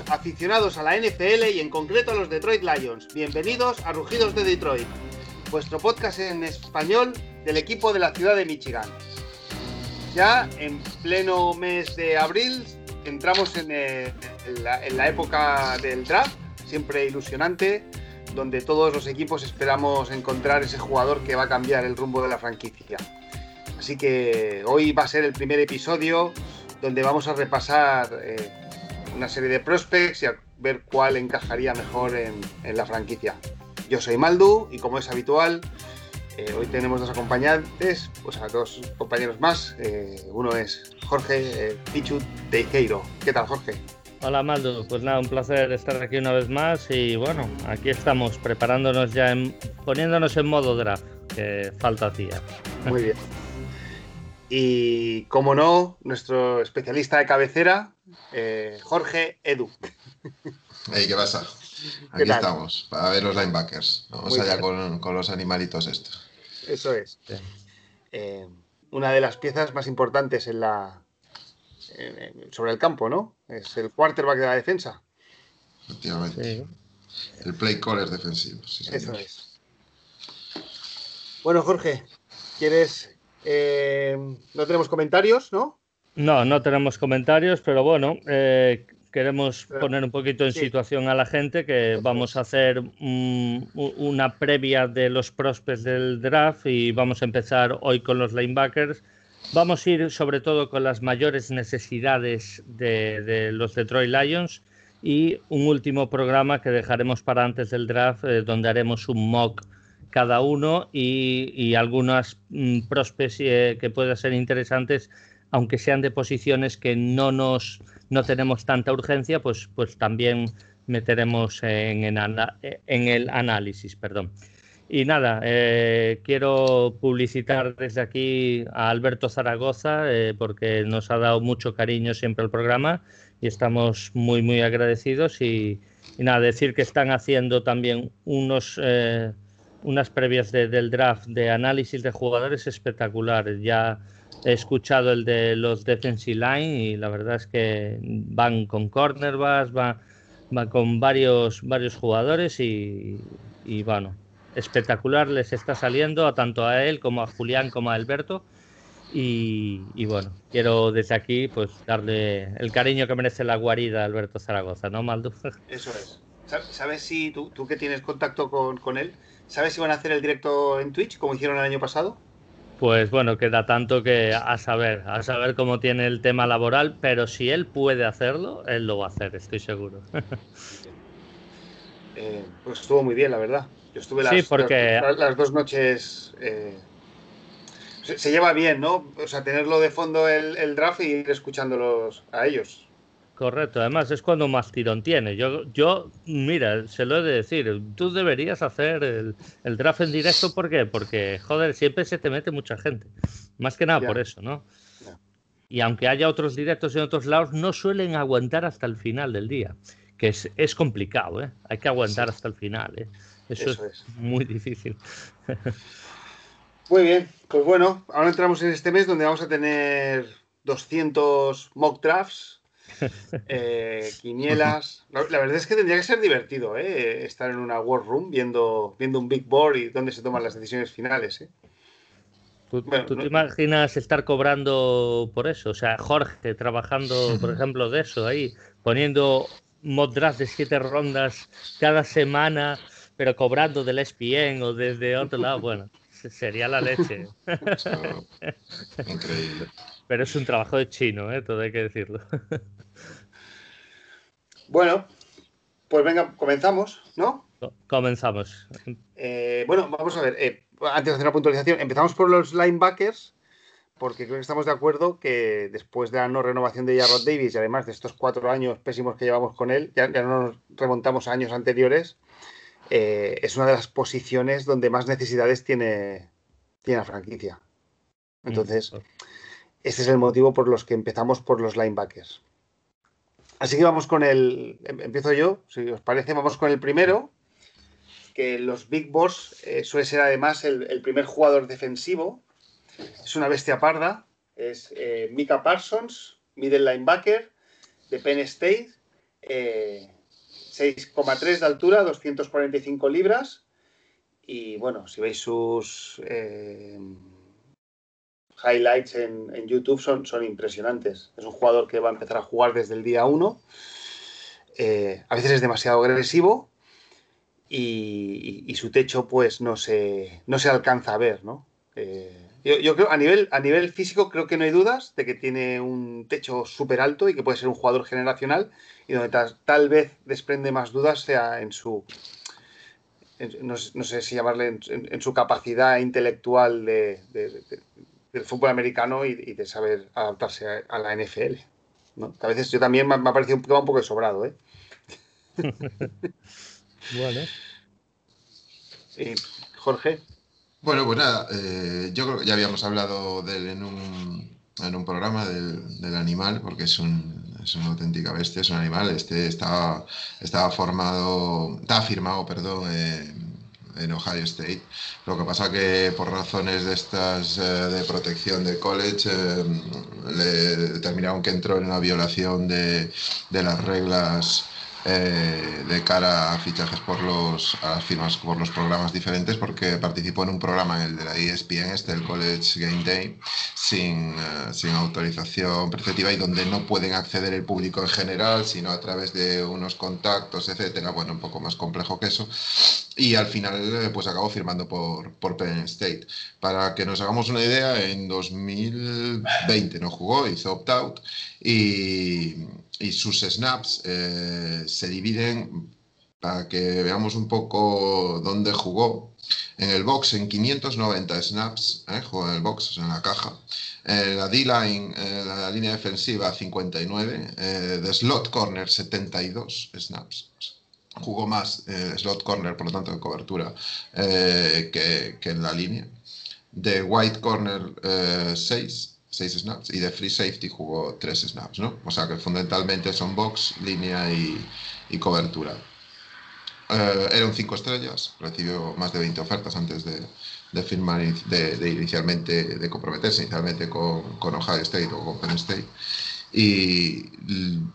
Aficionados a la NFL y en concreto a los Detroit Lions. Bienvenidos a Rugidos de Detroit, vuestro podcast en español del equipo de la ciudad de Michigan. Ya en pleno mes de abril entramos en, eh, la, época del draft, siempre ilusionante, donde todos los equipos esperamos encontrar ese jugador que va a cambiar el rumbo de la franquicia. Así que hoy va a ser el primer episodio donde vamos a repasar eh, una serie de prospects y a ver cuál encajaría mejor en, la franquicia. Yo soy Maldu y como es habitual, eh, hoy tenemos dos acompañantes, pues a dos compañeros más. Eh, uno es Jorge Pichu Teijeiro. ¿Qué tal, Jorge? Hola Maldu, pues nada, un placer estar aquí una vez más y bueno, aquí estamos preparándonos ya, poniéndonos en modo draft, que falta hacía. Muy bien. Y como no, nuestro especialista de cabecera, eh, Jorge Edu. ¿qué pasa? Aquí estamos, para ver los linebackers. Vamos allá con, los animalitos estos. Eso es. Eh, una de las piezas más importantes en la sobre el campo, ¿no? Es el quarterback de la defensa. Efectivamente. El play caller defensivo. Eso es. Bueno, Jorge, ¿quieres eh, no tenemos comentarios, ¿no? No, no tenemos comentarios, pero bueno, eh, queremos poner un poquito en situación a la gente que vamos a hacer una previa de los prospects del draft y vamos a empezar hoy con los linebackers. Vamos a ir sobre todo con las mayores necesidades de, los Detroit Lions y un último programa que dejaremos para antes del draft eh, donde haremos un mock cada uno y, algunas mm, prospects eh, que puedan ser interesantes, aunque sean de posiciones que no nos no tenemos tanta urgencia, pues, pues también meteremos en, en, el análisis. Perdón. Y nada, eh, quiero publicitar desde aquí a Alberto Zaragoza eh, porque nos ha dado mucho cariño siempre al programa y estamos muy, muy agradecidos. Y, nada, decir que están haciendo también unos unas previas del draft de análisis de jugadores espectaculares. Ya he escuchado el de los defensive line y la verdad es que van con cornerbacks, van, van con varios, varios jugadores y, bueno, espectacular les está saliendo a tanto a él como a Julián como a Alberto. Y, bueno, quiero desde aquí pues darle el cariño que merece la guarida a Alberto Zaragoza, ¿no, Maldu? Eso es. ¿Sabes si tú, tú que tienes contacto con, con él, ¿Sabes si van a hacer el directo en Twitch como hicieron el año pasado? Pues bueno, queda tanto que a saber, a saber cómo tiene el tema laboral, pero si él puede hacerlo, él lo va a hacer, estoy seguro. Eh, pues estuvo muy bien, la verdad. Yo estuve las, las, dos noches. Eh, se, lleva bien, ¿no? O sea, tenerlo de fondo el, el draft y ir escuchándolos a ellos. Correcto, además es cuando más tirón tiene. Yo, yo, mira, se lo he de decir, tú deberías hacer el, draft en directo, ¿por qué? Porque, joder, siempre se te mete mucha gente. Más que nada por eso, ¿no? Y aunque haya otros directos en otros lados, no suelen aguantar hasta el final del día, que es, es complicado, ¿eh? Hay que aguantar hasta el final, ¿eh? Eso, es, muy difícil. Muy bien, pues bueno, ahora entramos en este mes donde vamos a tener 200 mock drafts eh, quinielas. La, verdad es que tendría que ser divertido ¿eh? estar en una War Room viendo, viendo un Big Board y donde se toman las decisiones finales. ¿eh? ¿Tú, te imaginas estar cobrando por eso? O sea, Jorge trabajando, por ejemplo, de eso ahí, poniendo mod draft de siete rondas cada semana, pero cobrando del ESPN o desde otro lado. Bueno, sería la leche. Increíble. Pero es un trabajo de chino, ¿eh? todo hay que decirlo. Bueno, pues venga, comenzamos, ¿no? Comenzamos. Eh, bueno, vamos a ver, eh, antes de hacer una puntualización, empezamos por los linebackers, porque creo que estamos de acuerdo que después de la no renovación de Jarrod Davis y además de estos cuatro años pésimos que llevamos con él, ya, no nos remontamos a años anteriores, eh, es una de las posiciones donde más necesidades tiene, tiene la franquicia. Entonces, ese es el motivo por los que empezamos por los linebackers. Así que vamos con el. Em, empiezo yo, si os parece, vamos con el primero. Que los Big Boss eh, suele ser además el, primer jugador defensivo. Es una bestia parda. Es eh, Mika Parsons, middle linebacker de Penn State. 6,3 eh, de altura, 245 libras. Y bueno, si veis sus eh, highlights en, YouTube son, son, impresionantes. Es un jugador que va a empezar a jugar desde el día 1. Eh, a veces es demasiado agresivo y, su techo pues no se, no se alcanza a ver, ¿no? Yo, creo, a nivel, a nivel físico, creo que no hay dudas de que tiene un techo súper alto y que puede ser un jugador generacional y donde tal, vez desprende más dudas sea en su, no, sé si llamarle, en, su capacidad intelectual de, del fútbol americano y, de saber adaptarse a, la NFL. a veces yo también me, ha parecido un, un poco sobrado. ¿eh? bueno. Y Jorge. Bueno, pues nada, eh, yo creo que ya habíamos hablado de él en un, en un programa del, del, animal, porque es, un, es una auténtica bestia, es un animal. Este estaba, estaba formado, estaba firmado, perdón, en Ohio State. Lo que pasa que por razones de estas eh, de protección de college eh, le determinaron que entró en una violación de, de las reglas eh, de cara a fichajes por los, a las firmas por los programas diferentes porque participó en un programa, el de la ESPN, este, el College Game Day, sin, eh, sin autorización preceptiva y donde no pueden acceder el público en general, sino a través de unos contactos, etcétera. Bueno, un poco más complejo que eso. Y al final, eh, pues acabó firmando por, por Penn State. Para que nos hagamos una idea, en 2020 no jugó, hizo opt-out y, y sus snaps eh, se dividen para que veamos un poco dónde jugó. En el box, en 590 snaps, eh, jugó en el box, en la caja. En la D-line, en la línea defensiva, 59. Eh, de slot corner, 72 snaps. Jugó más eh, slot corner, por lo tanto, de cobertura, que, que, en la línea. De white corner, 6 6 snaps y de free safety jugó 3 snaps, ¿no? O sea que fundamentalmente son box, línea y, y cobertura. Eh, era un 5 estrellas, recibió más de 20 ofertas antes de, de firmar, de, de, inicialmente, de comprometerse inicialmente con, con Ohio State o con Penn State. Y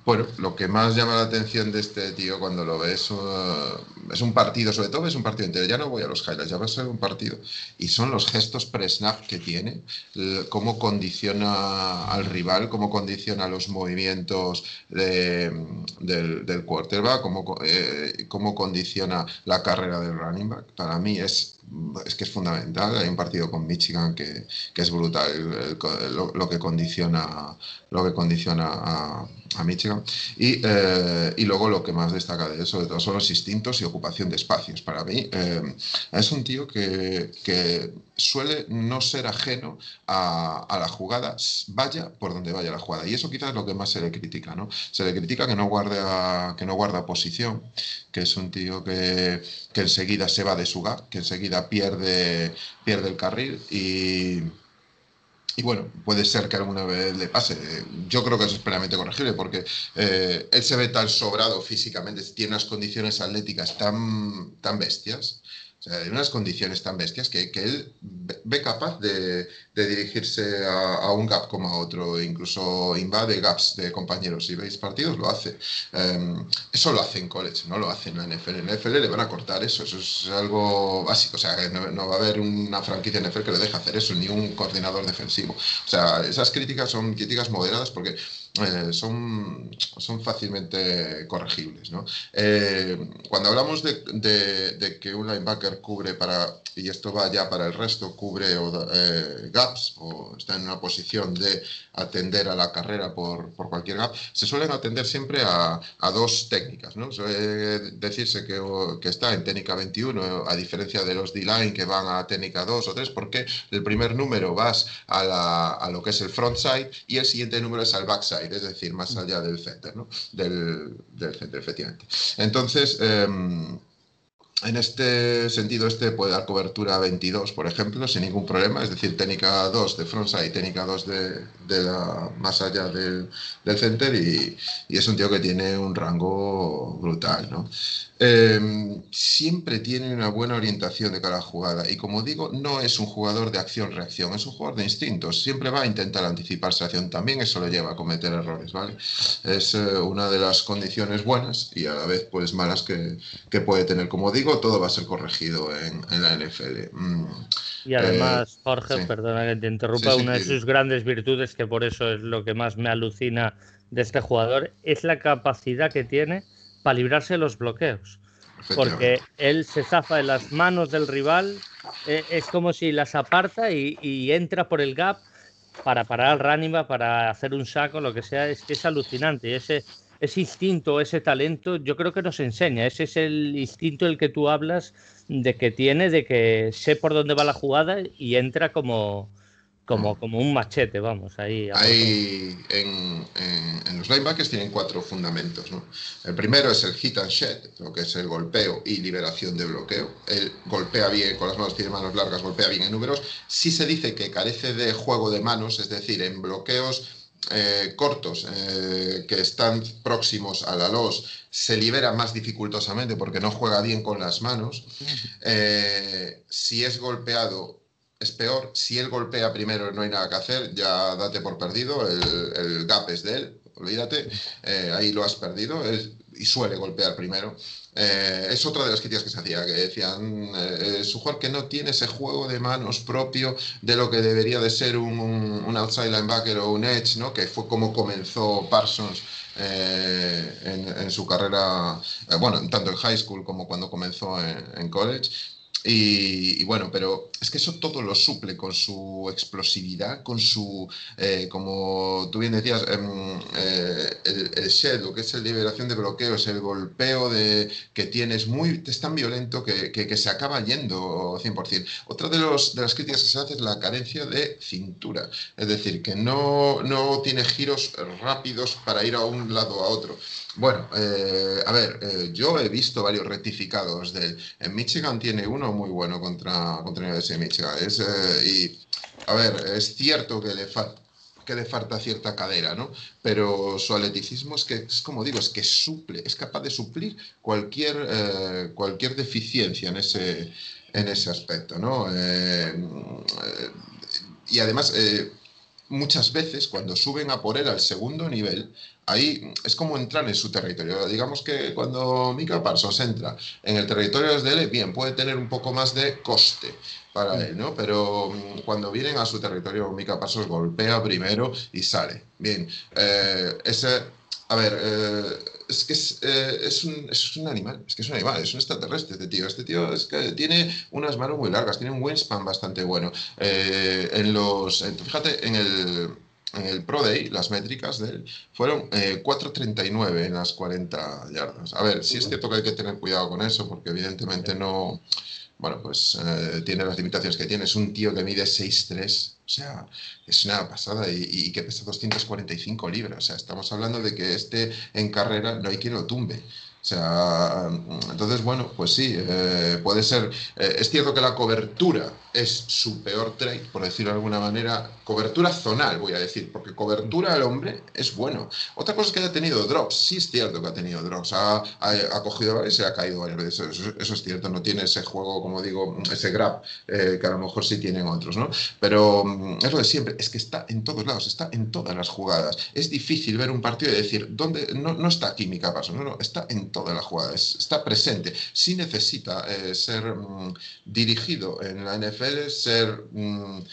bueno, lo que más llama la atención de este tío cuando lo ves uh, es un partido, sobre todo es un partido entero. Ya no voy a los highlights, ya va a ser un partido. Y son los gestos pre-snap que tiene, cómo condiciona al rival, cómo condiciona los movimientos del, del, quarterback, cómo, eh, cómo condiciona la carrera del running back. Para mí es es que es fundamental. Hay un partido con Michigan que, que es brutal lo, lo, que condiciona, lo que condiciona a, a Michigan. Y, eh, y, luego lo que más destaca de eso, de todo, son los instintos y ocupación de espacios. Para mí eh, es un tío que, que, suele no ser ajeno a, a, la jugada, vaya por donde vaya la jugada. Y eso quizás es lo que más se le critica. ¿no? Se le critica que no guarda, que no guarda posición, que es un tío que, que enseguida se va de su gap, que enseguida pierde, pierde el carril y y bueno, puede ser que alguna vez le pase. Yo creo que eso es plenamente corregible porque eh, él se ve tan sobrado físicamente, tiene unas condiciones atléticas tan, tan bestias sea, en unas condiciones tan bestias que, que él ve capaz de, de dirigirse a, a, un gap como a otro, incluso invade gaps de compañeros. Si veis partidos, lo hace. Um, eso lo hace en college, no lo hace en la NFL. En la NFL le van a cortar eso, eso es algo básico. O sea, no, no va a haber una franquicia NFL que le deje hacer eso, ni un coordinador defensivo. O sea, esas críticas son críticas moderadas porque eh, son, son fácilmente corregibles. ¿no? Eh, cuando hablamos de, que un linebacker cubre para, y esto va ya para el resto, cubre eh, gaps o está en una posición de atender a la carrera por, cualquier gap, se suelen atender siempre a, dos técnicas. ¿no? Suele decirse que, está en técnica 21, a diferencia de los D-line que van a técnica 2 o 3, porque el primer número vas a, lo que es el front side y el siguiente número es al backside es decir, más allá del center, ¿no? del, del center, efectivamente. Entonces, eh, en este sentido, este puede dar cobertura a 22, por ejemplo, sin ningún problema, es decir, técnica 2 de frontside, técnica 2 de, de la, más allá del, del center y, y, es un tío que tiene un rango brutal, ¿no? Em, siempre tiene una buena orientación de cada jugada. Y como digo, no es un jugador de acción-reacción, es un jugador de instintos. Siempre va a intentar anticiparse a acción. También eso lo lleva a cometer errores, ¿vale? Es eh, una de las condiciones buenas y a la vez pues malas que, puede tener. Como digo, todo va a ser corregido en, la NFL. Mm, y además, eh, Jorge, perdona que te interrumpa, una de sus grandes virtudes, que por eso es lo que más me alucina de este jugador, es la capacidad que tiene para librarse de los bloqueos. Porque él se zafa en las manos del rival, eh, es como si las aparta y, entra por el gap para parar al running para hacer un saco, lo que sea, es que es alucinante. Ese, ese instinto, ese talento, yo creo que nos enseña. Ese es el instinto del que tú hablas, de que tiene, de que sé por dónde va la jugada y entra como, como, mm. como un machete, vamos, ahí. Ahí en, en, los linebackers tienen cuatro fundamentos. ¿no? El primero es el hit and shed, lo que es el golpeo y liberación de bloqueo. Él golpea bien con las manos, tiene manos largas, golpea bien en números. Si se dice que carece de juego de manos, es decir, en bloqueos eh, cortos eh, que están próximos a la los se libera más dificultosamente porque no juega bien con las manos. Eh, si es golpeado es peor. Si él golpea primero no hay nada que hacer, ya date por perdido, el, gap es de él, olvídate, eh, ahí lo has perdido y suele golpear primero. Eh, es otra de las críticas que se hacía, que decían, eh, su jugador que no tiene ese juego de manos propio de lo que debería de ser un, outside linebacker o un edge, ¿no? que fue como comenzó Parsons en, su carrera, bueno, tanto en high school como cuando comenzó en college. Y, bueno, pero es que eso todo lo suple con su explosividad, con su, eh, como tú bien decías, em, eh, el, lo que es la liberación de bloqueos, el golpeo de, que tiene es, muy, es tan violento que, que, se acaba yendo 100%. Otra de, los, de las críticas que se hace es la carencia de cintura, es decir, que no, no tiene giros rápidos para ir a un lado a otro. Bueno, eh, a ver, yo he visto varios rectificados de En Michigan tiene uno muy bueno contra, contra la Universidad Michigan. Es, eh, y, a ver, es cierto que le, que le falta cierta cadera, ¿no? Pero su atleticismo es que, es como digo, es que suple, es capaz de suplir cualquier, cualquier deficiencia en ese, en ese aspecto, ¿no? y además muchas veces cuando suben a por él al segundo nivel, ahí es como entrar en su territorio. Digamos que cuando Mika Parsons entra en el territorio de él, bien, puede tener un poco más de coste para mm. él, ¿no? Pero mm, cuando vienen a su territorio, Mika Parsons golpea primero y sale. Bien, eh, ese, a ver, eh, es que eh, es, un, es, un, animal, es que es un animal, es un extraterrestre este tío. Este tío es que tiene unas manos muy largas, tiene un wingspan bastante bueno. Eh, en los, fíjate, en el, en el Pro Day, las métricas de él fueron 4.39 en las 40 yardas. A ver, sí es cierto que hay que tener cuidado con eso, porque evidentemente no bueno, pues eh, tiene las limitaciones que tiene. Es un tío que mide 6'3, o sea, es una pasada y, que pesa 245 libras. O sea, estamos hablando de que este en carrera no hay quien lo tumbe. O sea, entonces, bueno, pues sí, eh, puede ser. Eh, es cierto que la cobertura es su peor trade, por decirlo de alguna manera. Cobertura zonal, voy a decir, porque cobertura al hombre es bueno. Otra cosa es que haya tenido drops. Sí es cierto que ha tenido drops. Ha, ha, cogido varios y se ha caído varias veces. Eso, es cierto. No tiene ese juego, como digo, ese grab, eh, que a lo mejor sí tienen otros, ¿no? Pero mm, es lo de siempre. Es que está en todos lados, está en todas las jugadas. Es difícil ver un partido y decir, ¿dónde? No, no está aquí mi capazo. No, no, está en toda la jugada, está presente. Si necesita eh, ser mm, dirigido en la NFL, ser un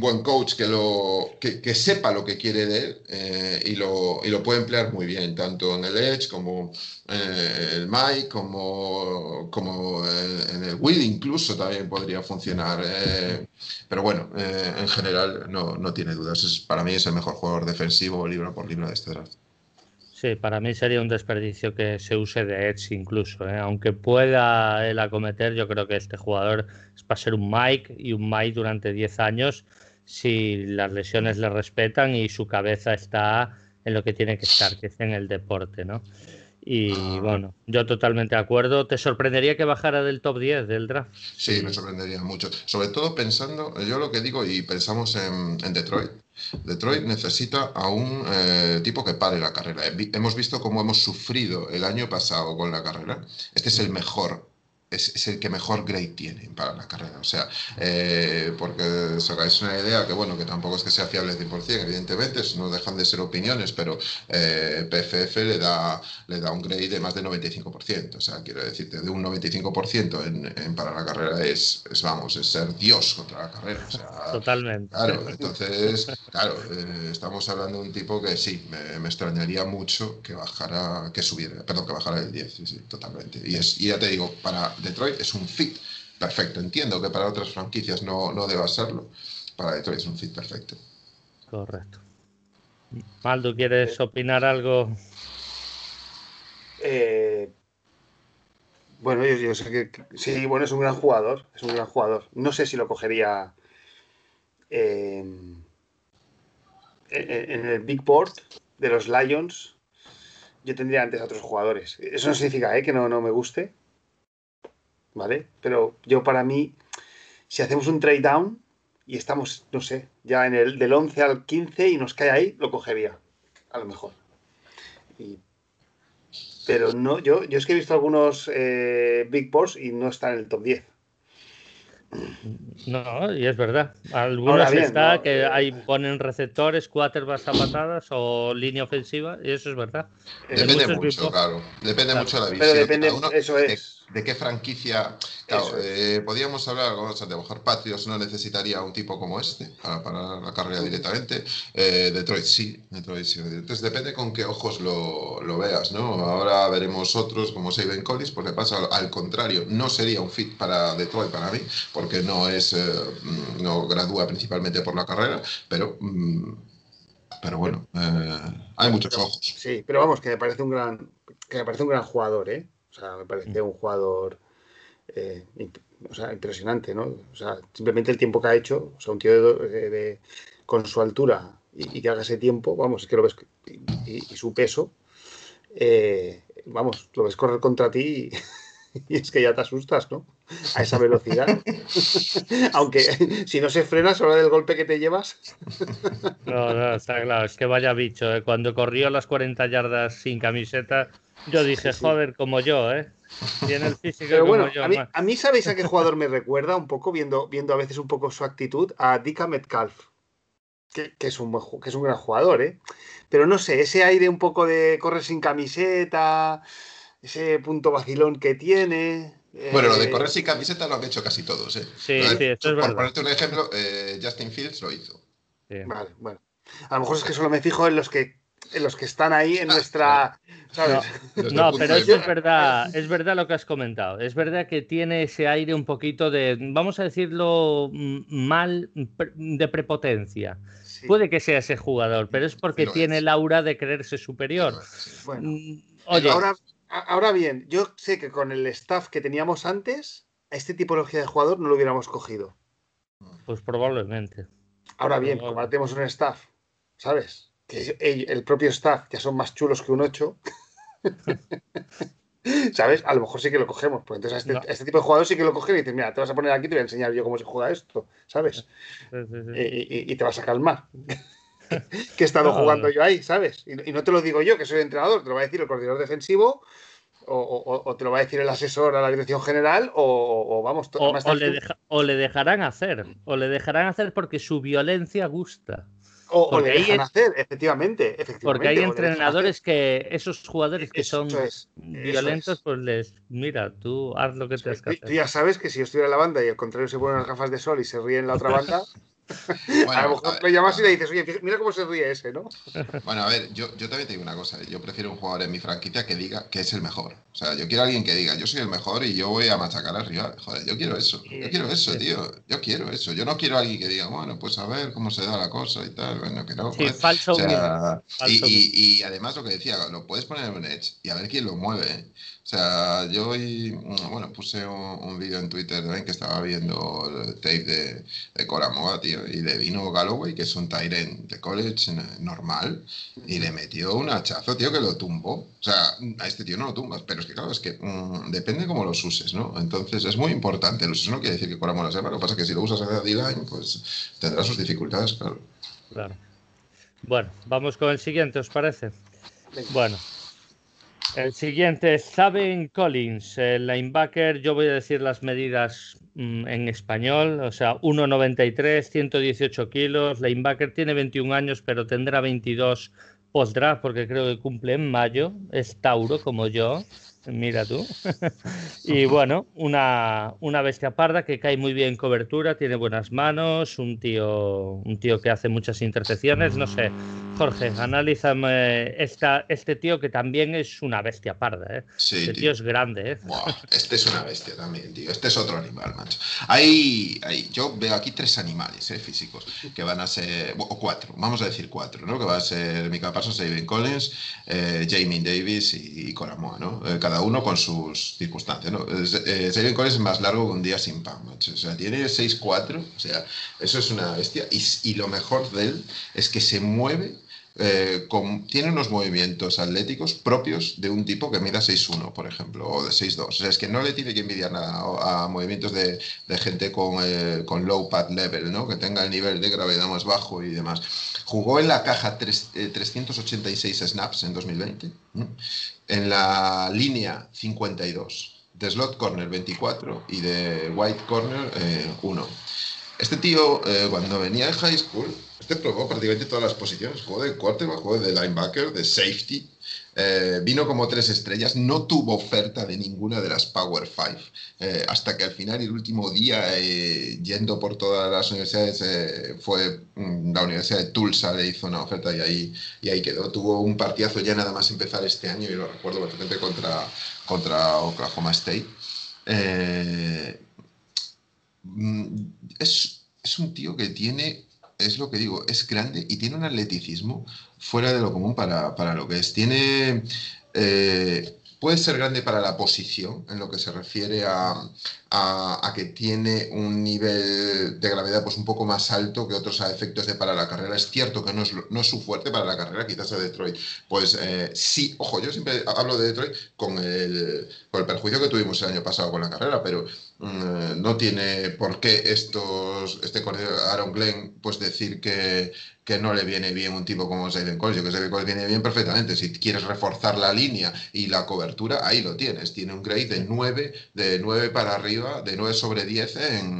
buen coach que, lo, que, sepa lo que quiere de él eh, y, lo, y, lo, puede emplear muy bien, tanto en el Edge como eh, el Mike, como, como en el Will incluso también podría funcionar. pero bueno, en general no, no tiene dudas. Para mí es el mejor jugador defensivo libro por libro de este draft. Sí, para mí sería un desperdicio que se use de Edge incluso. ¿eh? Aunque pueda él acometer, yo creo que este jugador es para ser un Mike y un Mike durante 10 años si las lesiones le respetan y su cabeza está en lo que tiene que estar, que es en el deporte. ¿no? Y ah. bueno, yo totalmente de acuerdo. ¿Te sorprendería que bajara del top 10 del draft? Sí, me sorprendería mucho. Sobre todo pensando, yo lo que digo y pensamos en, Detroit. Detroit necesita a un eh, tipo que pare la carrera. Hemos visto cómo hemos sufrido el año pasado con la carrera. Este es el mejor es, el que mejor grade tiene para la carrera. O sea, eh, porque os hagáis una idea que, bueno, que tampoco es que sea fiable 100%, evidentemente, no dejan de ser opiniones, pero eh, PFF le da, le da un grade de más de 95%. O sea, quiero decirte, de un 95% en, para la carrera es, vamos, es ser Dios contra la carrera. Totalmente. Claro, entonces, claro, eh, estamos hablando de un tipo que sí, me, extrañaría mucho que bajara, que subiera, perdón, que bajara el 10, sí, sí, totalmente. Y, es, y ya te digo, para Detroit es un fit perfecto. Entiendo que para otras franquicias no, no deba serlo. Para Detroit es un fit perfecto. Correcto. Maldo, ¿quieres opinar algo? Eh, bueno, yo, sé que, sí, bueno, es un gran jugador, es un gran jugador. No sé si lo cogería eh, en, en, el Big Board de los Lions. Yo tendría antes a otros jugadores. Eso no significa eh, que no, no me guste, ¿vale? Pero yo para mí, si hacemos un trade down y estamos, no sé, ya en el del 11 al 15 y nos cae ahí, lo cogería, a lo mejor. pero no, yo, yo es que he visto algunos eh, Big Boss y no están en el top 10. No, y es verdad. Algunos está que ahí ponen receptores, quarterbacks a patadas o línea ofensiva, y eso es verdad. Depende mucho, claro. Depende mucho de la visión. Pero depende, eso es de qué franquicia. Eh, podríamos hablar, vamos a lo mejor Patriots no necesitaría un tipo como este para, la carrera directamente. Eh, Detroit sí, Detroit sí. Entonces depende con qué ojos lo, veas, ¿no? Ahora veremos otros como Saben Collins, porque pasa al contrario, no sería un fit para Detroit para mí, porque no es, eh, no gradúa principalmente por la carrera, pero. Mm, pero bueno, hay muchos ojos. Sí, pero vamos, que me parece un gran, que me parece un gran jugador, ¿eh? O sea, me parece un jugador eh, impresionante, ¿no? O sea, simplemente el tiempo que ha hecho, o sea, un tío de, con su altura y, que haga ese tiempo, vamos, es que lo ves, y, su peso, eh, vamos, lo ves correr contra ti y, es que ya te asustas, ¿no? A esa velocidad. Aunque si no se frena sobre del golpe que te llevas. no, no, está claro, es que vaya bicho, ¿eh? cuando corrió las 40 yardas sin camiseta yo dije, joder, como yo, ¿eh? Tiene el físico Pero bueno, A, mí, a mí, ¿sabéis a qué jugador me recuerda un poco, viendo, viendo a veces un poco su actitud? A Dika Metcalf, que, es un que es un gran jugador, ¿eh? Pero no sé, ese aire un poco de correr sin camiseta, ese punto vacilón que tiene. Bueno, lo de eh, correr sin camiseta lo han hecho casi todos, ¿eh? Sí, sí, esto es verdad. Por ponerte un ejemplo, eh, Justin Fields lo hizo. Vale, bueno. A lo mejor es que solo me fijo en los que en los que están ahí en ah, nuestra. No, pero es verdad, es verdad lo que has comentado. Es verdad que tiene ese aire un poquito de, vamos a decirlo mm, mal, de prepotencia. Puede que sea ese jugador, pero es porque tiene el aura de creerse superior. Bueno, mm, oye. Ahora, ahora bien, yo sé que con el staff que teníamos antes, a este tipología de jugador no lo hubiéramos cogido. Pues probablemente. Ahora bien, como tenemos un staff, ¿sabes? Que el propio staff ya son más chulos que un 8. ¿Sabes? A lo mejor sí que lo cogemos. Pues entonces este, a este, tipo de jugadores sí que lo cogen y dicen, mira, te vas a poner aquí, te voy a enseñar yo cómo se juega esto, ¿sabes? Y, te vas a calmar. que he estado jugando yo ahí, ¿sabes? Y, no te lo digo yo, que soy entrenador, te lo va a decir el coordinador defensivo, o, te lo va a decir el asesor a la dirección general, o, vamos, o, le o le dejarán hacer, o le dejarán hacer porque su violencia gusta. O, le dejan hacer, efectivamente, Porque hay entrenadores que, esos jugadores que son violentos, pues les, mira, tú haz lo que te has que Tú ya sabes que si yo estuviera en la banda y al contrario se ponen las gafas de sol y se ríe en la otra banda, a lo mejor lo llamas y le dices, oye, mira cómo se ríe ese, ¿no? Bueno, a ver, yo, yo, también te digo una cosa. Yo prefiero un jugador en mi franquicia que diga que es el mejor. O sea, yo quiero a alguien que diga, yo soy el mejor y yo voy a machacar al rival. Joder, yo quiero eso. Yo quiero eso, tío. Yo quiero eso. Yo no quiero a alguien que diga, bueno, pues a ver cómo se da la cosa y tal. Bueno, que no. Sí, falso, o sea, y, y, y, además lo que decía, lo puedes poner en un edge y a ver quién lo mueve. ¿eh? O sea, yo hoy, mm, bueno, puse un, vídeo en Twitter también que estaba viendo el tape de, de Coramoa, tío, y le vino Galloway, que es un Tyrant de college normal, y le metió un hachazo, tío, que lo tumbó. O sea, a este tío no lo tumbas, pero es que claro, es que mm, depende cómo los uses, ¿no? Entonces es muy importante. Eso no quiere decir que Coramoa lo sepa, lo que pasa es que si lo usas a D-line, pues tendrá sus dificultades, claro. Claro. Bueno, vamos con el siguiente, ¿os parece? Bueno, el siguiente Saben Collins, el linebacker. Yo voy a decir las medidas mm, en español, o sea, 1,93, 118 kilos. Linebacker tiene 21 años, pero tendrá 22 post-draft porque creo que cumple en mayo. Es Tauro, como yo. Mira tú. y bueno, una, una, bestia parda que cae muy bien en cobertura, tiene buenas manos, un tío, un tío que hace muchas intercepciones. No sé, Jorge, analízame esta, este tío que también es una bestia parda. ¿eh? este tío. es grande. ¿eh? este es una bestia también, tío. Este es otro animal, macho. Hay, hay, yo veo aquí tres animales ¿eh? físicos que van a ser, o cuatro, vamos a decir cuatro, ¿no? que va a ser Mika Parsons, David Collins, eh, Jamie Davis y, y Coramoa. ¿no? Eh, cada uno con sus circunstancias. ¿no? Eh, Collins es más largo que un día sin pan, O sea, tiene 6'4, o sea, eso es una bestia. Y, y lo mejor de él es que se mueve eh, tiene unos movimientos atléticos propios de un tipo que mida 6'1, por ejemplo, o de 6'2. O sea, es que no le tiene que envidiar nada a, movimientos de, gente con, eh, con, low pad level, ¿no? que tenga el nivel de gravedad más bajo y demás. Jugó en la caja 386 eh, snaps en 2020, en la línea 52, de slot corner 24 y de white corner 1. Este tío, cuando venía de high school, este probó prácticamente todas las posiciones. Jugó de quarterback, jugó de linebacker, de safety. Eh, vino como tres estrellas, no tuvo oferta de ninguna de las Power Five, eh, hasta que al final, el último día, eh, yendo por todas las universidades, fue mm, la Universidad de Tulsa, le hizo una oferta y ahí, y ahí quedó. Tuvo un partidazo ya nada más empezar este año, y lo recuerdo perfectamente contra, contra Oklahoma State. Mm, es, es un tío que tiene es lo que digo, es grande y tiene un atleticismo fuera de lo común para, para lo que es. Tiene eh, puede ser grande para la posición, en lo que se refiere a, que tiene un nivel de gravedad pues, un poco más alto que otros a efectos de para la carrera. Es cierto que no es, no es su fuerte para la carrera, quizás a Detroit. Pues eh, sí, ojo, yo siempre hablo de Detroit con el, con el perjuicio que tuvimos el año pasado con la carrera, pero no tiene por qué estos, este Aaron Glenn pues decir que, que no le viene bien un tipo como Zayden Collins. que Zayden Collins viene bien perfectamente. Si quieres reforzar la línea y la cobertura, ahí lo tienes. Tiene un grade de 9, de 9 para arriba, de 9 sobre 10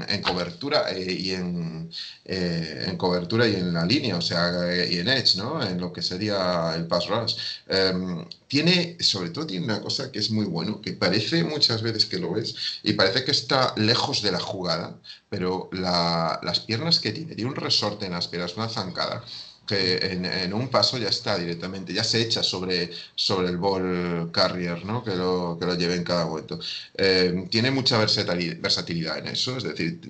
en, cobertura eh, y en, eh, en cobertura y en la línea, o sea, y en edge, ¿no? En lo que sería el pass rush. Em, tiene, sobre todo tiene una cosa que es muy bueno, que parece muchas veces que lo ves y parece que está lejos de la jugada, pero las piernas que tiene, tiene un resorte en las piernas, una zancada, que en, un paso ya está directamente, ya se echa sobre, sobre el ball carrier, ¿no? que, lo, que lo lleve en cada momento. Eh, tiene mucha versatilidad en eso, es decir,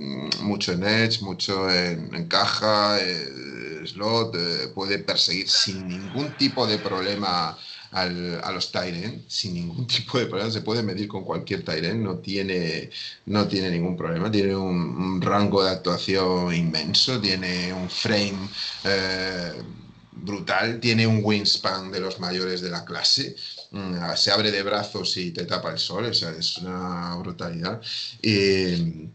mucho en edge, mucho en, caja, eh, slot, eh, puede perseguir sin ningún tipo de problema al, a los Tyren sin ningún tipo de problema. Se puede medir con cualquier Tyren, no tiene, no tiene ningún problema. Tiene un, rango de actuación inmenso, tiene un frame eh, brutal, tiene un wingspan de los mayores de la clase. Mm, se abre de brazos y te tapa el sol, o es una brutalidad. Y,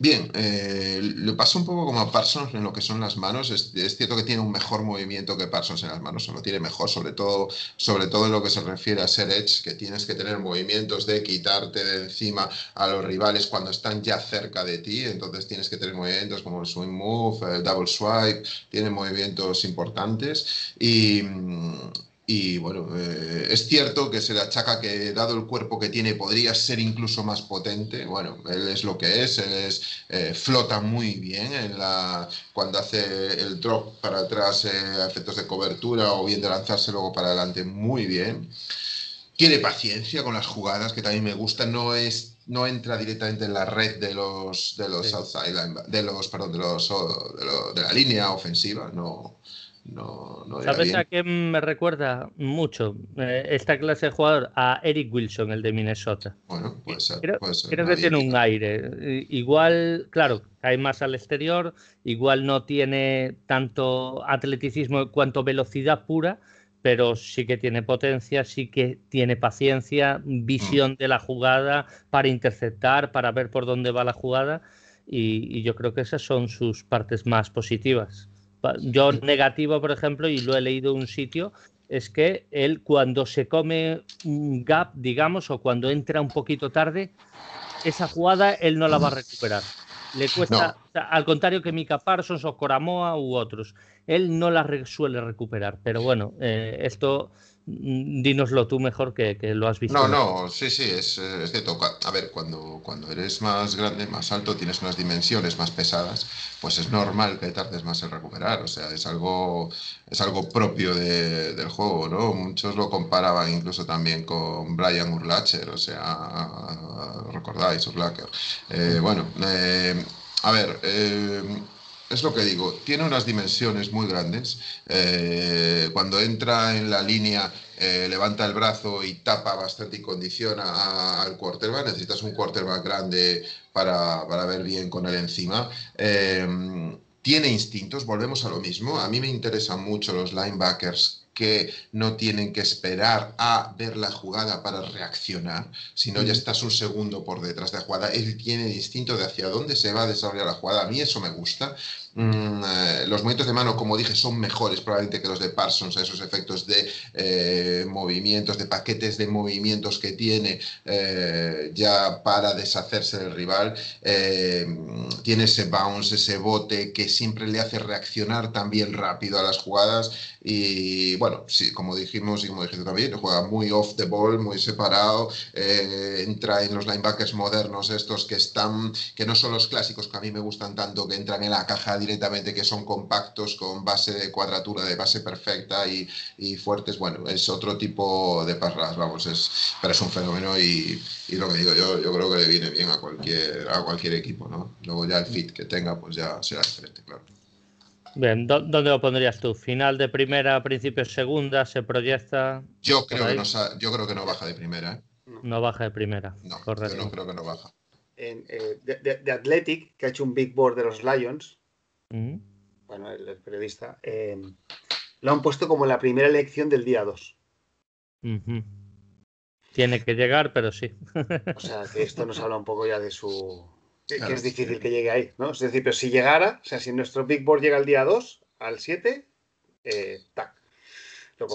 Bien, eh, le pasa un poco como a Parsons en lo que son las manos. Es, cierto que tiene un mejor movimiento que Parsons en las manos, o lo tiene mejor, sobre todo, sobre todo en lo que se refiere a ser edge, que tienes que tener movimientos de quitarte de encima a los rivales cuando están ya cerca de ti. Entonces tienes que tener movimientos como el swing move, el double swipe, tiene movimientos importantes. Y, y bueno, eh, es cierto que se le achaca que dado el cuerpo que tiene podría ser incluso más potente. Bueno, él es lo que es, él es, eh, flota muy bien en la, cuando hace el drop para atrás eh, a efectos de cobertura o bien de lanzarse luego para adelante muy bien. Tiene paciencia con las jugadas, que también me gusta, no es no entra directamente en la red de los de los outside de los perdón de los de, la línea ofensiva no no, no ¿Sabes a qué me recuerda mucho eh, esta clase de jugador? A Eric Wilson, el de Minnesota. Bueno, puede ser. Creo, puede ser, creo que tiene un aire. Igual, claro, cae más al exterior, igual no tiene tanto atleticismo cuanto velocidad pura, pero sí que tiene potencia, sí que tiene paciencia, visión de la jugada para interceptar, para ver por dónde va la jugada. Y, y yo creo que esas son sus partes más positivas. Yo negativo, por ejemplo, y lo he leído en un sitio, es que él cuando se come un gap, digamos, o cuando entra un poquito tarde, esa jugada él no la va a recuperar. Le cuesta, o sea, al contrario que Mika Parsons o Coramoa u otros, él no la re- suele recuperar. Pero bueno, eh, esto dínoslo tú mejor que, que lo has visto. No, no, sí, sí, es, es A ver, cuando, cuando eres más grande, más alto, tienes unas dimensiones más pesadas, pues es normal que tardes más en recuperar. O sea, es algo, es algo propio de- del juego, ¿no? Muchos lo comparaban incluso también con Brian Urlacher, o sea, recordáis, Urlacher. Eh, bueno, eh, a ver, eh, es lo que digo, tiene unas dimensiones muy grandes. Eh, cuando entra en la línea, eh, levanta el brazo y tapa bastante y condiciona al quarterback. Necesitas un quarterback grande para, para ver bien con él encima. Eh, tiene instintos, volvemos a lo mismo. A mí me interesan mucho los linebackers que no tienen que esperar a ver la jugada para reaccionar, sino ya estás un segundo por detrás de la jugada. Él tiene el instinto de hacia dónde se va a desarrollar la jugada. A mí eso me gusta. Mm, eh, los movimientos de mano, como dije, son mejores probablemente que los de Parsons, esos efectos de eh, movimientos, de paquetes de movimientos que tiene eh, ya para deshacerse del rival. Eh, tiene ese bounce, ese bote que siempre le hace reaccionar también rápido a las jugadas. Y bueno, sí, como dijimos y como dijiste también, juega muy off the ball, muy separado. entra en los linebackers modernos, estos que están, que no son los clásicos que a mí me gustan tanto, que entran en la caja directamente, que son compactos, con base de cuadratura, de base perfecta y, y fuertes. Bueno, es otro tipo de parras, vamos, es, pero es un fenómeno y, y lo que digo yo, yo creo que le viene bien a cualquier, a cualquier equipo, ¿no? Luego ya el fit que tenga, pues ya será diferente, claro. Bien, ¿dó- ¿dónde lo pondrías tú? ¿Final de primera, principio de segunda? ¿Se proyecta? Yo creo, que no, yo creo que no baja de primera, ¿eh? No baja de primera. No, Correcto. yo no creo que no baja. En, eh, de, de- de Athletic, que ha hecho un big board de los Lions, Bueno, el, el periodista, eh, lo han puesto como la primera elección del día 2. Ujú. Tiene que llegar, pero sí. O sea, que esto nos habla un poco ya de su... Que, es difícil sí. que llegue ahí, ¿no? Es decir, pero si llegara, o sea, si nuestro big board llega el día 2, al 7, eh, tac.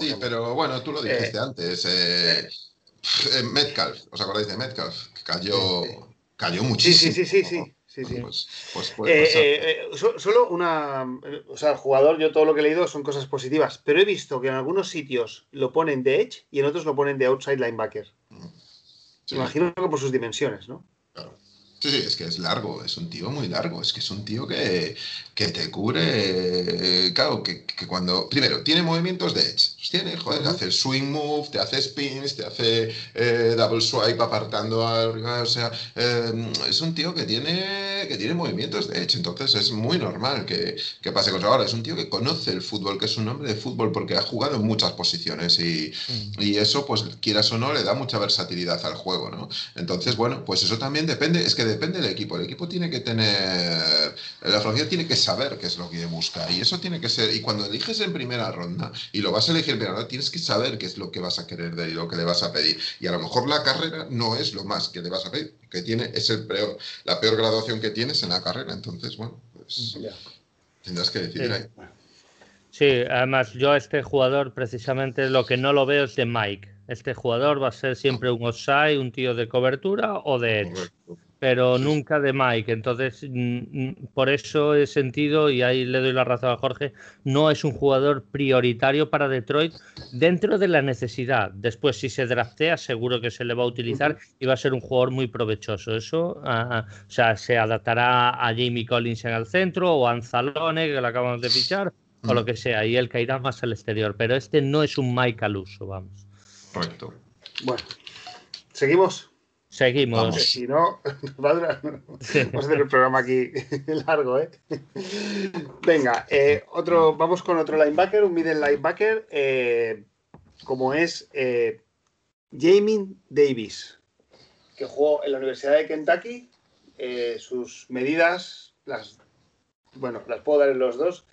Sí, pero bueno, tú lo dijiste Eh, antes. eh, eh, Metcalf, ¿os acordáis de Metcalf? Que cayó, Sí, sí. cayó muchísimo. sí, sí, sí, sí. sí, sí. Pues, pues puede Eh, pasar. eh, eh, so- solo una. O sea, el jugador, yo todo lo que he leído son cosas positivas, pero he visto que en algunos sitios lo ponen de edge y en otros lo ponen de outside linebacker. Sí, Imagino que por sus dimensiones, ¿no? Sí, sí, es que es largo, es un tío muy largo, es que es un tío que, que te cubre, claro, que, que cuando, primero, tiene movimientos de edge, tiene, joder, Ujú. hace swing move, te hace spins, te hace eh, double swipe apartando al rival, o sea, eh, es un tío que tiene, que tiene movimientos de edge, entonces es muy normal que, que pase cosas. Ahora, es un tío que conoce el fútbol, que es un hombre de fútbol porque ha jugado en muchas posiciones y, y eso, pues quieras o no, le da mucha versatilidad al juego, ¿no? Entonces, bueno, pues eso también depende, es que depende del equipo. El equipo tiene que tener, la franquicia tiene que saber qué es lo que busca y eso tiene que ser, y cuando eliges en primera ronda y lo vas a elegir en primera ronda, tienes que saber qué es lo que vas a querer de él y lo que le vas a pedir. Y a lo mejor la carrera no es lo más que le vas a pedir, que tiene, es el peor, la peor graduación que tienes en la carrera. Entonces, bueno, pues tendrás que decidir Sí. ahí. Sí, además yo a este jugador precisamente lo que no lo veo es de Mike. Este jugador va a ser siempre un offside, un tío de cobertura o de edge, Correcto. Pero Sí. nunca de Mike. Entonces, mm, mm, por eso he sentido, y ahí le doy la razón a Jorge, no es un jugador prioritario para Detroit dentro de la necesidad. Después, si se draftea, seguro que se le va a utilizar y va a ser un jugador muy provechoso. Eso, ah, o sea, se adaptará a Jamie Collins en el centro o a Anzalone, que lo acabamos de fichar, o Mm. lo que sea, y él caerá más al exterior. Pero este no es un Mike al uso, vamos. Correcto. Bueno, seguimos. Seguimos. Si no, vamos a hacer el programa aquí largo, ¿eh? Venga, eh, otro, vamos con otro linebacker, un middle linebacker, eh, como es eh, Jamie Davis, que jugó en la Universidad de Kentucky. sus medidas, las, bueno, las puedo dar en los dos.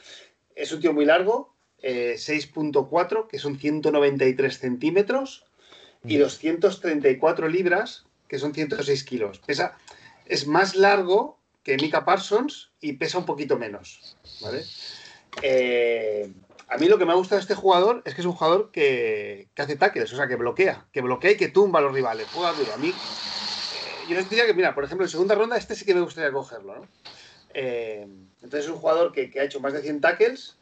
Es un tío muy largo, 6.4, que son 193 centímetros, y 234 mm. libras, que son 106 kilos. Pesa, es más largo que Mika Parsons y pesa un poquito menos. Eh, a mí lo que me ha gustado de este jugador es que es un jugador que, hace tackles, o sea, que bloquea, que bloquea y que tumba a los rivales. Juega duro. A mí, eh, yo les diría que, mira, por ejemplo, en segunda ronda, este sí que me gustaría cogerlo. Eh, entonces es un jugador que, ha hecho más de 100 tackles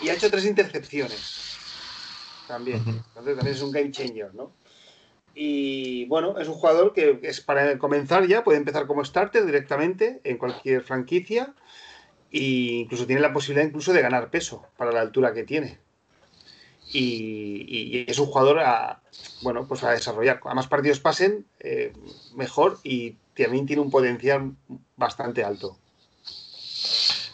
y ha hecho tres intercepciones. También. Entonces también es un game changer, ¿no? Y bueno, es un jugador que es para comenzar ya, puede empezar como starter directamente en cualquier franquicia e incluso tiene la posibilidad incluso de ganar peso para la altura que tiene. Y, es un jugador a, bueno, pues a desarrollar. A más partidos pasen, eh, mejor y también tiene un potencial bastante alto.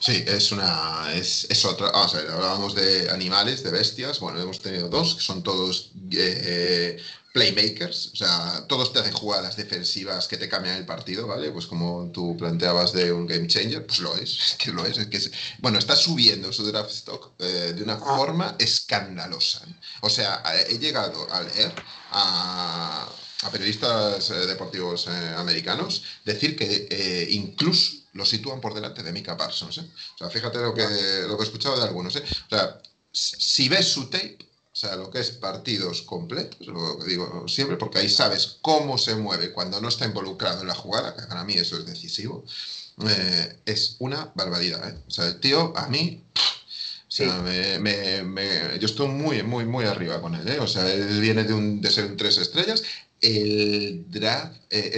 Sí, es una. Es, es otra. Vamos a ver, hablábamos de animales, de bestias. Bueno, hemos tenido dos, que son todos eh, playmakers, o sea, todos te hacen jugadas defensivas que te cambian el partido, ¿vale? Pues como tú planteabas de un game changer, pues lo es, es que lo es, es que bueno, está subiendo su draft stock eh, de una ah. forma escandalosa. O sea, he llegado a leer a, periodistas eh, deportivos eh, americanos decir que incluso lo sitúan por delante de Mika Parsons. O sea, fíjate lo que, lo que he escuchado de algunos. O sea, si ves su tape, sea, lo que es partidos completos, lo digo siempre, porque ahí sabes cómo se mueve cuando no está involucrado en la jugada, que para mí eso es decisivo, eh, es una barbaridad. ¿eh? O sea, el tío, a mí, yo estoy muy, muy, muy arriba con él. ¿eh? O sea, él viene de, un, de ser un tres estrellas. El draft,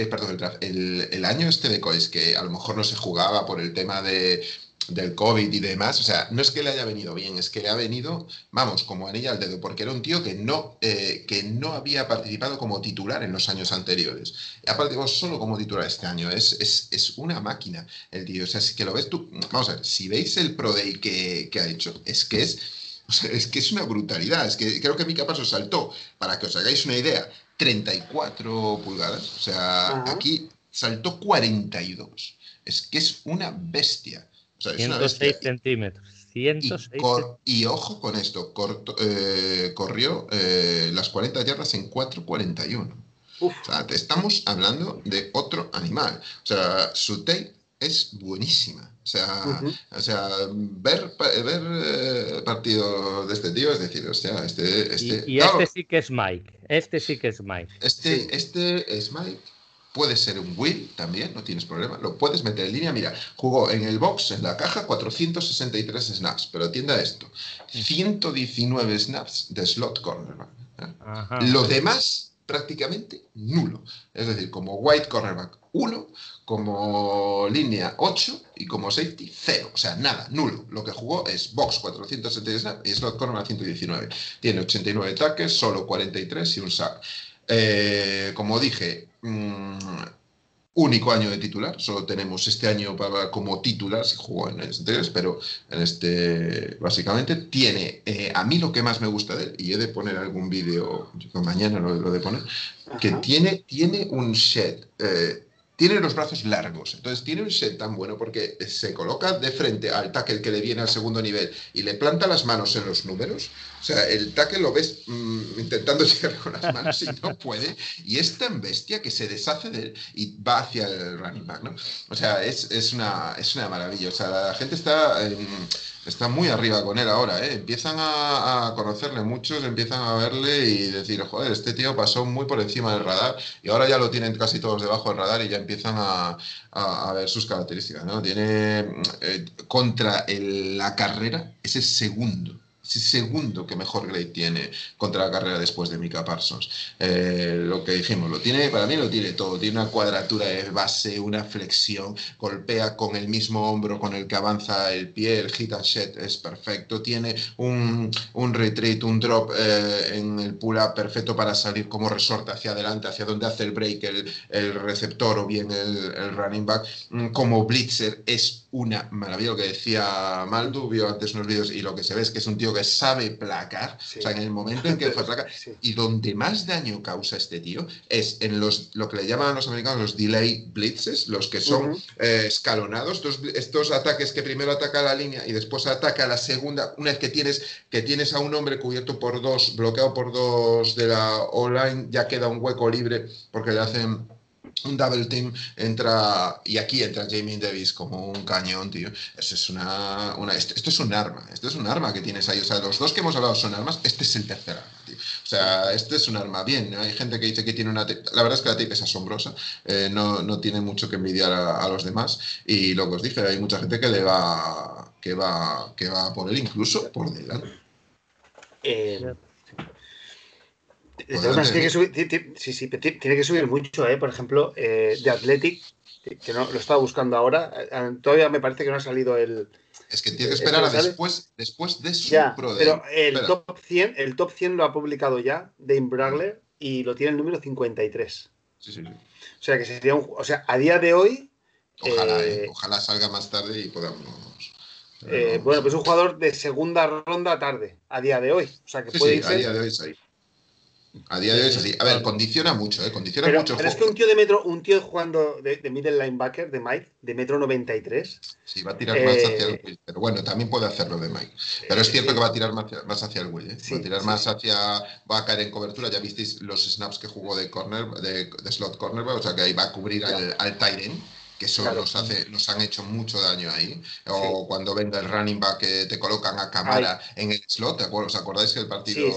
perdón, el draft, el, el, año este de Cois, que a lo mejor no se jugaba por el tema de, del COVID y demás, o sea, no es que le haya venido bien, es que le ha venido, vamos, como anilla al dedo, porque era un tío que no, eh, que no había participado como titular en los años anteriores. Ha participado solo como titular este año, es, es, una máquina el tío, o sea, es que lo ves tú, vamos a ver, si veis el Pro Day que, ha hecho, es que es, es que es una brutalidad, es que creo que mi Paso saltó, para que os hagáis una idea, 34 pulgadas, o sea, aquí saltó 42, es que es una bestia. 106 centímetros. 106 y, ojo con esto, eh, corrió eh, las 40 yardas en 4.41. O sea, te estamos hablando de otro animal. O sea, su tape es buenísima. O sea, o sea ver, ver eh, partido de este tío es decir, o sea, este... este y, este sí que es Mike. Este sí que es Mike. Este, este es Mike Puede ser un Will también, no tienes problema. Lo puedes meter en línea. Mira, jugó en el box, en la caja, 463 snaps. Pero atienda esto: 119 snaps de slot cornerback. ¿eh? Lo demás, prácticamente nulo. Es decir, como white cornerback, 1, como línea 8 y como safety 0. O sea, nada, nulo. Lo que jugó es box 470 snaps y slot cornerback 119. Tiene 89 ataques, solo 43 y un sack. Eh, como dije, mm, único año de titular, solo tenemos este año para, como titular, si jugó en este pero en este, básicamente, tiene, eh, a mí lo que más me gusta de él, y he de poner algún vídeo, mañana lo, lo, de poner, que tiene, tiene un shed, eh, tiene los brazos largos, entonces tiene un set tan bueno porque se coloca de frente al tackle que le viene al segundo nivel y le planta las manos en los números. O sea, el tackle lo ves mm, intentando llegar con las manos y no puede. Y es tan bestia que se deshace de él y va hacia el running back, ¿no? O sea, es, es, una, es una maravilla. O sea, la gente está está muy arriba con él ahora, ¿eh? Empiezan a, conocerle muchos, empiezan a verle y decir, joder, este tío pasó muy por encima del radar y ahora ya lo tienen casi todos debajo del radar y ya empiezan a, ver sus características, ¿no? Tiene eh, contra la carrera ese segundo segundo que mejor grade tiene contra la carrera después de Mika Parsons. Eh, lo que dijimos, lo tiene, para mí lo tiene todo. Tiene una cuadratura de base, una flexión, golpea con el mismo hombro con el que avanza el pie, el hit and shed es perfecto. Tiene un, un retreat, un drop eh, en el pull-up perfecto para salir como resorte hacia adelante, hacia donde hace el break el, receptor o bien el, el running back. Mm, como blitzer es una maravilla, lo que decía Maldu, vio antes unos vídeos y lo que se ve es que es un tío que sabe placar, o sea, en el momento en que fue placar, y donde más daño causa este tío es en los, lo que le llaman los americanos los delay blitzes, los que son eh, escalonados, estos, estos, ataques que primero ataca la línea y después ataca la segunda, una vez que tienes, que tienes a un hombre cubierto por dos, bloqueado por dos de la online, ya queda un hueco libre porque le hacen un double team entra y aquí entra Jamie Davis como un cañón, tío. Eso es una, una esto, es un arma, esto es un arma que tienes ahí. O sea, los dos que hemos hablado son armas, este es el tercer arma, tío. O sea, este es un arma. Bien, hay gente que dice que tiene una La verdad es que la tape es asombrosa, eh, no, no, tiene mucho que envidiar a, los demás. Y lo que os dije, hay mucha gente que le va, que va, que va por él incluso por delante. Eh, tiene que subir, sí, sí, tiene que subir mucho, ¿eh? Por ejemplo, eh, de Athletic, que no lo estaba buscando ahora, eh, todavía me parece que no ha salido el. Es que tiene que esperar a después, después de su ya, Pero el top, 100, el top 100 lo ha publicado ya Dane Bragler y lo tiene el número 53. Sí, sí, sí. O sea que sería un. O sea, a día de hoy. Ojalá, eh, ojalá salga más tarde y podamos. bueno, pues es un jugador de segunda ronda tarde, a día de hoy. O sea que puede irse. A día de hoy sí. A día de hoy es así. A ver, condiciona mucho, ¿eh? Condiciona pero, mucho. Pero es que un tío de metro, un tío jugando de, de middle linebacker, de Mike, de metro 93. Sí, va a tirar más hacia el eh, Will. Pero bueno, también puede hacerlo de Mike. Pero es cierto que va a tirar más, hacia el Will, ¿eh? va a tirar más hacia. Va a caer en cobertura. Ya visteis los snaps que jugó de corner, de, slot corner, o sea que ahí va a cubrir al, al Tyren que eso nos, hace, nos han hecho mucho daño ahí. O cuando venga el running back que te colocan a cámara en el slot, ¿te ¿os acordáis que el partido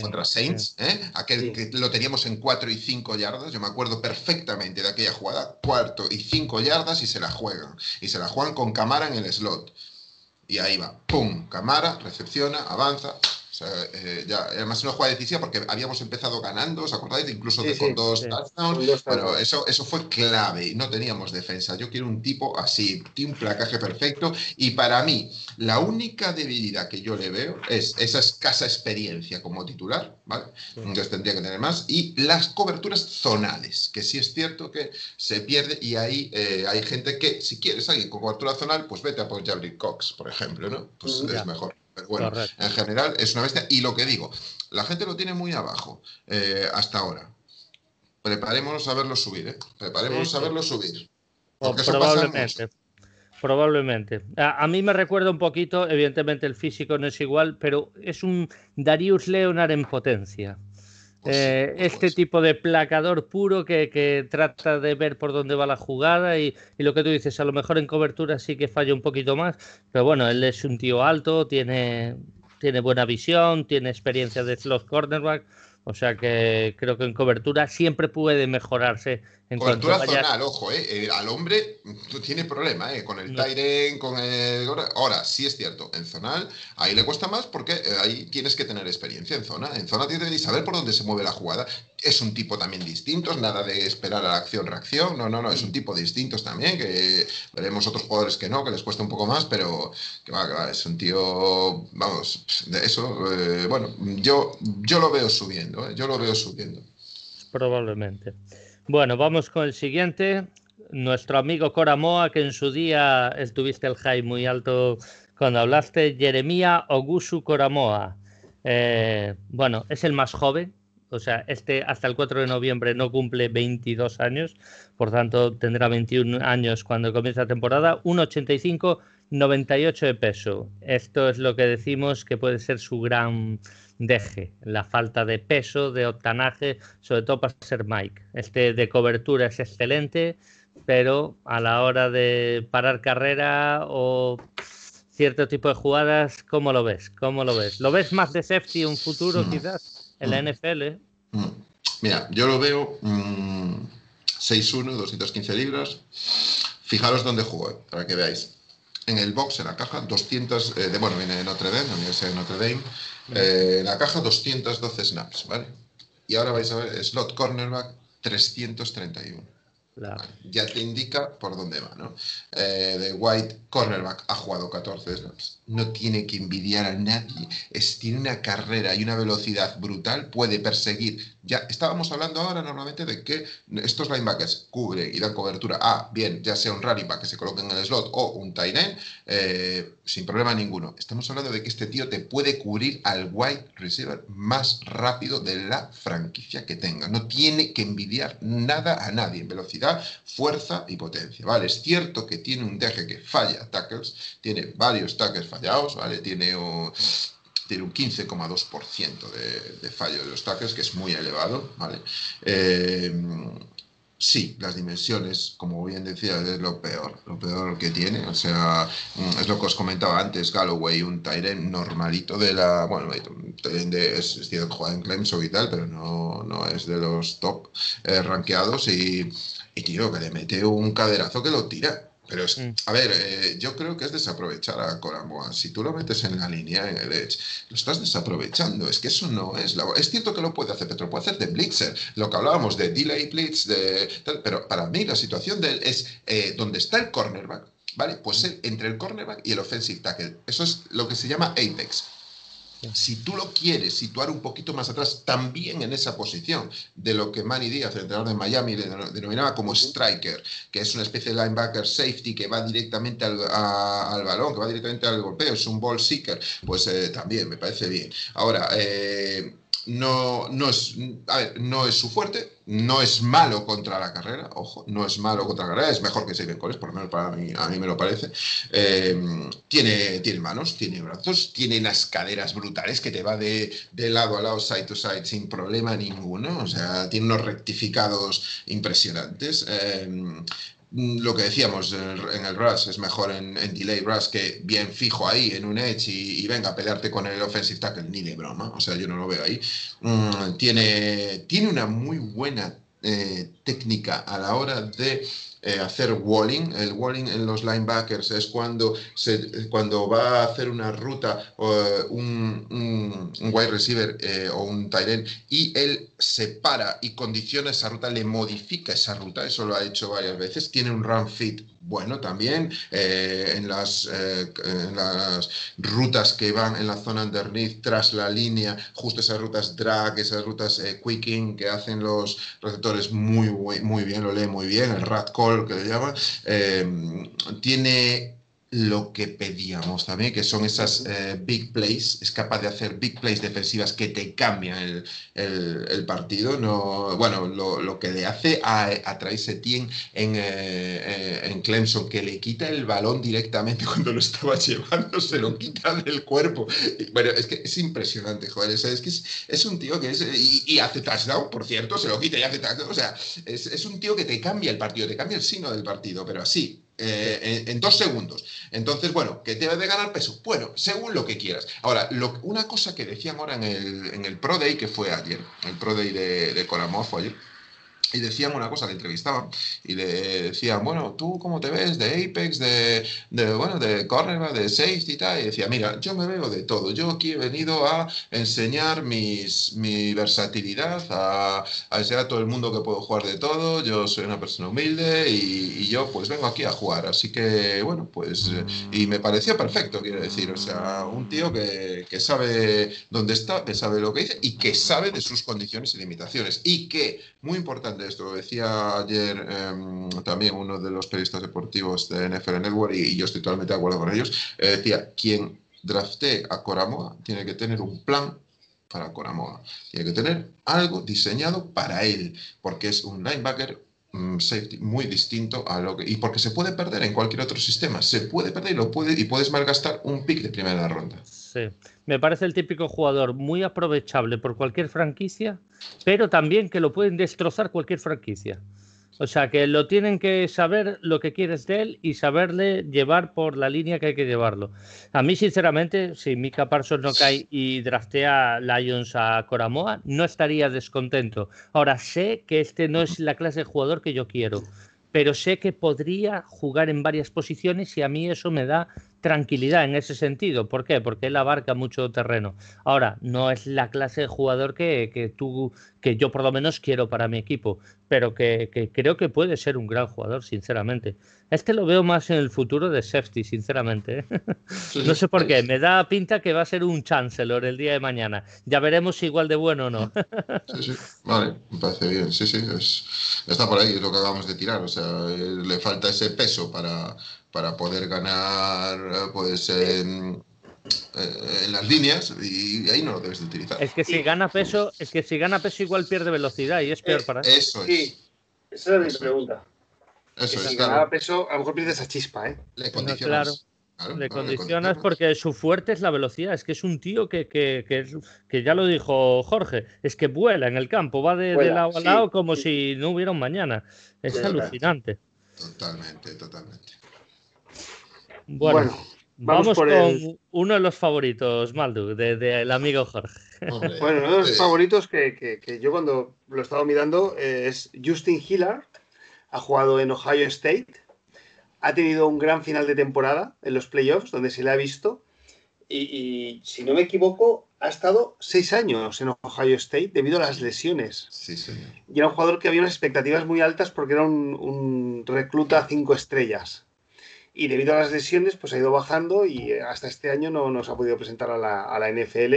contra Saints, ¿eh? aquel que lo teníamos en 4 y 5 yardas? Yo me acuerdo perfectamente de aquella jugada, cuarto y 5 yardas y se la juegan. Y se la juegan con cámara en el slot. Y ahí va, ¡pum! Cámara, recepciona, avanza, o sea, eh, ya, además una jugada decisiva porque habíamos empezado ganando, ¿os acordáis? Incluso con dos touchdowns. Pero eso, eso fue clave y no teníamos defensa. Yo quiero un tipo así, un placaje perfecto. Y para mí, la única debilidad que yo le veo es esa escasa experiencia como titular, ¿vale? Entonces tendría que tener más. Y las coberturas zonales, que sí es cierto que se pierde y ahí eh, hay gente que, si quieres alguien con cobertura zonal, pues vete a por Jabrick Cox, por ejemplo, ¿no? Pues es mejor. Pero bueno, en general es una bestia. Y lo que digo, la gente lo tiene muy abajo eh, hasta ahora. Preparémonos a verlo subir, ¿eh? Preparémonos a verlo subir. probablemente. Probablemente. A, mí me recuerda un poquito, evidentemente el físico no es igual, pero es un Darius Leonard en potencia. Pues eh, este pues tipo de placador puro que, trata de ver por dónde va la jugada y, lo que tú dices, a lo mejor en cobertura sí que falla un poquito más, pero bueno, él es un tío alto, tiene, tiene buena visión, tiene experiencia de slot cornerback, o sea que creo que en cobertura siempre puede mejorarse. En cobertura zonal, ojo, eh, eh, al hombre tiene problema eh, con el no. con el... Ahora, sí es cierto, en zonal ahí le cuesta más porque eh, ahí tienes que tener experiencia en zona. En zona tienes que saber por dónde se mueve la jugada. Es un tipo también distinto, nada de esperar a la acción-reacción, no, no, no, es un mm. tipo distinto también, que veremos otros jugadores que no, que les cuesta un poco más, pero que va, que va, es un tío, vamos, de eso, bueno, yo, yo lo veo subiendo. ¿eh? yo lo veo subiendo. Probablemente. Bueno, vamos con el siguiente. Nuestro amigo Coramoa, que en su día estuviste el high muy alto cuando hablaste, Jeremía Ogusu Coramoa. Eh, bueno, es el más joven, o sea, este hasta el 4 de noviembre no cumple 22 años, por tanto tendrá 21 años cuando comience la temporada, 1,85, 98 de peso. Esto es lo que decimos que puede ser su gran deje, la falta de peso, de octanaje, sobre todo para ser Mike. Este de cobertura es excelente, pero a la hora de parar carrera o cierto tipo de jugadas, ¿cómo lo ves? ¿Cómo lo ves? ¿Lo ves más de safety un futuro mm. quizás en la mm. NFL? Mm. Mira, yo lo veo 6'1, 215 libras. Fijaros dónde jugó, para que veáis. en el box, en la caja, 200, de, bueno, viene de Notre Dame, la Universidad de Notre Dame, en la caja 212 snaps, ¿vale? Y ahora vais a ver, slot cornerback 331. Ya te indica por dónde va, ¿no? Eh, de White, cornerback, ha jugado 14 snaps. No tiene que envidiar a nadie. Tiene una carrera y una velocidad brutal. Puede perseguir. Ya estábamos hablando ahora normalmente de que estos linebackers cubren y dan cobertura a, bien, ya sea un running back que se coloque en el slot o un tight end, eh, sin problema ninguno. Estamos hablando de que este tío te puede cubrir al wide receiver más rápido de la franquicia que tenga. No tiene que envidiar nada a nadie en velocidad fuerza y potencia. Vale, es cierto que tiene un deje que falla tackles, tiene varios tackles ¿vale? Tiene un, tiene un 15,2% de, fallo de los tackles, que es muy elevado, ¿vale? Eh, sí, las dimensiones, como bien decía, es lo peor, lo peor que tiene. O sea, mm, es lo que os comentaba antes, Galloway, un Tyren normalito de la. Bueno, de, es, es en Clemson y tal, pero no, no es de los top eh, rankeados. Y, y tío, que le mete un caderazo que lo tira. Pero es, mm. a ver, eh, yo creo que es desaprovechar a Coramoa. Si tú lo metes en la línea, en el edge, lo estás desaprovechando. Es que eso no es la... Es cierto que lo puede hacer, pero lo puede hacer de blitzer. Lo que hablábamos de delay blitz, de, pero para mí la situación de él es eh, donde está el cornerback, ¿vale? Pues entre el cornerback y el offensive tackle. Eso es lo que se llama apex. Si tú lo quieres situar un poquito más atrás, también en esa posición de lo que Manny Díaz, el entrenador de Miami, le denominaba como striker, que es una especie de linebacker safety que va directamente al, balón, que va directamente al golpeo, es un ball seeker, pues eh, también me parece bien. Ahora, eh, no, no, es, no es su fuerte, no es malo contra la carrera, ojo, no es malo contra la carrera, es mejor que Steven Coles, por lo menos para mí, a mí me lo parece. Eh, tiene, tiene manos, tiene brazos, tiene las caderas brutales que te va de, lado a lado, side to side, sin problema ninguno, o sea, tiene unos rectificados impresionantes. Eh, lo que decíamos en el rush es mejor en, delay rush que bien fijo ahí en un edge y, venga a pelearte con el offensive tackle ni de broma o sea yo no lo veo ahí. Mm, tiene tiene una muy buena eh, técnica a la hora de eh, hacer walling. El walling en los linebackers es cuando, se, cuando va a hacer una ruta un, un, wide receiver eh, o un tight end y él se para y condiciona esa ruta, le modifica esa ruta. Eso lo ha hecho varias veces. Tiene un run fit bueno también eh, en, las, en las rutas que van en la zona underneath tras la línea, justo esas rutas drag, esas rutas quicking que hacen los receptores muy, muy bien, lo lee muy bien, el rat call que le llama, eh, tiene lo que pedíamos también, que son esas eh, big plays, es capaz de hacer big plays defensivas que te cambian el, partido. No, bueno, lo, que le hace a, a Travis Etienne en, eh, en Clemson, que le quita el balón directamente cuando lo estaba llevando, se lo quita del cuerpo. Bueno, es que es impresionante, joder, es, que es, un tío que es, y, hace touchdown, por cierto, se lo quita y hace touchdown, o sea, es, es un tío que te cambia el partido, te cambia el signo del partido, pero así, eh, en, dos segundos. Entonces, bueno, ¿qué debe de ganar peso? Bueno, según lo que quieras. Ahora, una cosa que decían ahora en el, en el Pro Day, que fue ayer, el Pro Day de, de Coramov fue ayer, y decían una cosa, le entrevistaban y le decían, bueno, ¿tú cómo te ves de Apex, de, de bueno, de cornerback, de safety y tal? Y decía, mira, yo me veo de todo. Yo aquí he venido a enseñar mis, mi versatilidad, a, a enseñar a todo el mundo que puedo jugar de todo. Yo soy una persona humilde y, y yo pues vengo aquí a jugar. Así que, bueno, pues, y me pareció perfecto, quiero decir. O sea, un tío que, que sabe dónde está, que sabe lo que dice y que sabe de sus condiciones y limitaciones. Y que, muy importante, esto. Lo decía ayer em, también uno de los periodistas deportivos de NFL Network y, yo estoy totalmente de acuerdo con ellos. Eh, decía, quien drafte a Coramoa tiene que tener un plan para Coramoa. Tiene que tener algo diseñado para él, porque es un linebacker mm, safety muy distinto a lo que y porque se puede perder en cualquier otro sistema se puede perder y lo puede y puedes malgastar un pick de primera ronda sí me parece el típico jugador muy aprovechable por cualquier franquicia, pero también que lo pueden destrozar cualquier franquicia. O sea, que lo tienen que saber lo que quieres de él y saberle llevar por la línea que hay que llevarlo. A mí, sinceramente, si Mika Parsons no cae y draftea Lions a Coramoa, no estaría descontento. Ahora, sé que este no es la clase de jugador que yo quiero pero sé que podría jugar en varias posiciones y a mí eso me da tranquilidad en ese sentido. ¿Por qué? Porque él abarca mucho terreno. Ahora, no es la clase de jugador que, que tú, que yo por lo menos quiero para mi equipo, pero que, que, creo que puede ser un gran jugador, sinceramente. Este lo veo más en el futuro de Safety, sinceramente. ¿eh? no sé por qué, me da pinta que va a ser un Chancellor el día de mañana. Ya veremos si igual de bueno o no. sí, sí, vale, me parece bien. Sí, sí, está por ahí, es lo que acabamos de tirar. O sea, le falta ese peso para para poder ganar pues en, en, las líneas y ahí no lo debes de utilizar. Es que si gana peso, es que si gana peso igual pierde velocidad y es peor eh, para él. Eso es. Sí, esa es mi pregunta. Eso si es, gana claro. peso, a lo mejor pierde esa chispa, ¿eh? Le No, condicionas. claro. Claro, Le claro, condicionas porque su fuerte es la velocidad. Es que es un tío que, que, que, es- que ya lo dijo Jorge, es que vuela en el campo, va de, lado a sí, lado como sí. si no hubiera un mañana. Es Sí, alucinante. Totalmente, totalmente. Bueno, Bueno, vamos, vamos por con el- uno de los favoritos, Maldu, del de, el amigo Jorge. Hombre, Bueno, uno de los eh, favoritos que, que- que yo cuando lo estaba mirando eh, es Justin Hillard. Ha jugado en Ohio State. Ha tenido un gran final de temporada en los playoffs, donde se le ha visto. Y, y, si no me equivoco, ha estado seis años en Ohio State debido a las lesiones. Sí, señor. Y era un jugador que había unas expectativas muy altas porque era un, un recluta cinco estrellas. Y debido a las lesiones, pues ha ido bajando y eh, hasta este año no nos ha podido presentar a la, a la NFL.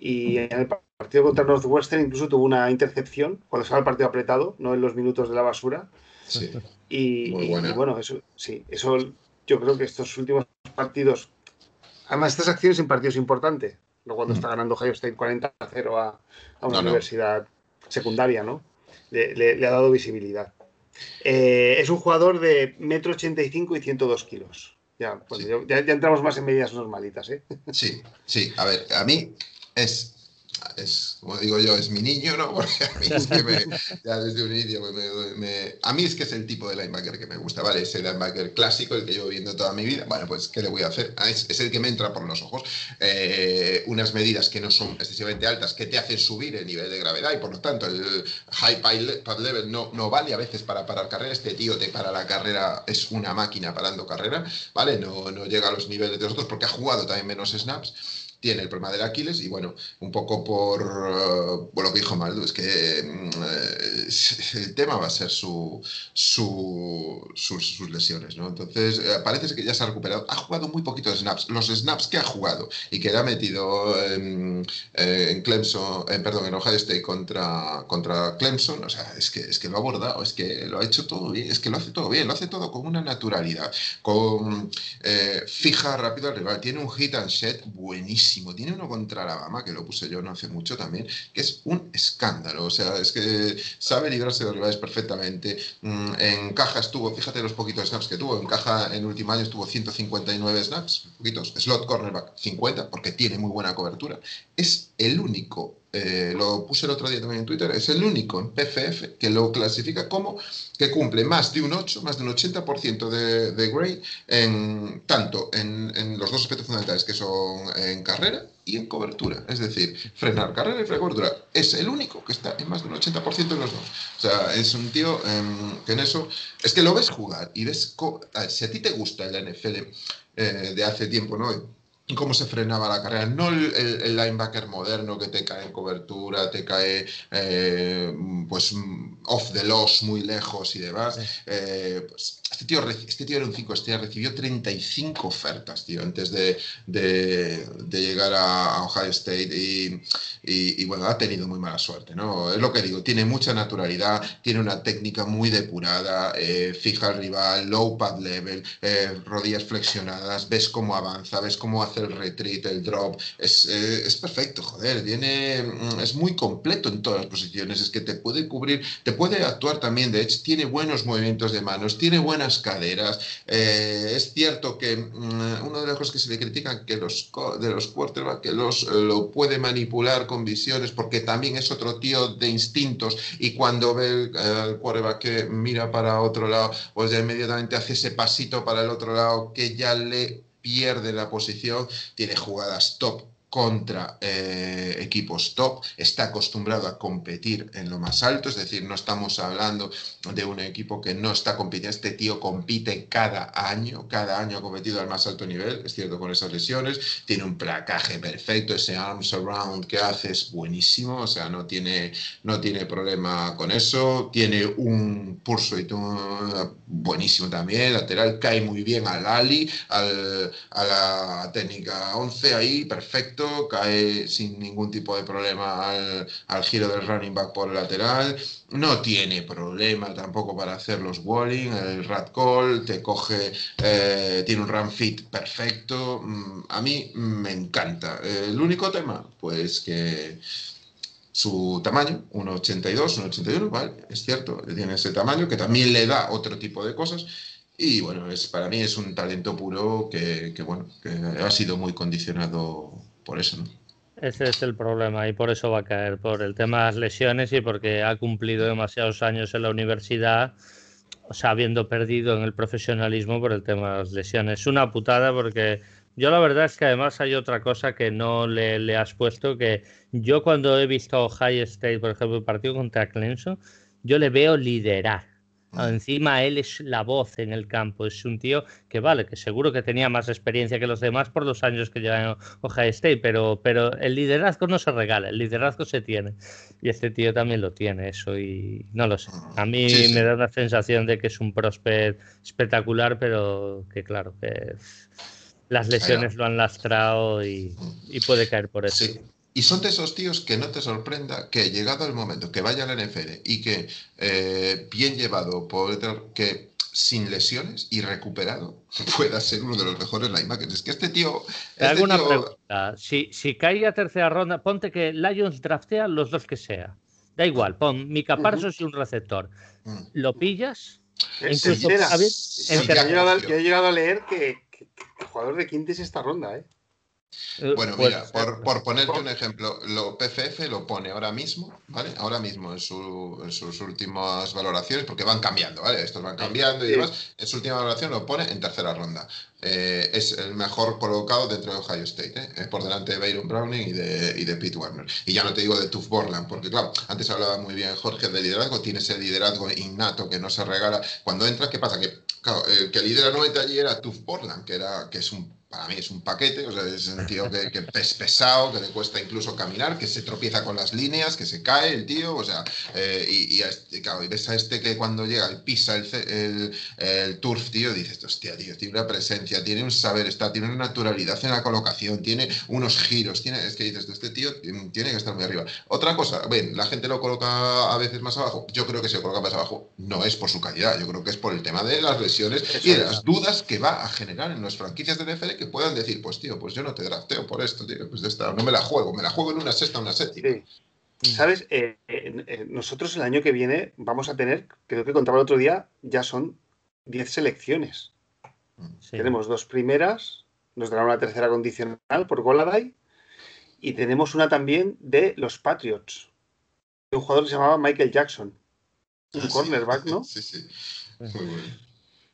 Y en el partido contra Northwestern incluso tuvo una intercepción cuando estaba el partido apretado, no en los minutos de la basura. Sí. Y, Muy y- buena. y bueno, eso sí, eso yo creo que estos últimos partidos, además estas acciones en partidos importantes, no cuando Mm. está ganando Ohio State 40 a 0 a, a una No, no. universidad secundaria, ¿no? Le, le- le ha dado visibilidad. Eh, es un jugador de metro 85 y 102 kilos. Ya, bueno, Sí. yo- ya, ya entramos más en medidas normalitas, ¿eh? Sí, sí, a ver, a mí es, es, como digo yo, es mi niño, ¿no? Porque a mí es que me, ya desde un inicio, me, me- me- a mí es que es el tipo de linebacker que me gusta, ¿vale? Ese linebacker clásico, el que llevo viendo toda mi vida, bueno, pues, ¿qué le voy a hacer? Ah, Es, es el que me entra por los ojos. Eh, unas medidas que no son excesivamente altas, que te hacen subir el nivel de gravedad y por lo tanto el high pad level no, no vale a veces para parar carrera. Este tío te para la carrera, es una máquina parando carrera, ¿vale? No, no llega a los niveles de los otros porque ha jugado también menos snaps. Tiene el problema del Aquiles y bueno, un poco por, eh, lo que dijo Maldu, es que mm, eh, el tema va a ser su, su- sus, lesiones, ¿no? Entonces, eh, parece que ya se ha recuperado. Ha jugado muy poquitos snaps. Los snaps que ha jugado y que le ha metido en, Clemson, eh, perdón, en Ohio State contra, contra Clemson, o sea, es que, es que lo ha abordado, es que lo ha hecho todo bien, es que lo hace todo bien, lo hace todo con una naturalidad, con fija rápido al rival, tiene un hit and set buenísimo, tiene uno contra Alabama, que lo puse yo no hace mucho también, que es un escándalo, o sea, es que sabe librarse de rivales perfectamente, mm, en caja estuvo, fíjate los poquitos snaps que tuvo, en caja en el último año estuvo 159 snaps, poquitos, slot cornerback 50, porque tiene muy buena cobertura, es el único, eh, lo puse el otro día también en Twitter, es el único en PFF que lo clasifica como que cumple más de un 8, más de un 80% de, de grade, en, tanto en, los dos aspectos fundamentales que son en carrera y en cobertura. Es decir, frenar carrera y frenar cobertura. Es el único que está en más de un 80% de los dos. O sea, es un tío em, que en eso es que lo ves jugar y ves, si a ti te gusta el NFL eh, de hace tiempo, ¿no? Cómo se frenaba la carrera. No el, el- el linebacker moderno que te cae en cobertura, te cae eh, pues mm, off the loss muy lejos y demás. Eh, pues, este, tío, este tío era un 5 estrellas, recibió 35 ofertas, tío, antes de, de- llegar a, Ohio State y, y- bueno, ha tenido muy mala suerte, ¿no? Es lo que digo, tiene mucha naturalidad, tiene una técnica muy depurada, eh, fija al rival, low pad level, eh, rodillas flexionadas, ves cómo avanza, ves cómo hace el retreat, el drop, es, eh, es perfecto, joder, tiene, mm, es muy completo en todas las posiciones, es que te puede cubrir, te puede actuar también, de hecho, tiene buenos movimientos de manos, tiene caderas, eh, es cierto que mm, una de las cosas que se le critican que los de los quarterbacks que los eh, lo puede manipular con visiones porque también es otro tío de instintos y cuando ve el, el que mira para otro lado pues ya inmediatamente hace ese pasito para el otro lado que ya le pierde la posición tiene jugadas top contra eh, equipos top, está acostumbrado a competir en lo más alto, es decir, no estamos hablando de un equipo que no está compitiendo, este tío compite cada año, cada año ha competido al más alto nivel, es cierto, con esas lesiones, tiene un placaje perfecto, ese arms around que hace es buenísimo, o sea, no tiene, no tiene problema con eso, tiene un pulso y buenísimo también, lateral, cae muy bien al Ali, al, a la técnica 11 ahí, perfecto cae sin ningún tipo de problema al, giro del running back por el lateral, no tiene problema tampoco para hacer los walling, el rat call, te coge, eh, tiene un run fit perfecto, mm, a mí me encanta. El único tema, pues que su tamaño, 1,82, 1,81, ¿vale? Es cierto, tiene ese tamaño que también le da otro tipo de cosas. Y bueno, es, para mí es un talento puro que, que, bueno, que ha sido muy condicionado por eso, ¿no? Ese es el problema y por eso va a caer, por el tema de las lesiones y porque ha cumplido demasiados años en la universidad, o sea, habiendo perdido en el profesionalismo por el tema de las lesiones. Es una putada porque yo la verdad es que además hay otra cosa que no le, le has puesto, que yo cuando he visto a Ohio State, por ejemplo, el partido contra Clemson, yo le veo liderar Encima él es la voz en el campo, es un tío que vale, que seguro que tenía más experiencia que los demás por los años que lleva en Ohio State, pero, pero el liderazgo no se regala, el liderazgo se tiene. Y este tío también lo tiene, eso, y no lo sé. A mí me da una sensación de que es un prospect espectacular, pero que claro, que las lesiones lo han lastrado y, y puede caer por eso. Y son de esos tíos que no te sorprenda que llegado el momento que vaya al NFL y que eh, bien llevado, por, que sin lesiones y recuperado pueda ser uno de los mejores linebackers. Es que este tío... Este pregunta. Si, si cae a tercera ronda, ponte que Lions draftea los dos que sea. Da igual, pon Mika Parsons y un receptor. Mm. ¿Lo pillas? Incluso, yo, he llegado, a leer que, el jugador de quinta es esta ronda, ¿eh? Eh, bueno, mira, por, ponerte un ejemplo, lo PFF lo pone ahora mismo, ¿vale? Ahora mismo en, sus últimas valoraciones, porque van cambiando, ¿vale? Estos van cambiando y demás. En su última valoración lo pone en tercera ronda. Eh, es el mejor colocado dentro de Ohio State, ¿eh? por delante de Byron Browning y de, y de Pete Warner. Y ya no te digo de Tuf Borland, porque claro, antes hablaba muy bien Jorge de liderazgo, tiene ese liderazgo innato que no se regala. Cuando entra, ¿qué pasa? Que, claro, el que lidera nuevamente allí era Tuf Borland, que, era, que es un para mí es un paquete, o sea, es un tío que, es pesado, que le cuesta incluso caminar, que se tropieza con las líneas, que se cae el tío, o sea, eh, y, este, claro, y ves a este que cuando llega y pisa el, el, turf, tío, dices, hostia, tío, tiene una presencia, tiene un saber está, tiene una naturalidad en la colocación, tiene unos giros, tiene, es que dices, este tío tiene que estar muy arriba. Otra cosa, ven, la gente lo coloca a veces más abajo, yo creo que se coloca más abajo, no es por su calidad, yo creo que es por el tema de las lesiones y de las dudas que va a generar en las franquicias del NFL que puedan decir, pues tío, pues yo no te drafteo por esto, tío, pues de esta, no me la juego, me la juego en una sexta, una séptima. ¿Sabes? Eh, eh, nosotros el año que viene vamos a tener, creo que contaba el otro día, ya son 10 selecciones. Tenemos dos primeras, nos dará una tercera condicional por Goladay y tenemos una también de los Patriots. Un jugador que se llamaba Michael Jackson. Un ah, cornerback, ¿no? Sí, sí. Muy bueno.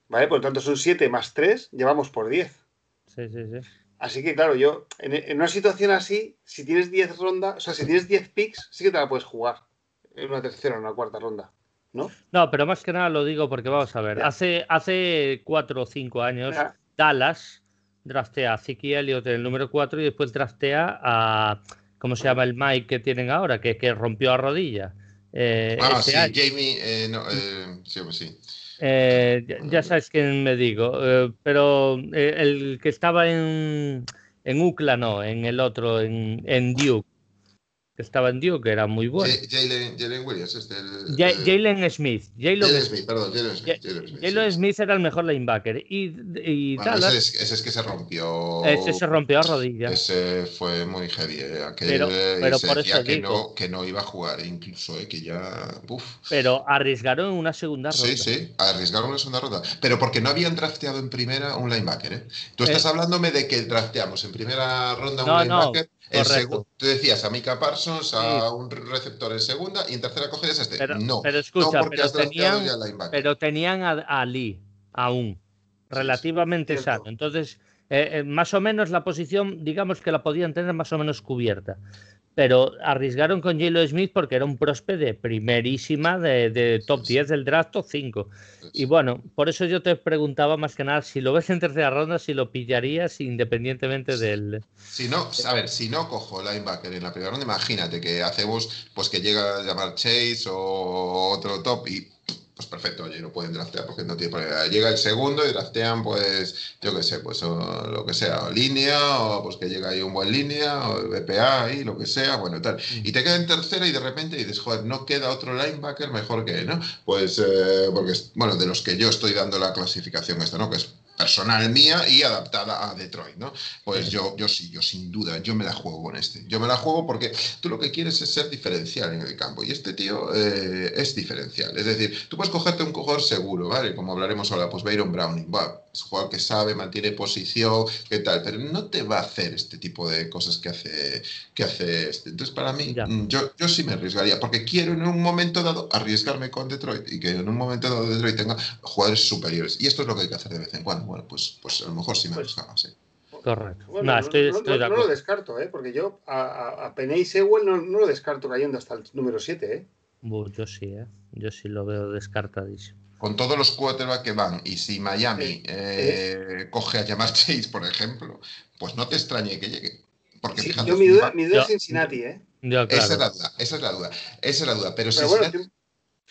Vale, por lo tanto son 7 más 3, llevamos por 10. Sí, sí, sí. Así que, claro, yo, en, una situación así, si tienes 10 rondas, o sea, si tienes 10 picks, sí que te la puedes jugar en una tercera o una cuarta ronda, ¿no? No, pero más que nada lo digo porque vamos a ver, hace, hace 4 o 5 años, Dallas draftea a Ziki Elliott en el número 4 y después draftea a, ¿cómo se llama el Mike que tienen ahora? Que, que rompió a rodilla. Eh, ah, sí, Jamie, eh, no, eh, sí, pues sí. Eh, ya, sabes quién me digo, eh, pero eh, el que estaba en, en UCLA, no, en el otro, en, en Duke que estaba en Duke, que era muy bueno. Jalen Williams, este. Jalen Smith. Jalen Smith, perdón, Jalen Smith. Jalen Smith, era el mejor linebacker. Y, y ese, es, que se rompió. Ese se rompió a rodillas. Ese fue muy heavy. Eh, pero, pero por eso que, no, que no iba a jugar, incluso, eh, que ya. Uf. Pero arriesgaron una segunda ronda. Sí, sí, arriesgaron una segunda ronda. Pero porque no habían drafteado en primera un linebacker. ¿eh? Tú estás hablándome de que drafteamos en primera ronda un linebacker. Tú decías a Mika Parsons, a un receptor en segunda y en tercera cogerías este. Pero, no, pero escucha, pero, tenían, pero tenían a, Lee aún relativamente sano. Entonces, más o menos la posición, digamos que la podían tener más o menos cubierta pero arriesgaron con J.Lo Smith porque era un prospe de primerísima de, top 10 del draft, top 5. Y bueno, por eso yo te preguntaba más que nada si lo ves en tercera ronda, si lo pillarías independientemente del. Si no, a ver, si no cojo linebacker en la primera ronda, imagínate que hacemos pues que llega a llamar Chase o otro top y pues perfecto, oye, lo pueden draftear porque no tiene problema. Llega el segundo y draftean, pues, yo qué sé, pues lo que sea, o línea, o pues que llega ahí un buen línea, o BPA ahí, lo que sea, bueno, tal. Y te queda en tercera y de repente dices, joder, no queda otro linebacker mejor que, ¿no? Pues, eh, porque, bueno, de los que yo estoy dando la clasificación esta, ¿no? Que es personal mía y adaptada a Detroit, ¿no? Pues yo, yo sí, yo sin duda, yo me la juego con este. Yo me la juego porque tú lo que quieres es ser diferencial en el campo y este tío eh, es diferencial. Es decir, tú puedes cogerte un jugador seguro, ¿vale? Como hablaremos ahora, pues Byron Browning, es un jugador que sabe, mantiene posición, qué tal, pero no te va a hacer este tipo de cosas que hace, que hace este. Entonces, para mí, mm, yo, yo sí me arriesgaría, porque quiero en un momento dado arriesgarme con Detroit y que en un momento dado Detroit tenga jugadores superiores. Y esto es lo que hay que hacer de vez en cuando. Bueno, pues, pues a lo mejor sí me pues, arriesgaba, sí. Correcto. no, lo descarto, ¿eh? porque yo a, a Peney Sewell no, no, lo descarto cayendo hasta el número 7. ¿eh? yo sí, ¿eh? yo sí lo veo descartadísimo con todos los quarterbacks que van, y si Miami eh, coge a llamar Chase, por ejemplo, pues no te extrañe que llegue. Porque fíjate, yo mi duda, mi duda es Cincinnati, ¿eh? esa, es la duda, esa es la duda, esa es la duda. Pero, si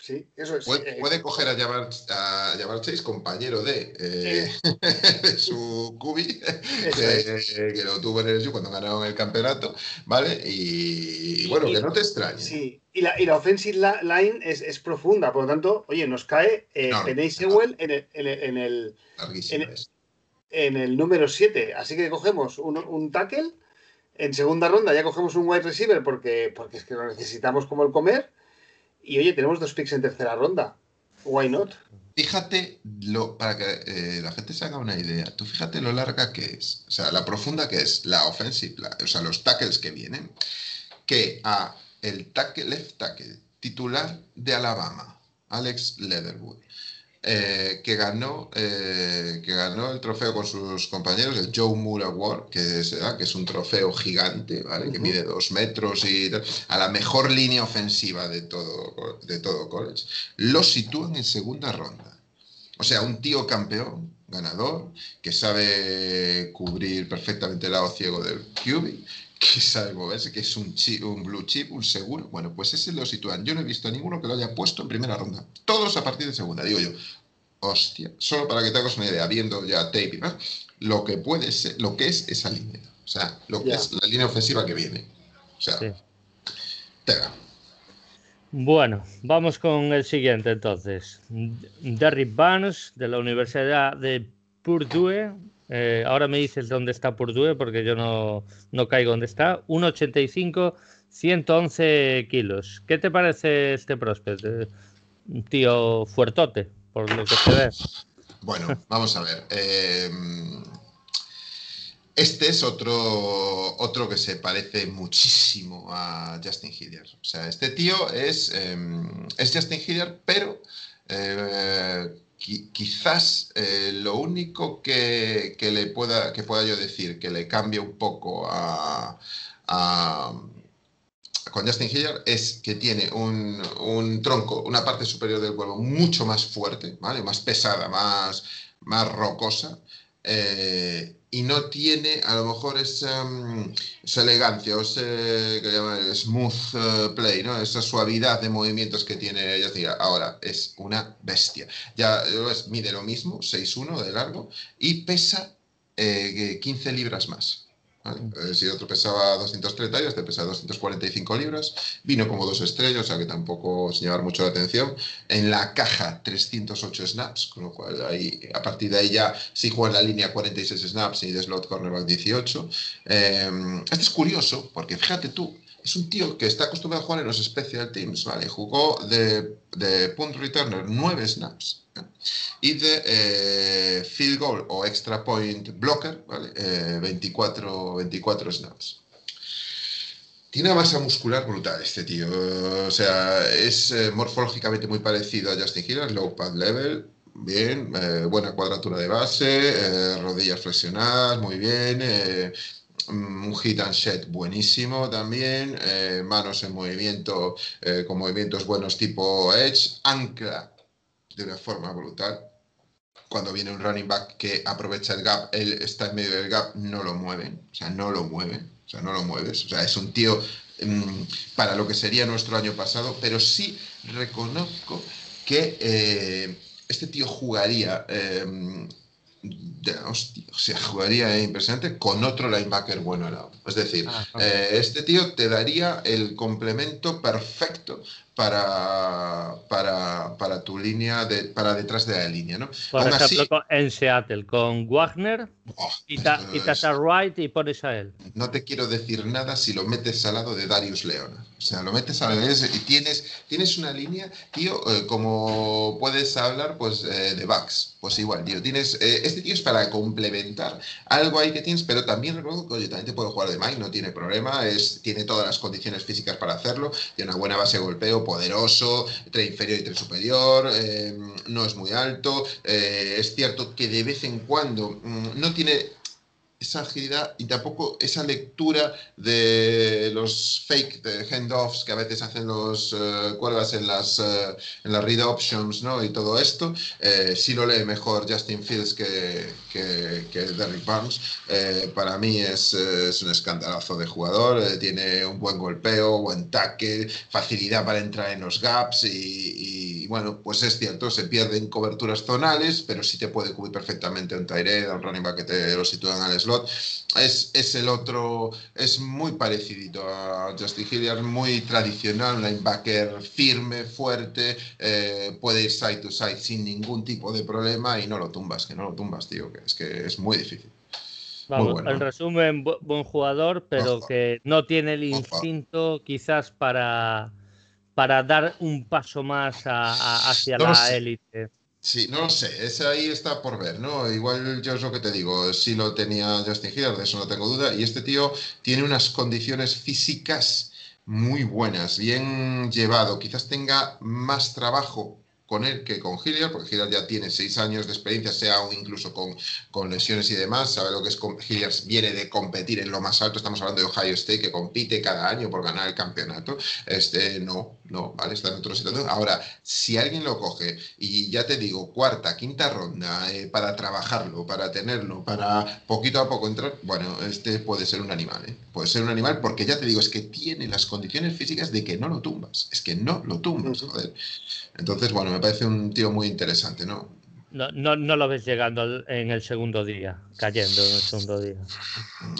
sí, eso es. Puede, eh, coger a llamar, a llamar Chase, compañero de, eh, su cubi, que, lo tuvo en el cuando ganaron el campeonato, ¿vale? Y, bueno, que no te extrañe. Sí, y la, y la offensive line es, es, profunda, por lo tanto, oye, nos cae eh, en el, en el, en el, número 7. Así que cogemos un, un, tackle. En segunda ronda ya cogemos un wide receiver porque, porque es que lo necesitamos como el comer. Y oye, tenemos dos picks en tercera ronda. Why not? Fíjate, lo, para que eh, la gente se haga una idea, tú fíjate lo larga que es, o sea, la profunda que es la offensive, o sea, los tackles que vienen, que a el tackle, left tackle titular de Alabama, Alex Leatherwood, eh, que, ganó, eh, que ganó el trofeo con sus compañeros, el Joe Moore Award, que es, que es un trofeo gigante, ¿vale? que mide dos metros y a la mejor línea ofensiva de todo, de todo college, lo sitúan en segunda ronda. O sea, un tío campeón, ganador, que sabe cubrir perfectamente el lado ciego del QB, que sabe moverse, que es un, un blue chip, un seguro. Bueno, pues ese lo sitúan. Yo no he visto a ninguno que lo haya puesto en primera ronda. Todos a partir de segunda, digo yo. Hostia, solo para que te hagas una idea, viendo ya tape y más, lo que puede ser, lo que es esa línea. O sea, lo que es la línea ofensiva que viene. O sea, sí. Bueno, vamos con el siguiente entonces. Derrick Barnes de la Universidad de Purdue eh, ahora me dices dónde está Purdue porque yo no, no caigo dónde está. 1,85, 111 kilos. ¿Qué te parece este prospect? Un tío fuertote, por lo que se ve. Bueno, vamos a ver. Em, este es otro, otro que se parece muchísimo a Justin Hilliard. O sea, este tío es, es Justin Hilliard, pero eh, quizás eh, lo único que, le pueda, que pueda yo decir que le cambie un poco a, con Justin Hilliard es que tiene un, tronco, una parte superior del cuerpo mucho más fuerte, ¿vale? más pesada, más, más rocosa. Eh, y no tiene a lo mejor esa, mm, elegancia o ese que llaman smooth eh, play, ¿no? esa suavidad de movimientos que tiene ella. Ahora es una bestia. Ya mide lo mismo, 6'1 de largo y pesa 15 eh, libras más. Eh, si otro pesaba 230 libras, este pesa 245 libras. Vino como dos estrellas, o sea que tampoco sin llevar mucho la atención. En la caja 308 snaps, con lo cual ahí, a partir de ahí ya sí juega en la línea 46 snaps y de slot cornerback 18. Eh, este es curioso porque fíjate tú, es un tío que está acostumbrado a jugar en los special teams, ¿vale? Jugó de, de punt returner 9 snaps y de eh, field goal o extra point blocker, ¿vale? 24, eh, 24 snaps. Tiene una masa muscular brutal este tío. O sea, es eh, morfológicamente muy parecido a Justin Hill, low pad level, bien, buena cuadratura de base, rodillas flexionadas, muy bien, mm, un hit and shed buenísimo también, manos en movimiento con movimientos buenos tipo edge, ancla de una forma brutal. Cuando viene un running back que aprovecha el gap, él está en medio del gap, no lo mueven, o sea, no lo mueven, o sea, no lo mueves, o sea, es un tío mm, para lo que sería nuestro año pasado, pero sí reconozco que eh, este tío jugaría, eh, o sea, jugaría impresionante con otro linebacker bueno al lado. Es decir, ah, eh, este tío te daría el complemento perfecto para, para, para, tu línea, de, para detrás de la línea. ¿no? Por ejemplo, en Seattle, con Wagner, oh, y quitas a Wright y pones a él. No te quiero decir nada si lo metes al lado de Darius Leona. O sea, lo metes al lado y tienes, tienes una línea, tío, eh, como puedes hablar pues eh, de backs. Pues igual, tío, tienes, eh, este tío es para complementar algo ahí que tienes, pero también recuerdo que, oye, también te puede jugar de Mike, no tiene problema, es, tiene todas las condiciones físicas para hacerlo, tiene una buena base de golpeo, poderoso, tren inferior y tren superior, eh, no es muy alto. Eh, es cierto que de vez en cuando mm, no tiene esa agilidad y tampoco esa lectura de los fake de handoffs que a veces hacen los uh, cuervas en las, uh, en las read options ¿no? y todo esto. Eh, sí lo lee mejor Justin Fields que, que, que Derrick Barnes. Eh, para mí es, es, un escandalazo de jugador. tiene un buen golpeo, buen tackle, facilidad para entrar en los gaps y, y, bueno, pues es cierto, se pierden coberturas zonales, pero sí te puede cubrir perfectamente un Tyree, un running back que te lo sitúan al slot es, es el otro, es muy parecido a Justin Hilliard, muy tradicional, un linebacker firme, fuerte, eh, puede ir side to side sin ningún tipo de problema y no lo tumbas, que no lo tumbas, tío, que es que es muy difícil. Vamos, en resumen, buen jugador, pero que no tiene el instinto quizás para, para dar un paso más hacia la élite. Sí, no lo sé, ese ahí está por ver, ¿no? Igual yo es lo que te digo, sí lo tenía Justin Hilliard, de eso no tengo duda, y este tío tiene unas condiciones físicas muy buenas, bien llevado, quizás tenga más trabajo con él que con Hilliard, porque Hilliard ya tiene seis años de experiencia, sea incluso con, con lesiones y demás, sabe lo que es, Hilliard viene de competir en lo más alto, estamos hablando de Ohio State, que compite cada año por ganar el campeonato, este no, no, ¿vale? Está en otra situación. Ahora, si alguien lo coge y ya te digo, cuarta, quinta ronda, eh, para trabajarlo, para tenerlo, para poquito a poco entrar, bueno, este puede ser un animal, ¿eh? Puede ser un animal porque ya te digo, es que tiene las condiciones físicas de que no lo tumbas, es que no lo tumbas, joder. Entonces, bueno, me parece un tío muy interesante, ¿no? No, no, no, lo ves llegando en el segundo día, cayendo en el segundo día.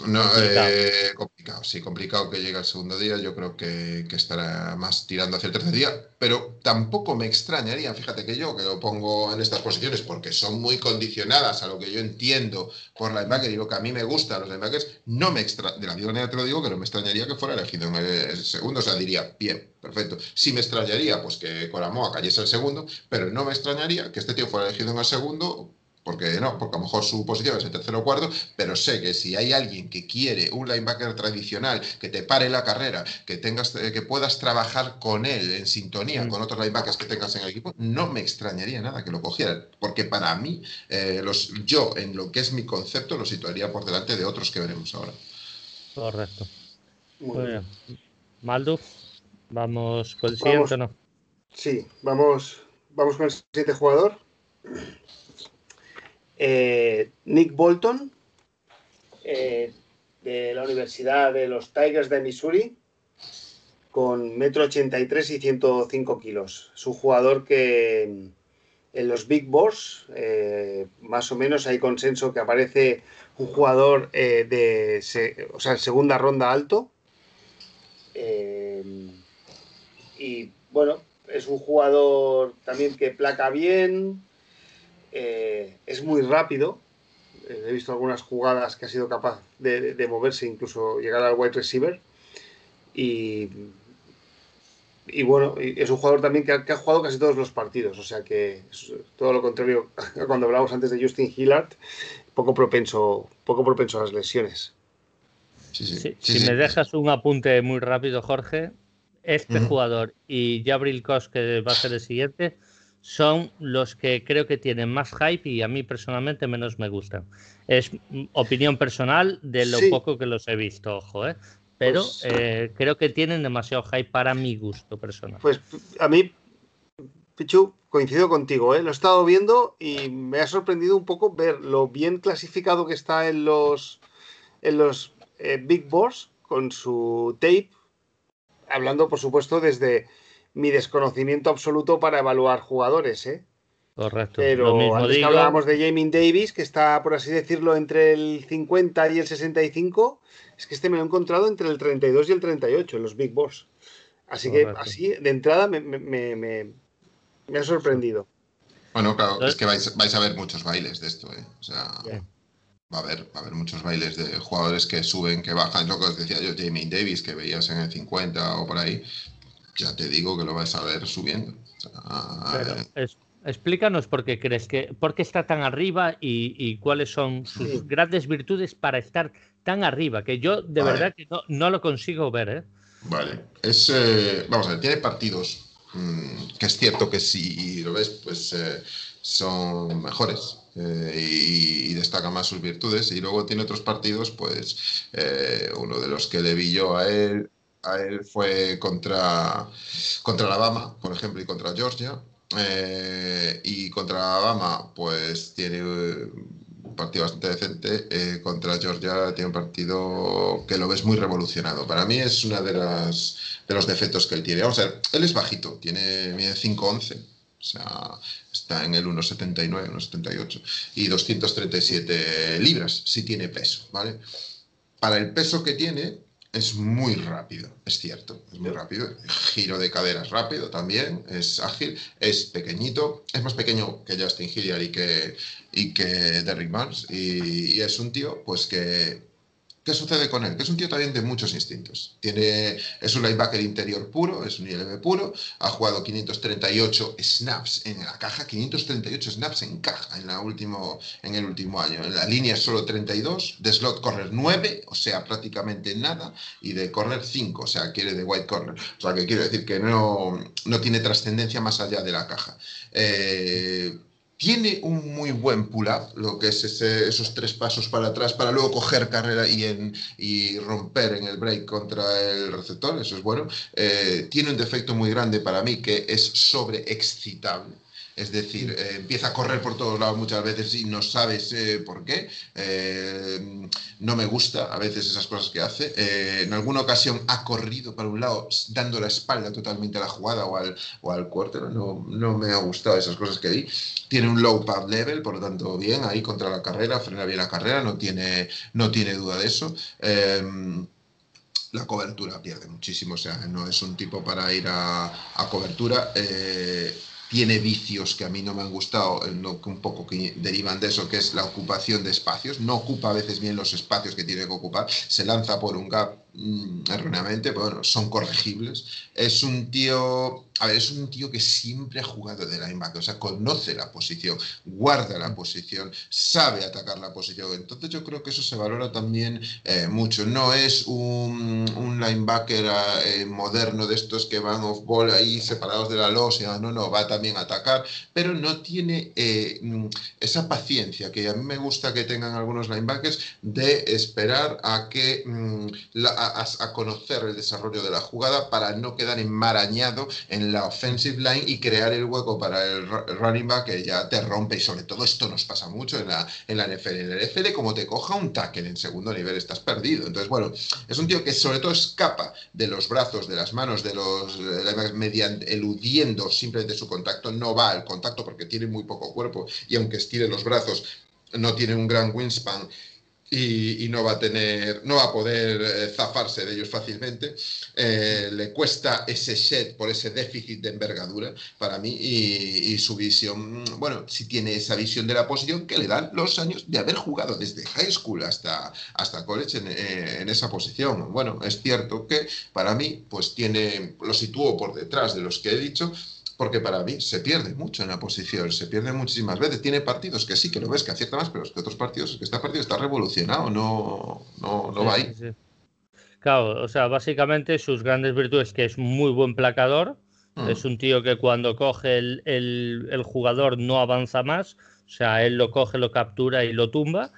No, complicado. Eh, complicado, sí, complicado que llegue al segundo día. Yo creo que, que, estará más tirando hacia el tercer día, pero tampoco me extrañaría, fíjate que yo, que lo pongo en estas posiciones porque son muy condicionadas a lo que yo entiendo por linebacker y lo que a mí me gusta los linebackers, no me extra de la misma manera te lo digo, que no me extrañaría que fuera elegido en el segundo, o sea, diría, bien, perfecto. Sí me extrañaría, pues que Coramoa cayese el segundo, pero no me extrañaría que este tío fuera elegido en el segundo, porque no, porque a lo mejor su posición es el tercero o cuarto, pero sé que si hay alguien que quiere un linebacker tradicional, que te pare la carrera, que tengas, eh, que puedas trabajar con él en sintonía mm. con otros linebackers que tengas en el equipo, no me extrañaría nada que lo cogieran, porque para mí, eh, los, yo en lo que es mi concepto, lo situaría por delante de otros que veremos ahora. Correcto. Muy bien. Maldo, vamos con el siguiente, ¿no? Sí, vamos, vamos con el siguiente jugador. Eh, Nick Bolton, eh, de la Universidad de los Tigers de Missouri, con metro 83 y 105 kilos. Es un jugador que en los Big Boss, eh, más o menos hay consenso que aparece un jugador de o sea, segunda ronda alto. Y bueno, es un jugador también que placa bien, eh, es muy rápido. Eh, he visto algunas jugadas que ha sido capaz de, moverse, incluso llegar al wide receiver. Y, y bueno, es un jugador también que ha, jugado casi todos los partidos. O sea que es todo lo contrario cuando hablábamos antes de Justin Hillard, poco propenso, poco propenso a las lesiones. si me dejas un apunte muy rápido, Jorge, este jugador y Jabril Kos, que va a ser el siguiente, son los que creo que tienen más hype y a mí personalmente menos me gustan. Es opinión personal de lo poco que los he visto, ojo, ¿eh? pero pues, eh, creo que tienen demasiado hype para mi gusto personal. Pues a mí, Pichu, coincido contigo, ¿eh? lo he estado viendo y me ha sorprendido un poco ver lo bien clasificado que está en los, en los eh, Big Boss con su tape, hablando por supuesto desde mi desconocimiento absoluto para evaluar jugadores, ¿eh? Correcto. Pero antes que hablábamos de Jamie Davis, que está, por así decirlo, entre el 50 y el 65, es que este me lo he encontrado entre el 32 y el 38 en los Big Boss. Así que así, de entrada, me, me, me, ha sorprendido. Bueno, claro, es que vais, vais, a ver muchos bailes de esto, ¿eh? O sea, va a haber, va a haber muchos bailes de jugadores que suben, que bajan. lo que os decía yo, Jamie Davis, que veías en el 50 o por ahí, ya te digo que lo vais a ver subiendo. Eh, explícanos por qué crees que, por qué está tan arriba y, cuáles son sus grandes virtudes para estar tan arriba, que yo de verdad que no, lo consigo ver. ¿eh? Vale, es, eh, vamos a ver, tiene partidos mm, que es cierto que si lo ves, pues son mejores. y, y, destaca más sus virtudes y luego tiene otros partidos pues uno de los que le vi yo a él a él fue contra, contra Alabama, por ejemplo, y contra Georgia. Eh, y contra Alabama, pues tiene un partido bastante decente. Eh, contra Georgia tiene un partido que lo ves muy revolucionado. Para mí es una de las de los defectos que él tiene. Vamos a ver, él es bajito, tiene 5'11, o sea, está en el 1,79, 1,78 y 237 libras, si tiene peso, ¿vale? Para el peso que tiene, es muy rápido, es cierto, es muy rápido. Giro de caderas rápido también, es ágil, es pequeñito, es más pequeño que Justin Hilliard y que, y que Derrick Barnes. y, es un tío pues que ¿Qué sucede con él? Que es un tío también de muchos instintos. Tiene, es un linebacker interior puro, es un ILB puro, ha jugado 538 snaps en la caja, 538 snaps en caja en, la último, en el último año. En la línea solo 32, de slot corner 9, o sea, prácticamente nada, y de corner 5, o sea, quiere de white corner. O sea, que quiere decir que no, no tiene trascendencia más allá de la caja. Eh, tiene un muy buen pull-up, lo que es esos tres pasos para atrás para luego coger carrera y, romper en el break contra el receptor, eso es bueno. Eh, tiene un defecto muy grande para mí que es sobreexcitable. Es decir, eh, empieza a correr por todos lados muchas veces y no sabes eh, por qué. Eh, no me gusta a veces esas cosas que hace. en alguna ocasión ha corrido para un lado dando la espalda totalmente a la jugada o al, o al quarter. No, no me ha gustado esas cosas que vi. Tiene un low pad level, por lo tanto, bien ahí contra la carrera, frena bien la carrera, no tiene, no tiene duda de eso la cobertura pierde muchísimo, o sea, no es un tipo para ir a, a cobertura tiene vicios que a mí no me han gustado, que un poco que derivan de eso, que es la ocupación de espacios. No ocupa a veces bien los espacios que tiene que ocupar, se lanza por un gap Mm, erróneamente, bueno, son corregibles. Es un tío, a ver, es un tío que siempre ha jugado de linebacker, o sea, conoce la posición, guarda la posición, sabe atacar la posición. Entonces yo creo que eso se valora también eh, mucho. No es un, un linebacker eh, moderno de estos que van off ball ahí separados de la losa, no, no, va también a atacar, pero no tiene eh, mm, esa paciencia que a mí me gusta que tengan algunos linebackers de esperar a que mm, la a, conocer el desarrollo de la jugada para no quedar enmarañado en la offensive line y crear el hueco para el running back que ya te rompe. Y sobre todo esto nos pasa mucho en la, en la NFL. En el NFL, como te coja un tackle en segundo nivel, estás perdido. Entonces, bueno, es un tío que sobre todo escapa de los brazos, de las manos, de los mediante eludiendo simplemente su contacto. No va al contacto porque tiene muy poco cuerpo y aunque estire los brazos, no tiene un gran wingspan y, no va a tener, no va a poder eh, zafarse de ellos fácilmente. Eh, le cuesta ese shed por ese déficit de envergadura para mí y, su visión, bueno, si tiene esa visión de la posición que le dan los años de haber jugado desde high school hasta, hasta college en, eh, en esa posición. Bueno, es cierto que para mí, pues tiene, lo sitúo por detrás de los que he dicho, porque para mí se pierde mucho en la posición, se pierde muchísimas veces. Tiene partidos que sí, que lo ves que acierta más, pero es que otros partidos que este partido está revolucionado, no, no, no va ahí. Claro, o sea, básicamente sus grandes virtudes que es muy buen placador, Mm. Es un tío que cuando coge el, el, jugador no avanza más, o sea, él lo coge, lo captura y lo tumba.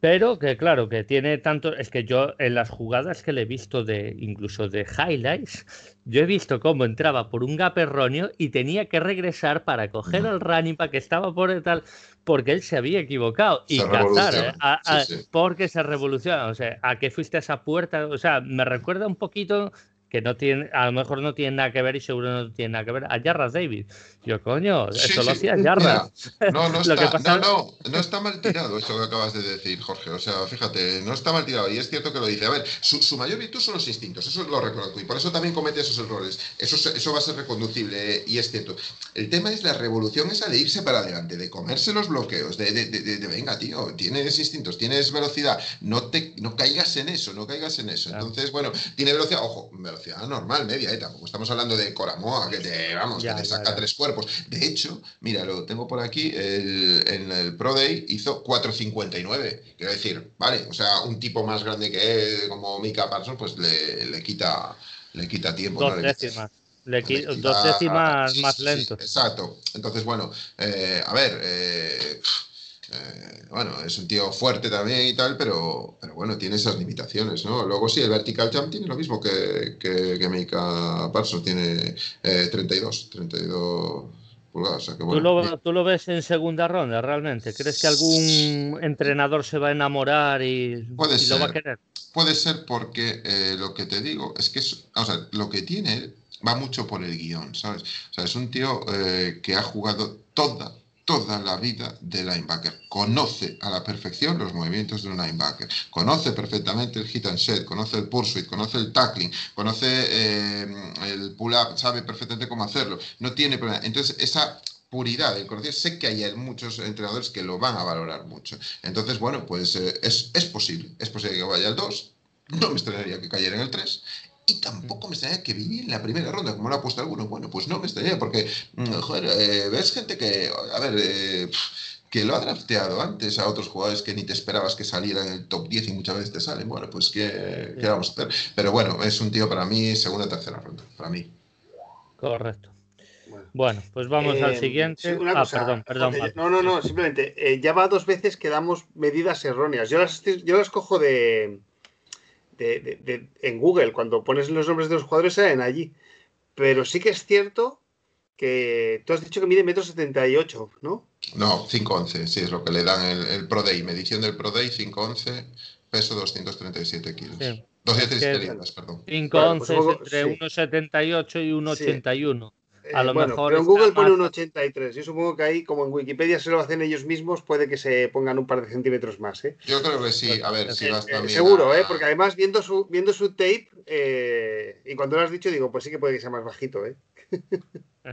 Pero que claro, que tiene tanto. Es que yo en las jugadas que le he visto de incluso de highlights, yo he visto cómo entraba por un gap erróneo y tenía que regresar para coger el running para que estaba por el tal, porque él se había equivocado. y cazar, ¿eh? porque se revoluciona. O sea, a qué fuiste a esa puerta. O sea, me recuerda un poquito que no tiene, a lo mejor no tiene nada que ver y seguro no tiene nada que ver a Jarras David. Yo, coño, eso lo hacía Jarras. no, no, está, no, no, no está mal tirado esto que acabas de decir, Jorge. O sea, fíjate, no está mal tirado. Y es cierto que lo dice. A ver, su, mayor virtud son los instintos, eso lo reconozco. Y por eso también comete esos errores. Eso, eso va a ser reconducible, y es cierto. El tema es la revolución esa de irse para adelante, de comerse los bloqueos, de, de, de, venga, tío, tienes instintos, tienes velocidad, no, te, no caigas en eso, no caigas en eso. Entonces, bueno, tiene velocidad, ojo, velocidad normal, media, ¿eh? Tampoco estamos hablando de Coramoa, que te, vamos, que te saca tres cuerpos. De hecho, mira, lo tengo por aquí, en el Pro Day hizo 4.59. Quiero decir, vale, o sea, un tipo más grande que él, como Mika Parsons, pues le, le quita le quita tiempo. Dos décimas. Le dos décimas más lento. exacto. Entonces, bueno, eh, a ver, eh, eh, bueno, es un tío fuerte también y tal, pero, pero bueno, tiene esas limitaciones, ¿no? Luego sí, el vertical jump tiene lo mismo que, que, que Mika Parsons, tiene 32, 32 pulgadas. ¿Tú, lo, ¿Tú, lo, ves en segunda ronda realmente? ¿Crees que algún entrenador se va a enamorar y, lo va a querer? Puede ser porque eh, lo que te digo es que es, o sea, lo que tiene va mucho por el guion, ¿sabes? O sea, es un tío eh, que ha jugado toda toda la vida de linebacker. Conoce a la perfección los movimientos de un linebacker. Conoce perfectamente el hit and set, conoce el pursuit, conoce el tackling, conoce eh, el pull-up, sabe perfectamente cómo hacerlo. No tiene problema. Entonces, esa puridad del conocimiento, sé que hay muchos entrenadores que lo van a valorar mucho. Entonces, bueno, pues eh, es, es posible. Es posible que vaya al 2. No me extrañaría que cayera en el 3 y tampoco me extraña que viniera en la primera ronda, como lo ha puesto alguno. Bueno, pues no me extraña, porque, mm, joder, eh, ves gente que, a ver, eh, que lo ha drafteado antes a otros jugadores que ni te esperabas que salieran en el top 10 y muchas veces te salen. Bueno, pues ¿qué, ¿qué, vamos a hacer? Pero bueno, es un tío para mí segunda tercera ronda, para mí. Correcto. Bueno, pues vamos al eh, siguiente. ah, perdón, perdón. No, no, no, simplemente, ya va dos veces que damos medidas erróneas. Yo las, yo las cojo de, de, en Google, cuando pones los nombres de los jugadores, salen allí. Pero sí que es cierto que tú has dicho que mide metro 78, ¿no? No, 5'11, sí, es lo que le dan el, el Pro Day, medición del Pro Day, 5'11, peso 237 kilos. Sí. 237 libras, perdón. 5'11 pues entre 1,78 y 1,81. A lo bueno, mejor. Pero en Google pone un 83. Yo supongo que ahí, como en Wikipedia se lo hacen ellos mismos, puede que se pongan un par de centímetros más. ¿eh? Yo creo que sí. A ver, si vas también. Seguro, ¿eh? Porque además, viendo su, viendo su tape, eh, y cuando lo has dicho, digo, pues sí que puede que sea más bajito, ¿eh?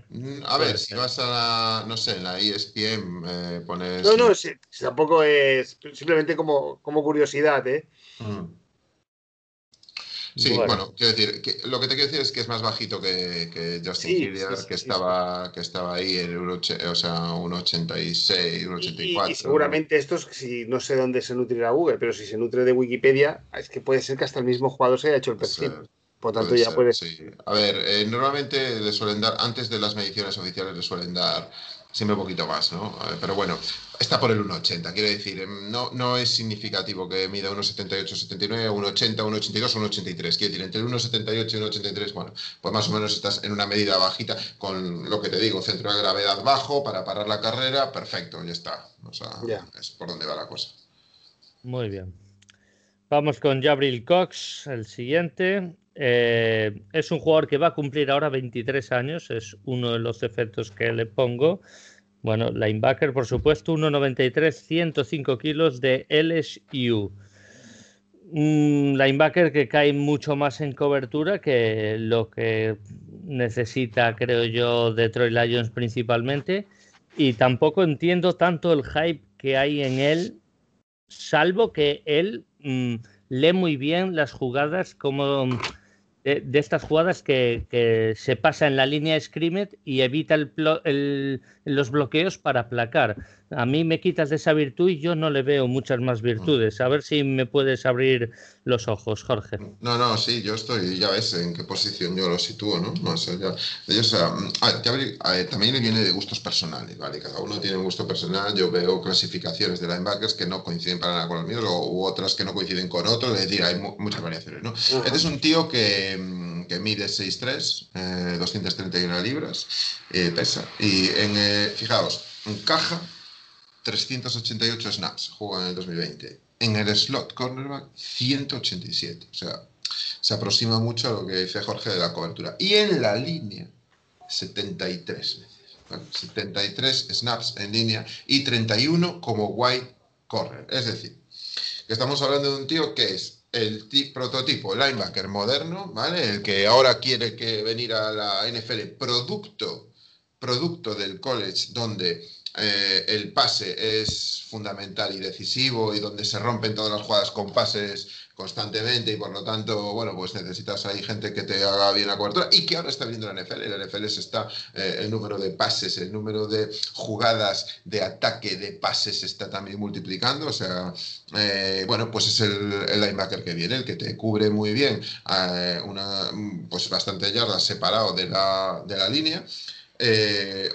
Mm, a ver, si vas a la, no sé, la ESPN eh, pones... No, no, tampoco es simplemente como, como curiosidad, ¿eh? Mm. Sí, bueno, quiero decir, que, lo que te quiero decir es que es más bajito que, que Justin Hilliard, que, estaba, que estaba ahí en un, o sea, un 86, un 84. Y, seguramente esto estos, si no sé dónde se nutrirá Google, pero si se nutre de Wikipedia, es que puede ser que hasta el mismo jugador se haya hecho el perfil. Por tanto, ya puede. Sí. A ver, eh, normalmente le suelen dar, antes de las mediciones oficiales, le suelen dar siempre un poquito más, ¿no? Pero bueno, está por el 1,80, quiero decir, em, no, no es significativo que mida 1,78, 79, 1,80, 1,82 o 1,83. Quiero decir, entre el 1,78 y 1,83, bueno, pues más o menos estás en una medida bajita con lo que te digo, centro de gravedad bajo para parar la carrera, perfecto, ya está. O sea, es por donde va la cosa. Muy bien. Vamos con Jabril Cox, el siguiente. Eh, es un jugador que va a cumplir ahora 23 años, es uno de los efectos que le pongo. Bueno, linebacker, por supuesto, 1,93, 105 kilos de LSU. Linebacker que cae mucho más en cobertura que lo que necesita, creo yo, Detroit Lions principalmente. Y tampoco entiendo tanto el hype que hay en él, salvo que él mm, lee muy bien las jugadas como de, estas jugadas que, se pasa en la línea de y evita el, los bloqueos para aplacar. A mí me quitas de esa virtud y yo no le veo muchas más virtudes. A ver si me puedes abrir los ojos, Jorge. No, no, sí, yo estoy, ya ves en qué posición yo lo sitúo, ¿no? o sea, también le viene de gustos personales, ¿vale? Cada uno tiene un gusto personal. Yo veo clasificaciones de linebackers que no coinciden para nada con los míos, o, u otras que no coinciden con otros, es decir, hay muchas variaciones, ¿no? Este es un tío que, que mide 6'3, 231 eh, libras, eh, pesa. Y en, eh, fijaos, encaja 388 snaps, juega en el 2020. En el slot cornerback, 187. O sea, se aproxima mucho a lo que dice Jorge de la cobertura. Y en la línea, 73 veces. 73 snaps en línea y 31 como wide corner. Es decir, que estamos hablando de un tío que es el prototipo linebacker moderno, ¿vale? El que ahora quiere que venir a la NFL producto, producto del college donde eh, el pase es fundamental y decisivo y donde se rompen todas las jugadas con pases constantemente y por lo tanto, bueno, pues necesitas ahí gente que te haga bien la cobertura y que ahora está viendo la NFL. En la NFL se está eh, el número de pases, el número de jugadas de ataque de pases se está también multiplicando. O sea, eh, bueno, pues es el, linebacker que viene, el que te cubre muy bien una, pues bastante yardas separado de la, de la línea.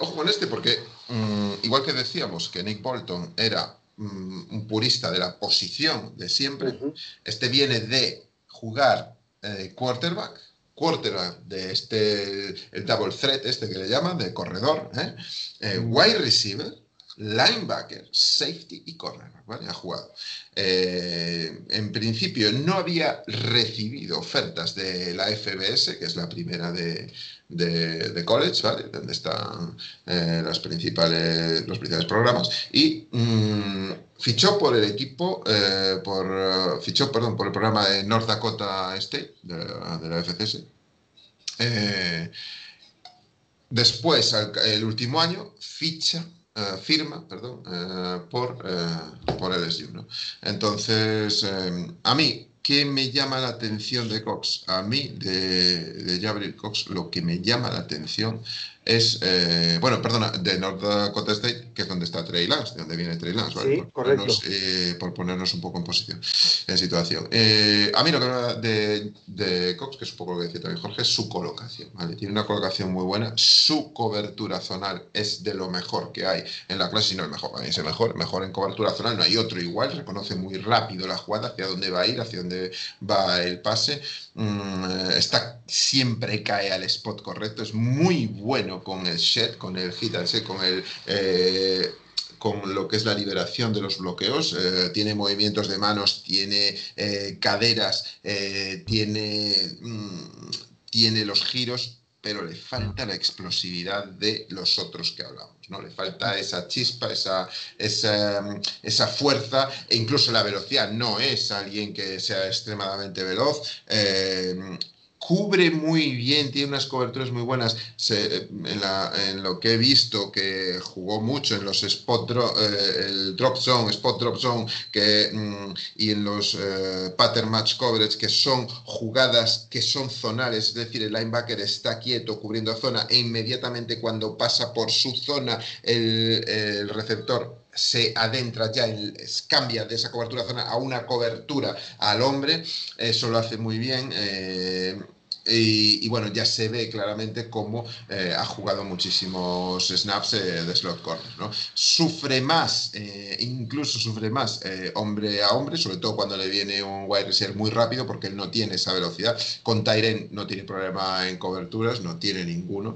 ojo con este porque, mm, igual que decíamos que Nick Bolton era Mm, un purista de la posición de siempre. Este viene de jugar eh, quarterback, quarterback de este, el double threat, este que le llaman, de corredor, ¿eh? Eh, wide receiver, linebacker, safety y cornerback, ¿vale? Ha jugado. en principio no había recibido ofertas de la FBS, que es la primera de, de, college, ¿vale? Donde están eh, las principales, los principales programas. Y mm, fichó por el equipo, eh, por, eh, fichó, perdón, por el programa de North Dakota State, de, la FCS. después, el último año, ficha firma perdón, por, por LSU. Entonces, a mí, ¿Qué me llama la atención de Cox? A mí, de, de Cox, lo que me llama la atención es, eh, bueno, perdona, de North Dakota State, que es donde está Trey Lance, de donde viene Trey Lance, ¿vale? Sí, por, correcto. Ponernos, eh, por ponernos un poco en posición, en situación. Eh, a mí lo que me de, de Cox, que es un poco lo que decía también Jorge, es su colocación, ¿vale? Tiene una colocación muy buena, su cobertura zonal es de lo mejor que hay en la clase, si no el mejor, es el mejor, mejor en cobertura zonal, no hay otro igual, reconoce muy rápido la jugada, hacia dónde va a ir, hacia dónde va el pase, mm, está, siempre cae al spot correcto, es muy bueno con el shed, con el hit con el... Eh, con lo que es la liberación de los bloqueos. Eh, tiene movimientos de manos, tiene eh, caderas, tiene, mm, tiene los giros, pero le falta la explosividad de los otros que hablamos. ¿no? Le falta esa chispa, esa, esa, esa fuerza e incluso la velocidad. No es alguien que sea extremadamente veloz cubre muy bien, tiene unas coberturas muy buenas. en, lo que he visto, que jugó mucho en los spot eh, el drop zone, spot drop zone, que, mm, y en los eh, pattern match coverage, que son jugadas que son zonales, es decir, el linebacker está quieto cubriendo zona e inmediatamente cuando pasa por su zona el, receptor se adentra ya, cambia de esa cobertura zona a una cobertura al hombre, eso lo hace muy bien. Eh, y, bueno, ya se ve claramente cómo eh, ha jugado muchísimos snaps eh, de slot corner. ¿no? Sufre más, eh, incluso sufre más hombre a hombre, sobre todo cuando le viene un wide receiver muy rápido, porque él no tiene esa velocidad. Con Tyren no tiene problema en coberturas, no tiene ninguno.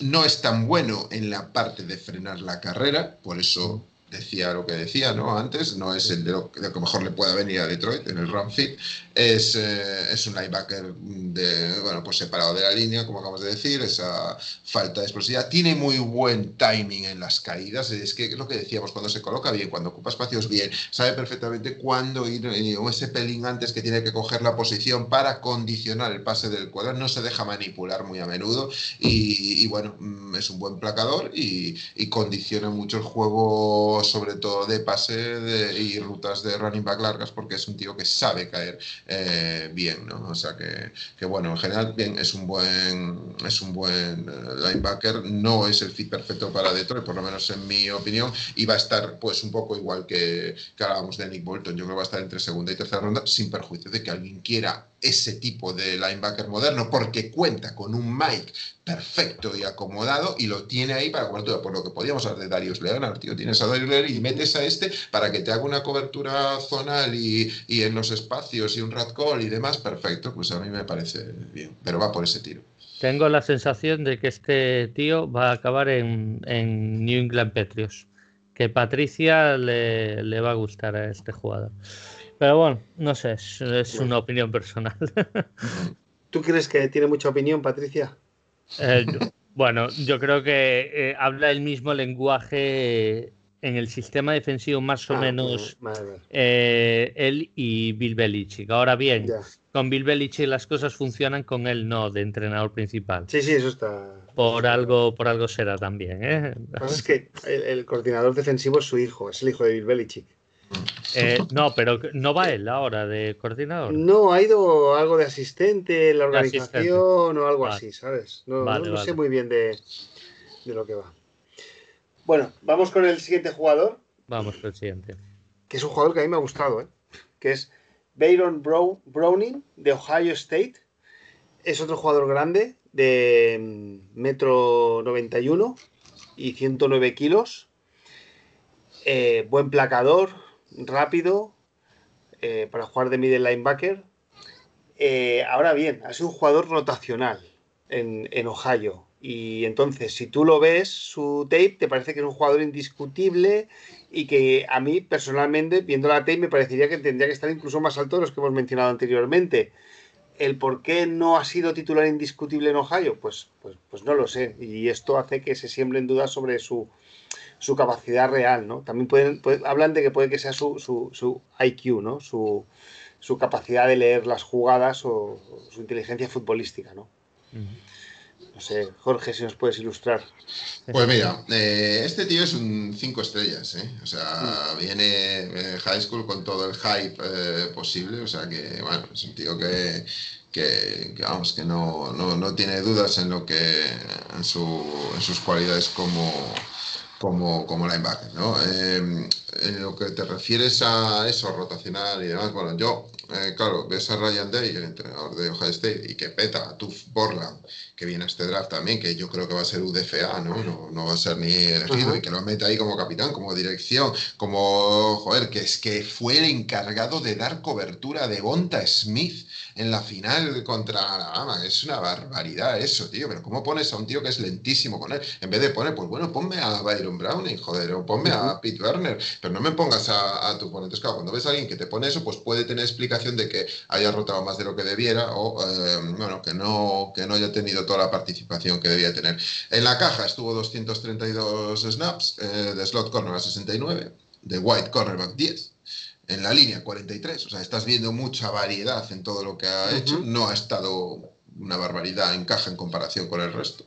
no es tan bueno en la parte de frenar la carrera, por eso decía lo que decía ¿no? antes, no es el de lo, que mejor le pueda venir a Detroit en el run fit, es, eh, es un linebacker de, bueno, pues separado de la línea, como acabamos de decir, esa falta de explosividad, tiene muy buen timing en las caídas, es que es lo que decíamos, cuando se coloca bien, cuando ocupa espacios bien, sabe perfectamente cuándo ir, eh, o ese pelín antes que tiene que coger la posición para condicionar el pase del cuadro, no se deja manipular muy a menudo y, bueno, mm, es un buen placador y, condiciona mucho el juego sobre todo de pase y rutas de running back largas porque es un tío que sabe caer eh, bien, ¿no? O sea que, que, bueno, en general bien, es un buen, es un buen eh, linebacker, no es el fit perfecto para Detroit, por lo menos en mi opinión, y va a estar pues un poco igual que, que hablábamos de Nick Bolton, yo creo que va a estar entre segunda y tercera ronda, sin perjuicio de que alguien quiera ese tipo de linebacker moderno porque cuenta con un Mike perfecto y acomodado y lo tiene ahí para cobertura. Por lo que podíamos hablar de Darius Leonard, tío. Tienes a Darius Leonard y metes a este para que te haga una cobertura zonal y, y en los espacios y un rat call y demás. Perfecto, pues a mí me parece bien. Pero va por ese tiro. Tengo la sensación de que este tío va a acabar en, en New England Patriots. Que Patricia le, le va a gustar a este jugador. Pero bueno, no sé, es, es una opinión personal. ¿Tú crees que tiene mucha opinión, Patricia? Eh, bueno, yo creo que eh, habla el mismo lenguaje en el sistema defensivo más o Ah, menos vale. eh, él y Bill Belichick. Ahora bien, Ya. con Bill Belichick las cosas funcionan con él no de entrenador principal. Sí, sí, eso está. Por algo, por algo será también, ¿eh? Lo que pasa es que el, el coordinador defensivo es su hijo, es el hijo de Bill Belichick. Eh, no, pero no va él ahora de coordinador. No, ha ido algo de asistente en la organización asistente. o algo Vale. así, ¿sabes? No, Vale, no- no sé muy bien de, de lo que va. Bueno, vamos con el siguiente jugador, Vamos, presidente. que es un jugador que a mí me ha gustado, ¿eh? que es Bayron Brow- Browning de Ohio State. Es otro jugador grande de mm, metro 91 y 109 kilos. Eh, buen placador, rápido, eh, para jugar de middle linebacker. Eh, ahora bien, ha sido un jugador rotacional en, en Ohio. Y entonces, si tú lo ves, su tape, te parece que es un jugador indiscutible y que a mí, personalmente, viendo la tape, me parecería que tendría que estar incluso más alto de los que hemos mencionado anteriormente. El por qué no ha sido titular indiscutible en Ohio, pues, pues, pues no lo sé. Y esto hace que se siembren dudas sobre su, su capacidad real, ¿no? También pueden, puede- hablan de que puede que sea su, su, su IQ, ¿no? Su, su capacidad de leer las jugadas o, o su inteligencia futbolística, ¿no? No sé, Jorge, si nos puedes ilustrar. Pues mira, eh, este tío es un 5 estrellas, ¿eh? O sea, viene eh, high school con todo el hype eh, posible, o sea que, bueno, es un tío que, que, que, vamos, que no, no, no tiene dudas en lo que, en, su, en sus cualidades como, como, como linebacker, ¿no? Eh, en lo que te refieres a eso, rotacional y demás, bueno, yo, eh, claro, ves a Ryan Day, el entrenador de Ohio State, y que peta a Tuf Borland, que viene a este draft también, que yo creo que va a ser UDFA, ¿no? No, no va a ser ni elegido, y que lo mete ahí como capitán, como dirección, como, joder, que es que fue el encargado de dar cobertura de Bonta Smith en la final contra Alabama. Es una barbaridad eso, tío. Pero ¿cómo pones a un tío que es lentísimo con él? En vez de poner, pues bueno, ponme a Byron Browning, joder, o ponme a Pete Werner, pero no me pongas a, a tu oponente. Es claro, cuando ves a alguien que te pone eso, pues puede tener explicación de que haya rotado más de lo que debiera o, eh, bueno, que no, que no haya tenido toda la participación que debía tener. En la caja estuvo 232 snaps, eh, de slot corner a 69, de white cornerback 10 en la línea 43. O sea, estás viendo mucha variedad en todo lo que ha hecho. No ha estado una barbaridad en caja en comparación con el resto.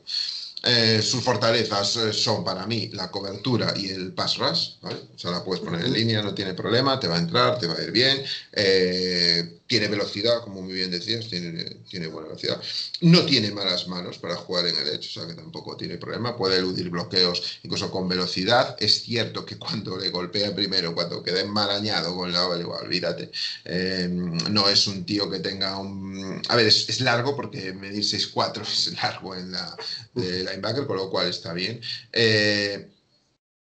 Eh, sus fortalezas eh, son para mí la cobertura y el pass rush, ¿vale? O sea, la puedes poner en línea, no tiene problema, te va a entrar, te va a ir bien. Eh, tiene velocidad, como muy bien decías, tiene, tiene buena velocidad. No tiene malas manos para jugar en el edge, o sea que tampoco tiene problema. Puede eludir bloqueos incluso con velocidad. Es cierto que cuando le golpea primero, cuando queda enmarañado con la igual, olvídate. Eh, no es un tío que tenga un. A ver, es, es largo porque medir 6'4 es largo en la de linebacker, con lo cual está bien. Eh,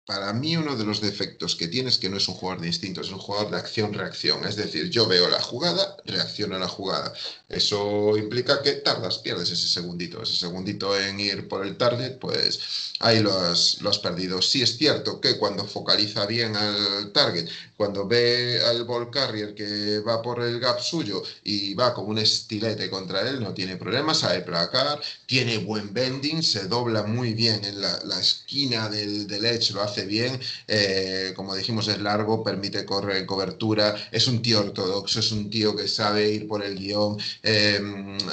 para mí uno de los defectos que tiene es que no es un jugador de instinto, es un jugador de acción-reacción. Es decir, yo veo la jugada, reacciono a la jugada. Eso implica que tardas, pierdes ese segundito. Ese segundito en ir por el target, pues ahí lo has, lo has perdido. Sí es cierto que cuando focaliza bien al target, cuando ve al ball carrier que va por el gap suyo y va como un estilete contra él, no tiene problemas, sabe placar, tiene buen bending, se dobla muy bien en la, la esquina del, del edge, lo hace bien, eh, como dijimos es largo, permite correr cobertura, es un tío ortodoxo, es un tío que sabe ir por el guion, eh,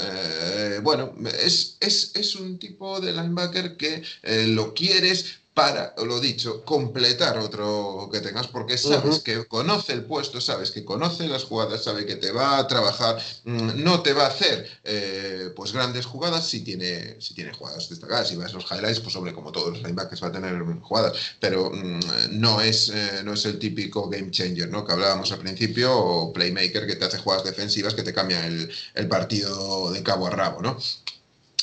eh, bueno, es, es, es, un tipo de linebacker que eh, lo quieres para, lo dicho, completar otro que tengas, porque sabes que conoce el puesto, sabes que conoce las jugadas, sabe que te va a trabajar, mm, no te va a hacer eh, pues grandes jugadas si tiene, si tiene jugadas destacadas. Si vas a los highlights, pues hombre, como todos los linebackers va a tener jugadas, pero mm, no, es, eh, no es el típico game changer, ¿no? Que hablábamos al principio, o playmaker que te hace jugadas defensivas que te cambian el, el partido de cabo a rabo, ¿no?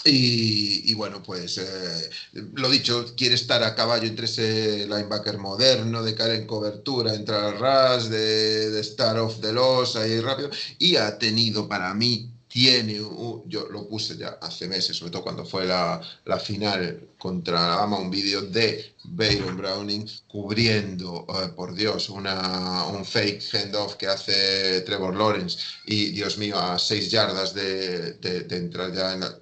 Y, bueno, pues eh, lo dicho, quiere estar a caballo entre ese linebacker moderno, de caer en cobertura, entrar al ras, de, de estar off the loss ahí rápido, y ha tenido para mí tiene, yo lo puse ya hace meses, sobre todo cuando fue la, la final contra Alabama, un vídeo de Bayron Browning cubriendo, eh, por Dios, una, un fake handoff que hace Trevor Lawrence y, Dios mío, a seis yardas de, entrar ya en la,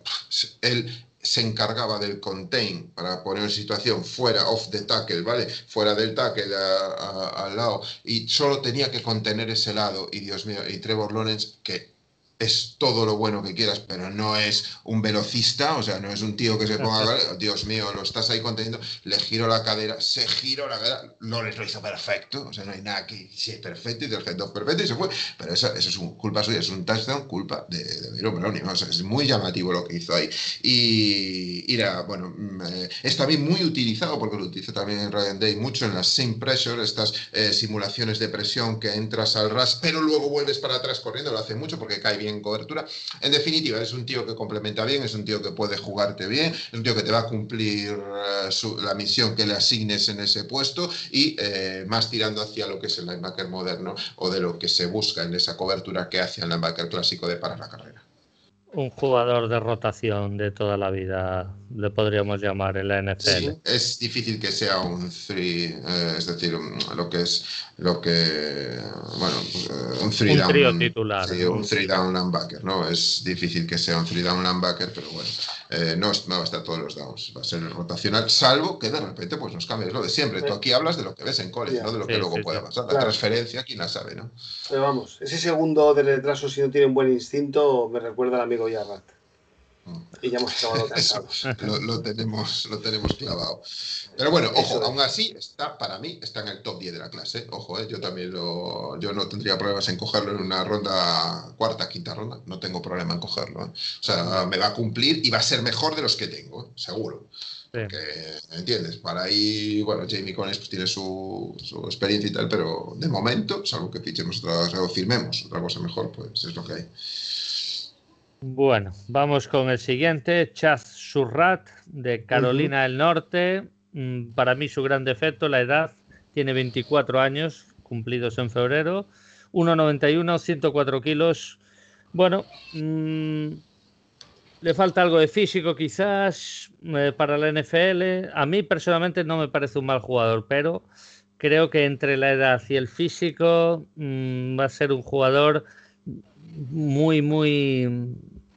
Él se encargaba del contain para poner en situación fuera off the tackle, ¿vale? Fuera del tackle al lado y solo tenía que contener ese lado y Dios mío, y Trevor Lawrence que es todo lo bueno que quieras, pero no es un velocista, o sea, no es un tío que se ponga, Dios mío, lo estás ahí conteniendo, le giro la cadera, se giró la cadera, no les lo hizo perfecto, o sea, no hay nada que es perfecto y el dos perfecto y se fue, pero eso, eso es un, culpa suya, es un touchdown, culpa de, de Browning, o sea, es muy llamativo lo que hizo ahí. Y, era, bueno, mm, eh, es también muy utilizado, porque lo utiliza también Ryan Day mucho en las sim pressure, estas eh, simulaciones de presión que entras al ras, pero luego vuelves para atrás corriendo, lo hace mucho porque cae bien en cobertura. En definitiva, es un tío que complementa bien, es un tío que puede jugarte bien, es un tío que te va a cumplir eh, la misión que le asignes en ese puesto y eh, más tirando hacia lo que es el linebacker moderno o de lo que se busca en esa cobertura que hace el linebacker clásico de parar la carrera un jugador de rotación de toda la vida, le podríamos llamar en la NFL. es difícil que sea un three, eh, es decir, lo que es lo que bueno, eh, un three un trío titular. Sí, un three down linebacker, ¿no? Es difícil que sea un three down linebacker, pero bueno, eh, no, no va a estar todos los downs, va a ser rotacional, salvo que de repente pues nos cambies lo de siempre. Tú aquí hablas de lo que ves en college, no de lo que luego pueda pasar. La transferencia, quién la sabe, ¿no? Pero vamos, ese segundo de retraso, si no tiene un buen instinto, me recuerda al amigo Yarrat. Mm. Y ya hemos acabado cansados. lo, lo, tenemos, lo tenemos clavado. Pero bueno, ojo, aún así, está, para mí, está en el top 10 de la clase. Ojo, eh, yo también lo, yo no tendría problemas en cogerlo en una ronda, cuarta, quinta ronda. No tengo problema en cogerlo. Eh. O sea, me va a cumplir y va a ser mejor de los que tengo, eh, seguro. Porque, ¿entiendes? Para ahí, bueno, Jamie Cones pues, tiene su, su, experiencia y tal, pero de momento, salvo que fichemos otra, o firmemos otra cosa mejor, pues es lo que hay. Bueno, vamos con el siguiente, Chaz Surrat de Carolina del Norte. Mm, para mí su gran defecto, la edad, tiene 24 años, cumplidos en febrero, 1,91, 104 kilos. Bueno, mm, le falta algo de físico quizás eh, para la NFL. A mí personalmente no me parece un mal jugador, pero creo que entre la edad y el físico mm, va a ser un jugador muy, muy,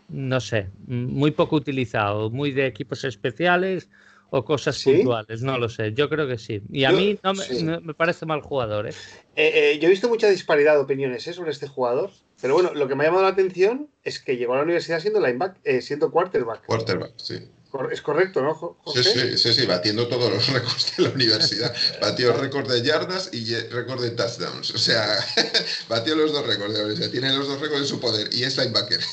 no sé, muy poco utilizado, muy de equipos especiales o cosas puntuales, no lo sé, yo creo que sí. Y a mí no me, parece mal jugador. ¿eh? Eh, eh, yo he visto mucha disparidad de opiniones sobre este jugador, pero bueno, lo que me ha llamado la atención es que llegó a la universidad siendo linebacker, siendo quarterback. Quarterback, sí. Es correcto, ¿no, Sí, sí, sí, sí, batiendo todos los récords de la universidad. Batió récord de yardas y récord de touchdowns. O sea, batió los dos récords de la universidad. Tiene los dos récords en su poder y es linebacker.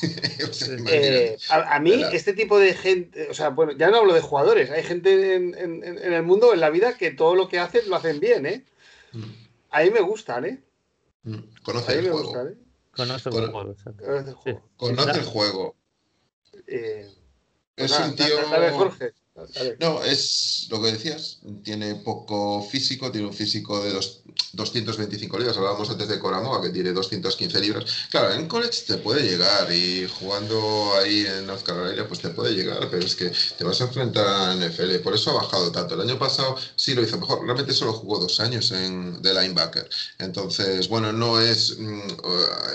Eh, a, mí, este tipo de gente, o sea, bueno, ya no hablo de jugadores, hay gente en, el mundo, en la vida, que todo lo que hacen lo hacen bien, ¿eh? Mm. A mí me gustan, ¿eh? Mm. Conoce el juego. ¿eh? Conoce el juego. Conoce el juego. Eh, es un tío. No, es lo que decías, tiene poco físico, tiene un físico de dos, 225 libras, hablábamos antes de Coramoa que tiene 215 libras. Claro, en college te puede llegar y jugando ahí en North Carolina pues te puede llegar, pero es que te vas a enfrentar a NFL, por eso ha bajado tanto. El año pasado sí lo hizo mejor, realmente solo jugó dos años en, de linebacker. Entonces, bueno, no es... Mm,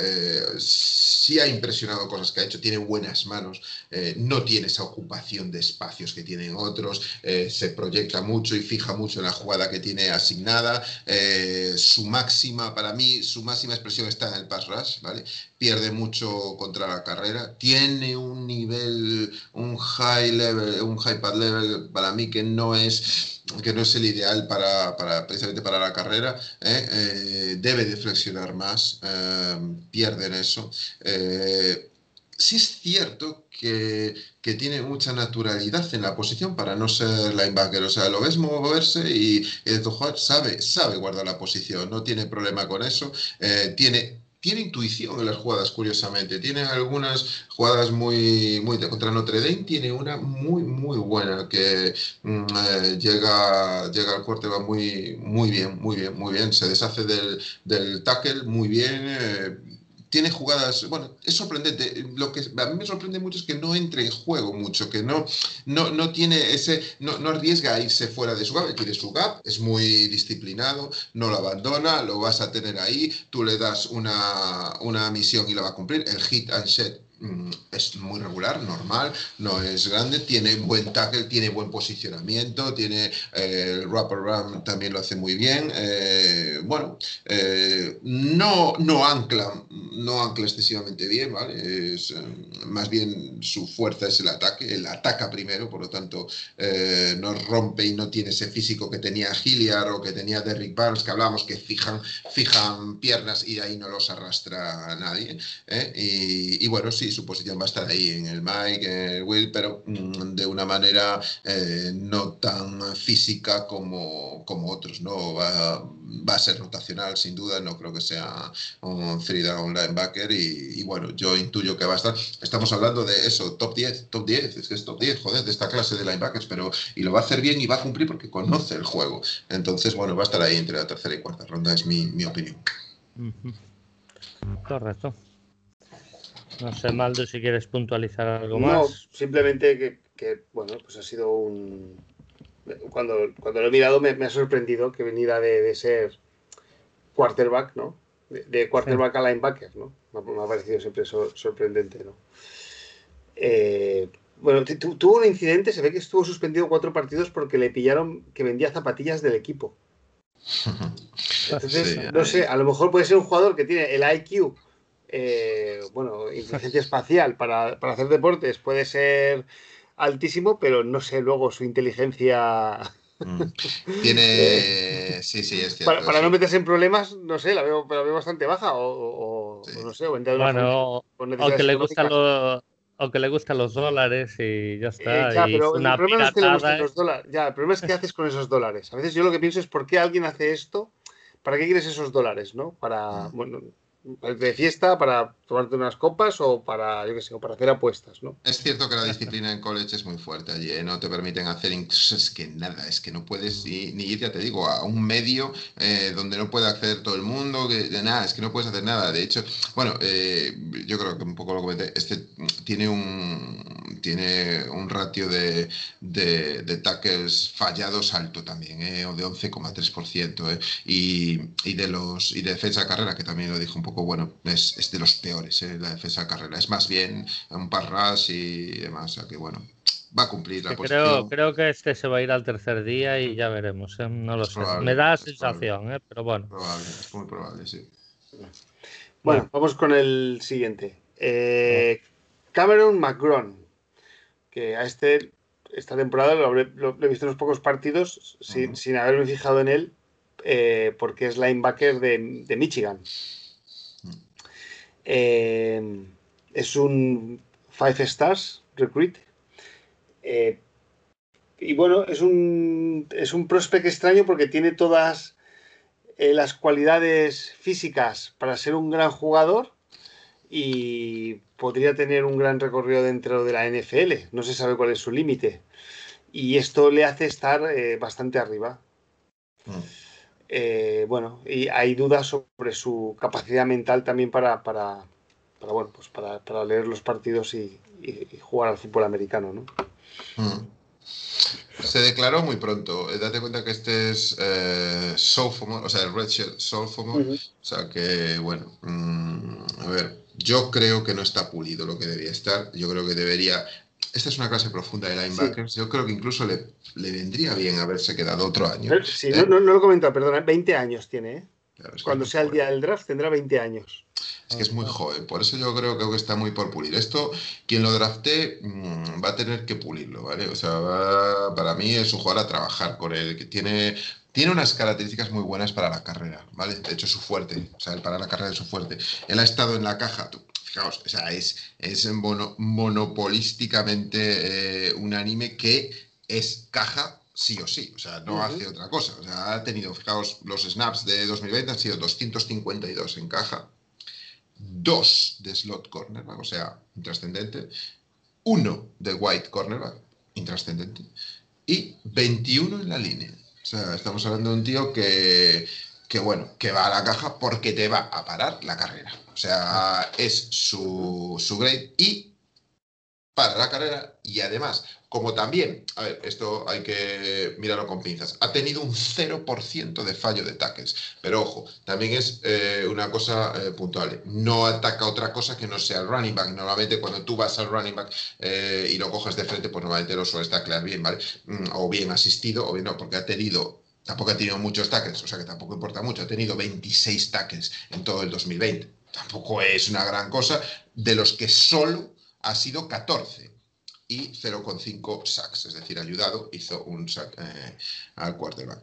eh, sí ha impresionado cosas que ha hecho, tiene buenas manos, eh, no tiene esa ocupación de espacios que tienen otros eh, se proyecta mucho y fija mucho en la jugada que tiene asignada. Eh, su máxima, para mí, su máxima expresión está en el pass rush, ¿vale? Pierde mucho contra la carrera, tiene un nivel, un high level, un high pad level para mí que no es que no es el ideal para, para precisamente para la carrera, debe de flexionar más, pierde en eso sí es cierto que, tiene mucha naturalidad en la posición para no ser linebacker. O sea, lo ves moverse y, el jugador sabe, sabe guardar la posición, no tiene problema con eso. Eh, tiene, tiene intuición en las jugadas, curiosamente. Tiene algunas jugadas muy, muy contra Notre Dame. Tiene una muy, muy buena que mm, eh, llega, llega al corte, va muy, muy bien, muy bien, muy bien. Se deshace del, del tackle muy bien. Eh, tiene jugadas, bueno, es sorprendente. Lo que a mí me sorprende mucho es que no entre en juego mucho, que no, no, no tiene ese, no, no arriesga a irse fuera de su gap, quiere su gap, es muy disciplinado, no lo abandona, lo vas a tener ahí, tú le das una, una misión y la va a cumplir. El hit and set es muy regular, normal, no es grande, tiene buen tackle, tiene buen posicionamiento, tiene eh, el wraparound también lo hace muy bien. Eh, bueno, eh, no, no ancla, no ancla excesivamente bien, ¿vale? Es, más bien su fuerza es el ataque, él ataca primero, por lo tanto no rompe y no tiene ese físico que tenía Hilliard o que tenía Derrick Barnes, que hablábamos que fijan, fijan piernas y de ahí no los arrastra nadie. Y bueno, sí, su posición va a estar ahí en el Mike, en el Will, pero mm, de una manera eh, no tan física como, como otros, ¿no? Va, va, a ser rotacional, sin duda, no creo que sea un three down linebacker y, bueno, yo intuyo que va a estar, estamos hablando de eso, top 10, top 10, es que es top 10, joder, de esta clase de linebackers, pero y lo va a hacer bien y va a cumplir porque conoce el juego. Entonces, bueno, va a estar ahí entre la tercera y cuarta ronda, es mi, mi opinión. Correcto. No sé, Maldo, si quieres puntualizar algo más. No, simplemente que, bueno, pues ha sido un. Cuando, cuando lo he mirado me, ha sorprendido que veniera de, ser quarterback, ¿no? De, quarterback a linebacker, ¿no? Me, ha parecido siempre sorprendente, ¿no? Eh, bueno, tuvo un incidente, se ve que estuvo suspendido cuatro partidos porque le pillaron que vendía zapatillas del equipo. Entonces, no sé, a lo mejor puede ser un jugador que tiene el IQ eh, bueno, inteligencia espacial para, hacer deportes puede ser altísimo, pero no sé luego su inteligencia. Mm. Tiene. sí, sí, es cierto. Para, no meterse en problemas, no sé, la veo, la veo bastante baja o, no sé, o bueno, aunque le gustan los. Aunque le gustan los dólares y ya está. ya, pero el problema es que le gustan los dólares. Ya, el problema es qué haces con esos dólares. A veces yo lo que pienso es por qué alguien hace esto, ¿para qué quieres esos dólares, no? Para, mm. bueno, de fiesta para tomarte unas copas o para, yo qué sé, para hacer apuestas, ¿no? Es cierto que la disciplina en college es muy fuerte allí, ¿eh? no te permiten hacer incluso, es que nada, es que no puedes ni, ir, ya te digo, a un medio eh, donde no puede acceder todo el mundo, que, nada, es que no puedes hacer nada. De hecho, bueno, eh, yo creo que un poco lo comenté, este tiene un, tiene un ratio de, de, de tackles fallados alto también, o de 11,3%, y, y, de los, y de defensa de carrera, que también lo dijo un poco bueno, es, de los peores eh, la defensa de carrera. Es más bien un parras y demás. O sea que bueno, va a cumplir la creo, Creo que este se va a ir al tercer día y ya veremos. ¿eh? No lo sé. Me da la sensación, ¿eh? pero bueno. es muy probable, sí. Bueno, vamos con el siguiente. Cameron McGron, que a este esta temporada lo, he visto en unos pocos partidos sin, sin haberme fijado en él, porque es linebacker de, de Michigan. Eh, es un Five Stars Recruit. Eh, y bueno, es un, es un prospect extraño porque tiene todas eh, las cualidades físicas para ser un gran jugador y podría tener un gran recorrido dentro de la NFL. No se sabe cuál es su límite. Y esto le hace estar bastante arriba. Mm. Eh, bueno, y hay dudas sobre su capacidad mental también para, para, bueno, pues para, leer los partidos y, jugar al fútbol americano, ¿no? Mm. Se declaró muy pronto. Eh, date cuenta que este es eh, sophomore, o sea, el redshirt sophomore. O sea que, bueno, mm, a ver, yo creo que no está pulido lo que debería estar. Yo creo que debería esta es una clase profunda de linebackers. Yo creo que incluso le, le, vendría bien haberse quedado otro año. Sí, ¿eh? no, no, lo he comentado, perdona, 20 años tiene, ¿eh? Cuando sea el día del draft tendrá 20 años. Es que es muy joven, por eso yo creo, que está muy por pulir. Esto, quien lo drafte mm, va a tener que pulirlo, ¿vale? O sea, para mí es un jugador a trabajar con él, que tiene, tiene unas características muy buenas para la carrera, ¿vale? De hecho, es su fuerte, o sea, para la carrera es su fuerte. Él ha estado en la caja, fijaos, o sea, es, es monopolísticamente eh, un anime que es caja sí o sí, o sea, no hace otra cosa. O sea, ha tenido, fijaos, los snaps de 2020 han sido 252 en caja, 2 de slot cornerback, o sea, intrascendente, 1 de white cornerback, intrascendente, y 21 en la línea. O sea, estamos hablando de un tío que, que, bueno, que va a la caja porque te va a parar la carrera. O sea, es su, su grade y para la carrera y además como también, a ver, esto hay que mirarlo con pinzas, ha tenido un 0% de fallo de tackles. Pero ojo, también es eh, una cosa eh, puntual. No ataca otra cosa que no sea el running back. Normalmente cuando tú vas al running back eh, y lo coges de frente, pues normalmente lo sueles taclear bien, ¿vale? Mm, o bien asistido o bien no, porque ha tenido tampoco ha tenido muchos tackles, o sea que tampoco importa mucho. Ha tenido 26 tackles en todo el 2020. Tampoco es una gran cosa, de los que solo ha sido 14 y 0,5 sacks, es decir, ayudado, hizo un sack eh, al quarterback.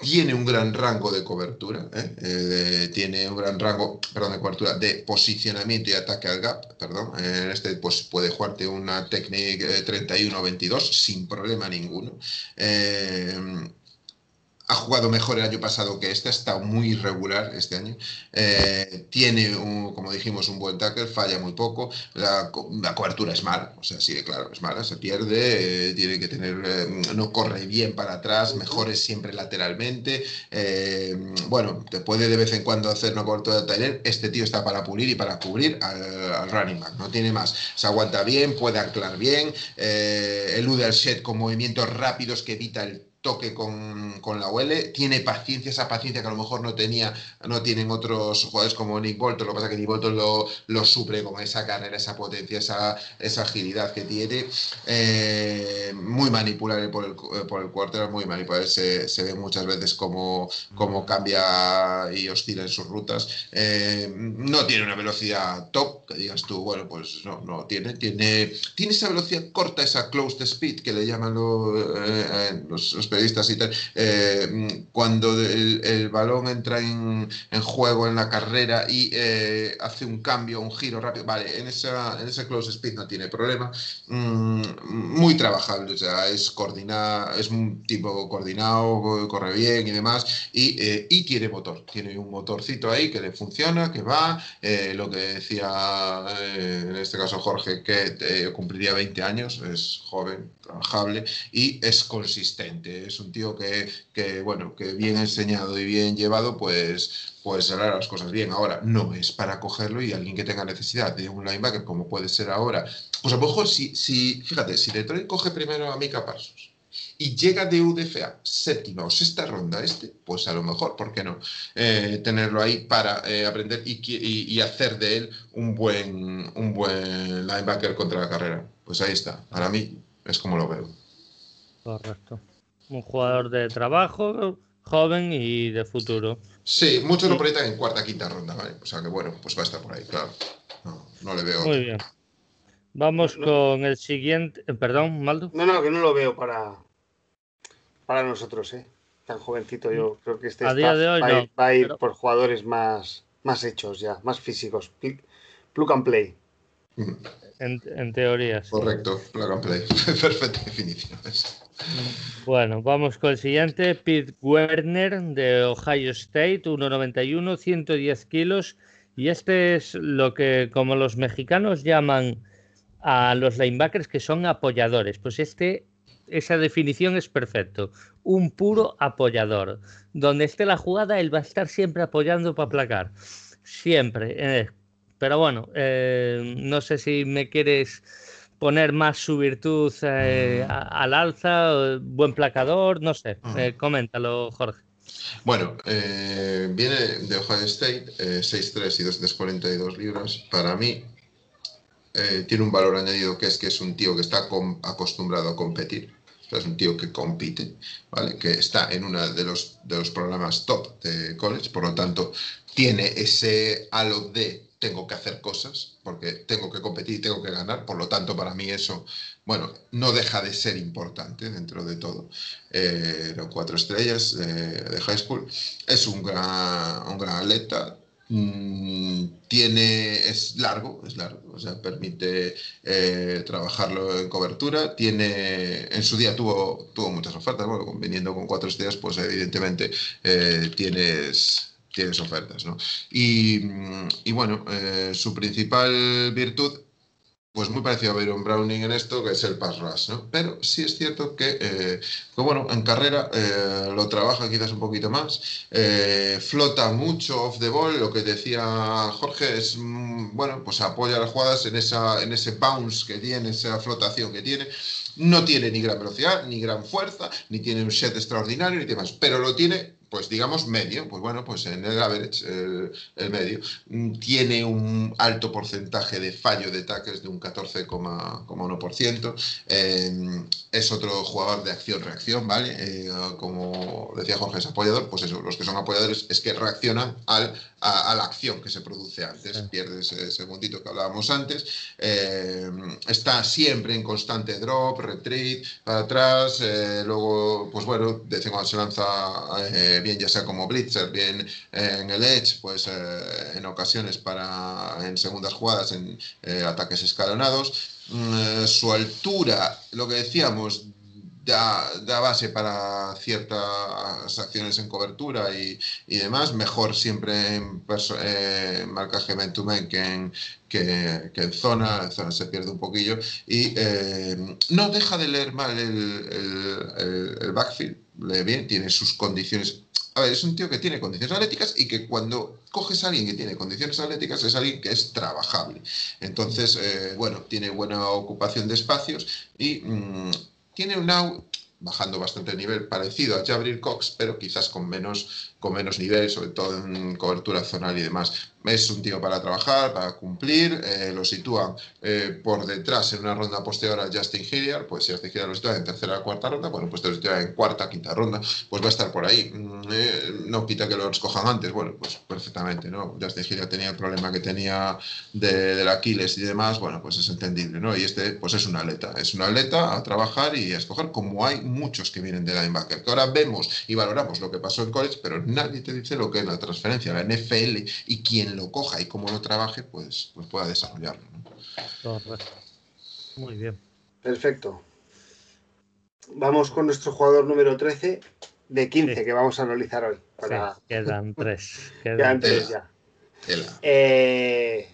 Tiene un gran rango de cobertura, ¿eh? Eh, tiene un gran rango, perdón, de cobertura de posicionamiento y ataque al gap, perdón. En este pues puede jugarte una Technique 31-22 sin problema ninguno ha jugado mejor el año pasado que este, ha estado muy irregular este año. Eh, tiene, como dijimos, un buen tackle, falla muy poco. La, cobertura es mala, o sea, sí, claro, es mala, se pierde, eh, tiene que tener, eh, no corre bien para atrás, mejore siempre lateralmente. bueno, te puede de vez en cuando hacer una cobertura de Tyler. Este tío está para pulir y para cubrir al, running back, no tiene más. Se aguanta bien, puede anclar bien, elude al set con movimientos rápidos que evita el toque con, con, la UL, tiene paciencia, esa paciencia que a lo mejor no tenía, no tienen otros jugadores como Nick Bolton, lo que pasa es que Nick Bolton lo, lo suple con esa carrera, esa potencia, esa, esa agilidad que tiene, eh, muy manipulable por el, por el quarter, muy manipulable, se, se, ve muchas veces como, como cambia y oscila en sus rutas, eh, no tiene una velocidad top, que digas tú, bueno, pues no, no tiene, tiene, tiene esa velocidad corta, esa closed speed que le llaman eh, los, los periodistas y tal, eh, cuando el, balón entra en, juego en la carrera y eh, hace un cambio, un giro rápido, vale, en, esa, en ese close speed no tiene problema, mm, muy trabajable, o sea, es coordinado, es un tipo coordinado, corre bien y demás, y, eh, y tiene motor, tiene un motorcito ahí que le funciona, que va, lo que decía en este caso Jorge, que cumpliría 20 años, es joven, trabajable y es consistente. Es un tío que, bueno, que bien enseñado y bien llevado, pues, pues hará las cosas bien. Ahora, no es para cogerlo y alguien que tenga necesidad de un linebacker, como puede ser ahora. Pues a lo mejor, si, si fíjate, si Detroit coge primero a Mika Parsons y llega de UDFA séptima o sexta ronda este, pues a lo mejor, ¿por qué no? Eh, tenerlo ahí para eh, aprender y, y, hacer de él un buen, un buen linebacker contra la carrera. Pues ahí está. Para mí, es como lo veo. Correcto. Un jugador de trabajo, joven y de futuro. Sí, muchos lo proyectan en cuarta, quinta ronda, ¿vale? O sea que bueno, pues va a estar por ahí, claro. No, le veo. Muy bien. Vamos con el siguiente. Eh, perdón, Maldo. No, no, que no lo veo para, para nosotros, ¿eh? Tan jovencito, yo creo que este a día de hoy va, a ir por jugadores más, más hechos ya, más físicos. Plug and play. Mm. En, teoría. Correcto, plug and play. Perfecta definición. Bueno, vamos con el siguiente. Pete Werner de Ohio State, 1,91, 110 kilos. Y este es lo que, como los mexicanos llaman a los linebackers, que son apoyadores. Pues este, esa definición es perfecto. Un puro apoyador. Donde esté la jugada, él va a estar siempre apoyando para placar. Siempre. Eh, pero bueno, eh, no sé si me quieres poner más su virtud eh, al alza, buen placador, no sé. Eh, coméntalo, Jorge. Bueno, viene de Ohio State, 6'3 y 242 libras. Para mí, eh, tiene un valor añadido que es que es un tío que está acostumbrado a competir. es un tío que compite, ¿vale? Que está en uno de los, de los programas top de college, por lo tanto, tiene ese halo de tengo que hacer cosas, porque tengo que competir tengo que ganar, por lo tanto, para mí eso, bueno, no deja de ser importante dentro de todo. Eh, cuatro estrellas eh, de high school es un gran, un gran atleta, mm, tiene, es largo, es largo, o sea, permite eh, trabajarlo en cobertura, tiene, en su día tuvo, tuvo muchas ofertas, bueno, viniendo con cuatro estrellas, pues evidentemente tienes tienes ofertas, ¿no? Y, bueno, eh, su principal virtud, pues muy parecido a Byron Browning en esto, que es el pass rush, ¿no? Pero sí es cierto que, eh, bueno, en carrera eh, lo trabaja quizás un poquito más, flota mucho off the ball, lo que decía Jorge es, mm, bueno, pues apoya las jugadas en, esa, en ese bounce que tiene, esa flotación que tiene, no tiene ni gran velocidad, ni gran fuerza, ni tiene un set extraordinario, ni demás, pero lo tiene pues digamos medio, pues bueno, pues en el average, el, medio, mm, tiene un alto porcentaje de fallo de tackles de un 14,1%. Eh, es otro jugador de acción-reacción, ¿vale? Eh, como decía Jorge, es apoyador, pues eso, los que son apoyadores es que reaccionan al, a, la acción que se produce antes, pierde ese segundito que hablábamos antes. Eh, está siempre en constante drop, retreat, para atrás, luego, pues bueno, de vez en cuando se lanza bien ya sea como blitzer, bien en el edge, pues eh, en ocasiones para en segundas jugadas, en eh, ataques escalonados. Mm, su altura, lo que decíamos, Da, base para ciertas acciones en cobertura y, demás. Mejor siempre en, marcaje men to que en, que, en zona. En zona se pierde un poquillo. Y eh, no deja de leer mal el, el, el backfield. Lee bien, tiene sus condiciones a ver, es un tío que tiene condiciones atléticas y que cuando coges a alguien que tiene condiciones atléticas es alguien que es trabajable. Entonces, eh, bueno, tiene buena ocupación de espacios y mm, tiene un bajando bastante el nivel, parecido a Jabril Cox, pero quizás con menos, con menos nivel, sobre todo en cobertura zonal y demás es un tío para trabajar, para cumplir, eh, lo sitúan eh, por detrás en una ronda posterior a Justin Hilliard, pues si Justin Hilliard lo sitúa en tercera o cuarta ronda, bueno, pues te lo sitúa en cuarta, quinta ronda, pues va a estar por ahí. Mm, eh, no quita que lo escojan antes, bueno, pues perfectamente, ¿no? Justin Hilliard tenía el problema que tenía de, del Aquiles y demás, bueno, pues es entendible, ¿no? Y este, pues es un atleta, es un atleta a trabajar y a escoger, como hay muchos que vienen de linebacker, que ahora vemos y valoramos lo que pasó en college, pero nadie te dice lo que es la transferencia, la NFL y quién lo coja y cómo lo trabaje, pues, pues pueda desarrollarlo. Muy bien. Perfecto. Vamos con nuestro jugador número 13 de 15 que vamos a analizar hoy. quedan tres. Quedan, tres ya. Eh,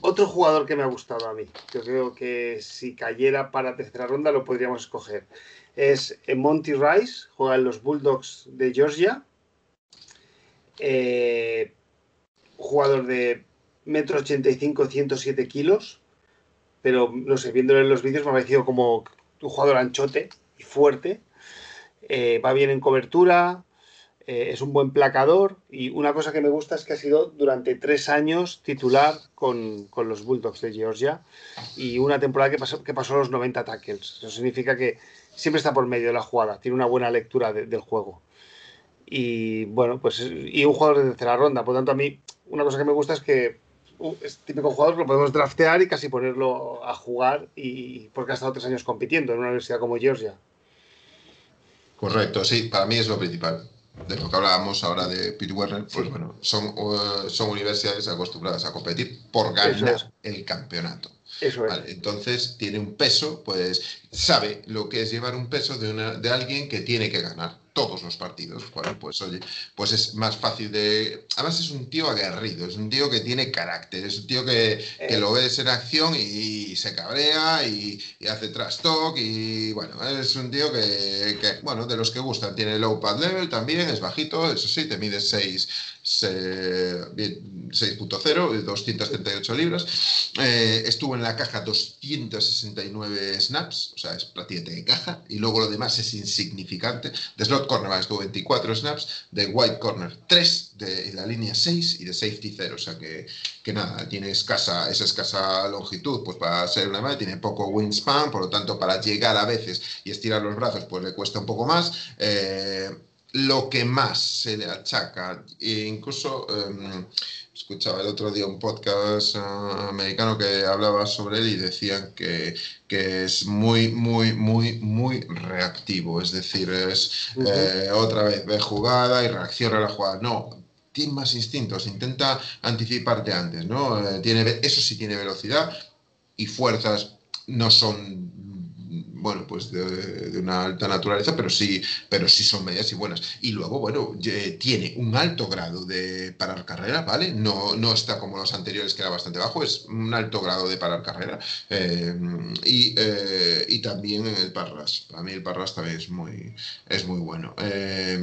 otro jugador que me ha gustado a mí, yo creo que si cayera para tercera ronda lo podríamos escoger, es Monty Rice, juega en los Bulldogs de Georgia. Eh, jugador de metro 85, 107 kilos, pero no sé, viéndolo en los vídeos me ha parecido como un jugador anchote y fuerte. Eh, va bien en cobertura, eh, es un buen placador y una cosa que me gusta es que ha sido durante tres años titular con, los Bulldogs de Georgia y una temporada que pasó, que pasó los 90 tackles. Eso significa que siempre está por medio de la jugada, tiene una buena lectura del juego. Y bueno, pues y un jugador de tercera ronda, por lo tanto a mí una cosa que me gusta es que uh, es típico jugador que lo podemos draftear y casi ponerlo a jugar y porque ha estado tres años compitiendo en una universidad como Georgia. Correcto, sí, para mí es lo principal. De lo que hablábamos ahora de Pete Werner, pues bueno, son, uh, son universidades acostumbradas a competir por ganar el campeonato. Eso es. entonces tiene un peso, pues sabe lo que es llevar un peso de, una, de alguien que tiene que ganar todos los partidos. Bueno, pues oye, pues es más fácil de... Además es un tío aguerrido, es un tío que tiene carácter, es un tío que, que lo ves en acción y, se cabrea y, hace trash talk y bueno, es un tío que, que, bueno, de los que gustan, tiene low pad level también, es bajito, eso sí, te mide 6, 6.0, 238 libras. Eh, estuvo en la caja 269 snaps, o sea, es prácticamente de caja, y luego lo demás es insignificante. De slot corner estuvo 24 snaps, de white corner 3, de la línea 6 y de safety 0, o sea que, que nada, tiene escasa, esa escasa longitud, pues para ser una madre, tiene poco wingspan, por lo tanto para llegar a veces y estirar los brazos, pues le cuesta un poco más. Eh, lo que más se le achaca, e incluso em, escuchaba el otro día un podcast ah, americano que hablaba sobre él y decían que, que, es muy, muy, muy, muy reactivo, es decir, es eh, otra vez ve jugada y reacciona a la jugada. No, tiene más instintos, intenta anticiparte antes, ¿no? Eh, tiene, eso sí tiene velocidad y fuerzas no son bueno, pues de, una alta naturaleza, pero sí, pero sí son medias y buenas. Y luego, bueno, tiene un alto grado de parar carrera, ¿vale? No, no está como los anteriores, que era bastante bajo, es un alto grado de parar carrera. Eh, eh, y, también el parras. Para mí el parras también es muy, es muy bueno. Eh,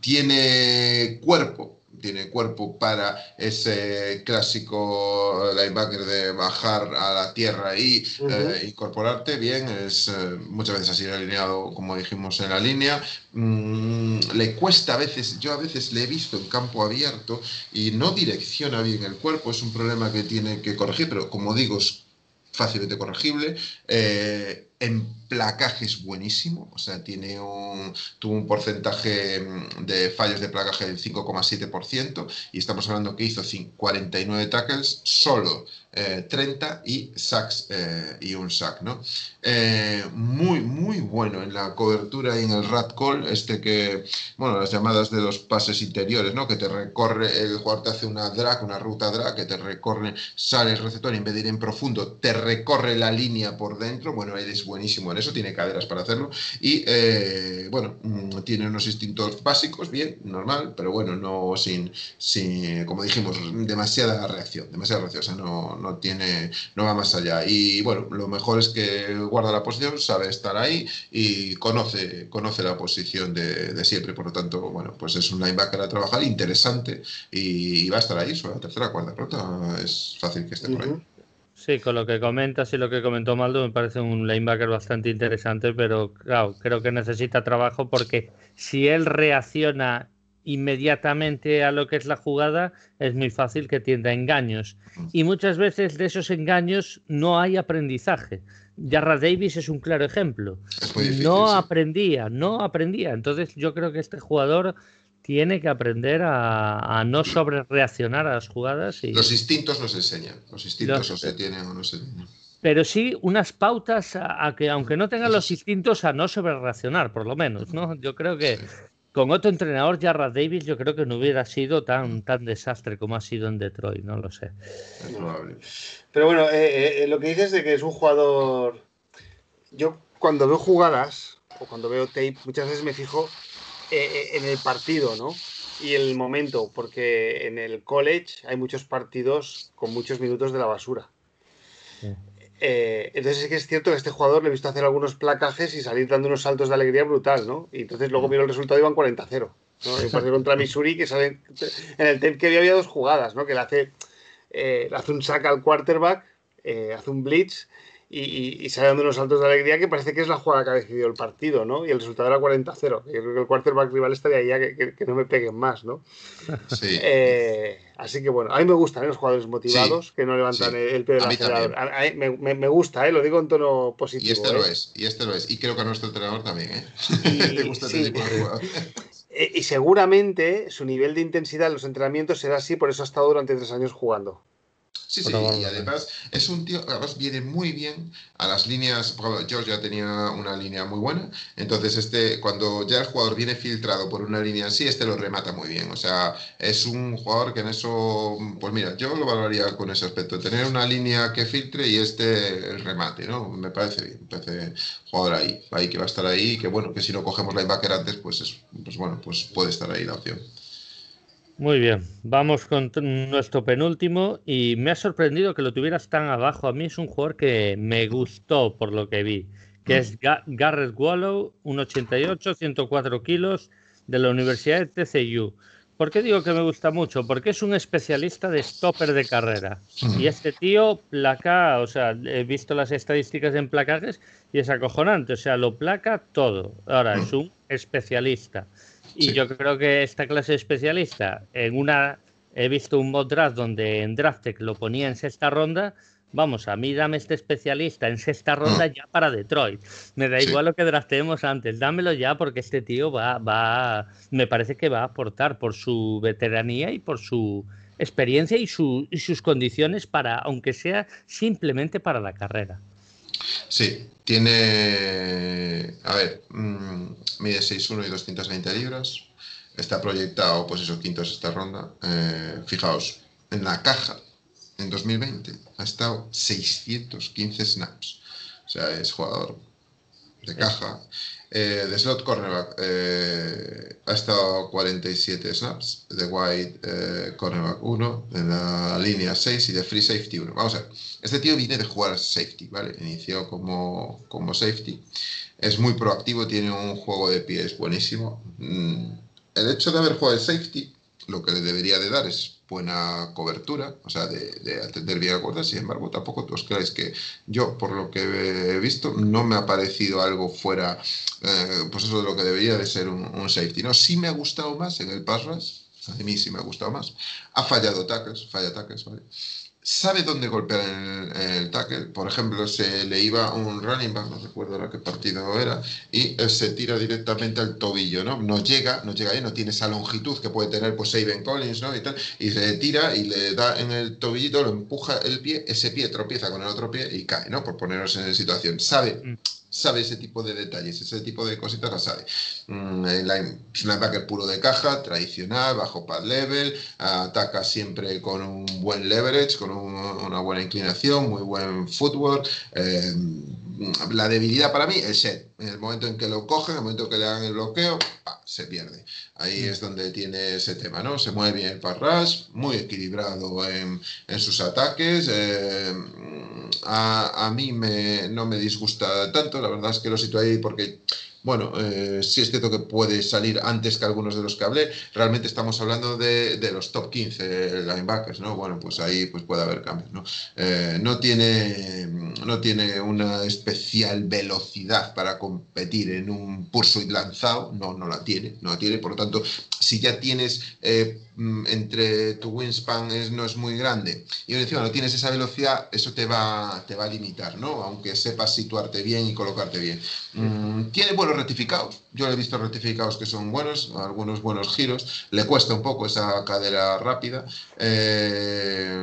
tiene cuerpo, tiene cuerpo para ese clásico linebacker de bajar a la tierra y eh, incorporarte bien. Es eh, muchas veces así alineado, como dijimos en la línea. Mm, le cuesta a veces, yo a veces le he visto en campo abierto y no direcciona bien el cuerpo. Es un problema que tiene que corregir, pero como digo, es fácilmente corregible. Eh, en placaje es buenísimo, o sea, tiene un, tuvo un porcentaje mm, de fallos de placaje del 5,7% y estamos hablando que hizo 49 tackles, solo 30 eh, y sacks eh, y un sack, ¿no? Eh, muy, muy bueno en la cobertura y en el rat call, este que, bueno, las llamadas de los pases interiores, ¿no? Que te recorre, el jugador te hace una drag, una ruta drag, que te recorre, sale el receptor y en vez de ir en profundo, te recorre la línea por dentro, bueno, eres buenísimo en eso, tiene caderas para hacerlo y, bueno, mm, tiene unos instintos básicos, bien, normal, pero bueno, no sin, sin como dijimos, demasiada reacción, demasiada reacción, o sea, no no tiene, no va más allá. Y bueno, lo mejor es que guarda la posición, sabe estar ahí y conoce, conoce la posición de, siempre. Por lo tanto, bueno, pues es un linebacker a trabajar interesante y, va a estar ahí sobre la tercera, cuarta ronda. Es fácil que esté por ahí. Sí, con lo que comentas y lo que comentó Maldo, me parece un linebacker bastante interesante, pero claro, creo que necesita trabajo porque si él reacciona inmediatamente a lo que es la jugada, es muy fácil que tienda engaños. Y muchas veces de esos engaños no hay aprendizaje. Jarra Davis es un claro ejemplo. no aprendía, no aprendía. Entonces yo creo que este jugador tiene que aprender a, no sobre reaccionar a las jugadas. Y... Los instintos nos enseñan. Los instintos o se tienen o no se tienen pero sí unas pautas a, que, aunque no tengan los instintos, a no sobre reaccionar, por lo menos, ¿no? Yo creo que, con otro entrenador, Jarrah Davis, yo creo que no hubiera sido tan, tan desastre como ha sido en Detroit, no lo sé. Pero bueno, eh, eh, lo que dices de que es un jugador. Yo cuando veo jugadas o cuando veo tape, muchas veces me fijo eh, en el partido, ¿no? Y el momento, porque en el college hay muchos partidos con muchos minutos de la basura. Eh, entonces es que es cierto que a este jugador le he visto hacer algunos placajes y salir dando unos saltos de alegría brutal, ¿no? Y entonces luego miro el resultado y van 40-0. ¿no? En partido contra Missouri, que sale en el tape que había, había dos jugadas, ¿no? Que le hace, eh, le hace un sack al quarterback, eh, hace un blitz y, sale dando unos saltos de alegría que parece que es la jugada que ha decidido el partido, ¿no? Y el resultado era 40-0. Yo creo que el quarterback rival estaría ya que, que, no me peguen más, ¿no? Sí. Eh, así que bueno, a mí me gustan ¿eh? los jugadores motivados que no levantan el pie del acelerador. me, me, gusta, ¿eh? lo digo en tono positivo. Y este lo ¿eh? es, y este lo es. Y creo que a nuestro entrenador también, ¿eh? Y, Le gusta este tipo de Y seguramente su nivel de intensidad en los entrenamientos será así, por eso ha estado durante tres años jugando. Sí, sí, y además es un tío, además viene muy bien a las líneas, George ya tenía una línea muy buena, entonces este, cuando ya el jugador viene filtrado por una línea así, este lo remata muy bien, o sea, es un jugador que en eso, pues mira, yo lo valoraría con ese aspecto, tener una línea que filtre y este el remate, ¿no? Me parece bien, me parece jugador ahí, ahí que va a estar ahí, que bueno, que si no cogemos linebacker antes, pues, es, pues bueno, pues puede estar ahí la opción. Muy bien, vamos con nuestro penúltimo y me ha sorprendido que lo tuvieras tan abajo. A mí es un jugador que me gustó por lo que vi, que es Garrett Wallow, 1,88, 104 kilos, de la Universidad de TCU. ¿Por qué digo que me gusta mucho? Porque es un especialista de stopper de carrera. Y este tío placa, o sea, he visto las estadísticas en placajes y es acojonante, o sea, lo placa todo. Ahora, es un especialista. Y yo creo que esta clase de especialista, en una, he visto un mod draft donde en Draftek lo ponía en sexta ronda Vamos, a mí dame este especialista en sexta ronda ya para Detroit. Me da igual lo que draftemos antes, dámelo ya porque este tío va, va, me parece que va a aportar por su veteranía y por su experiencia y, su, y sus condiciones para, aunque sea simplemente para la carrera. Sí, tiene, a ver, mm, mide 6'1 y 220 libras. Está proyectado, pues eso, quinto esta ronda. Eh, fijaos, en la caja en 2020 ha estado 615 snaps. O sea, es jugador de caja. Eh, de slot cornerback eh, ha estado 47 snaps, de wide eh, cornerback 1, en la línea 6 y de free safety 1. Vamos a ver, este tío viene de jugar safety, ¿vale? Inició como, como safety. Es muy proactivo, tiene un juego de pies buenísimo. Mm, el hecho de haber jugado de safety, lo que le debería de dar es buena cobertura, o sea, de, atender bien a cuerda. Sin embargo, tampoco os creáis que yo, por lo que he visto, no me ha parecido algo fuera, eh, pues eso de lo que debería de ser un, safety. No, sí me ha gustado más en el pass rush, a mí sí me ha gustado más. Ha fallado tackles, falla tackles, ¿vale? Sabe dónde golpear el, tackle. Por ejemplo, se le iba un running back, no recuerdo ahora qué partido era, y se tira directamente al tobillo, ¿no? No llega, no llega ahí, no tiene esa longitud que puede tener pues Saben Collins, ¿no? Y tal, y se tira y le da en el tobillito, lo empuja el pie, ese pie tropieza con el otro pie y cae, ¿no? Por ponernos en situación. Sabe mm sabe ese tipo de detalles, ese tipo de cositas las sabe. Mm, es un linebacker puro de caja, tradicional, bajo pad level, ataca siempre con un buen leverage, con una buena inclinación, muy buen footwork. Eh, la debilidad para mí es set. En el momento en que lo cogen, en el momento que le hagan el bloqueo, se pierde. Ahí mm. es donde tiene ese tema, ¿no? Se mueve bien el pass muy equilibrado en, sus ataques. Eh, a, a, mí me, no me disgusta tanto, la verdad es que lo sitúo ahí porque bueno, eh, es cierto que puede salir antes que algunos de los que hablé. Realmente estamos hablando de, los top 15 linebackers, ¿no? Bueno, pues ahí pues puede haber cambios, ¿no? Eh, no, tiene, no tiene una especial velocidad para competir en un pursuit lanzado, no, no la tiene, no la tiene. Por lo tanto, si ya tienes eh, entre tu wingspan es, no es muy grande y encima no tienes esa velocidad, eso te va, te va a limitar, ¿no? Aunque sepas situarte bien y colocarte bien. Mm, tiene buenos rectificados. Yo he visto rectificados que son buenos, algunos buenos giros. Le cuesta un poco esa cadera rápida. Eh,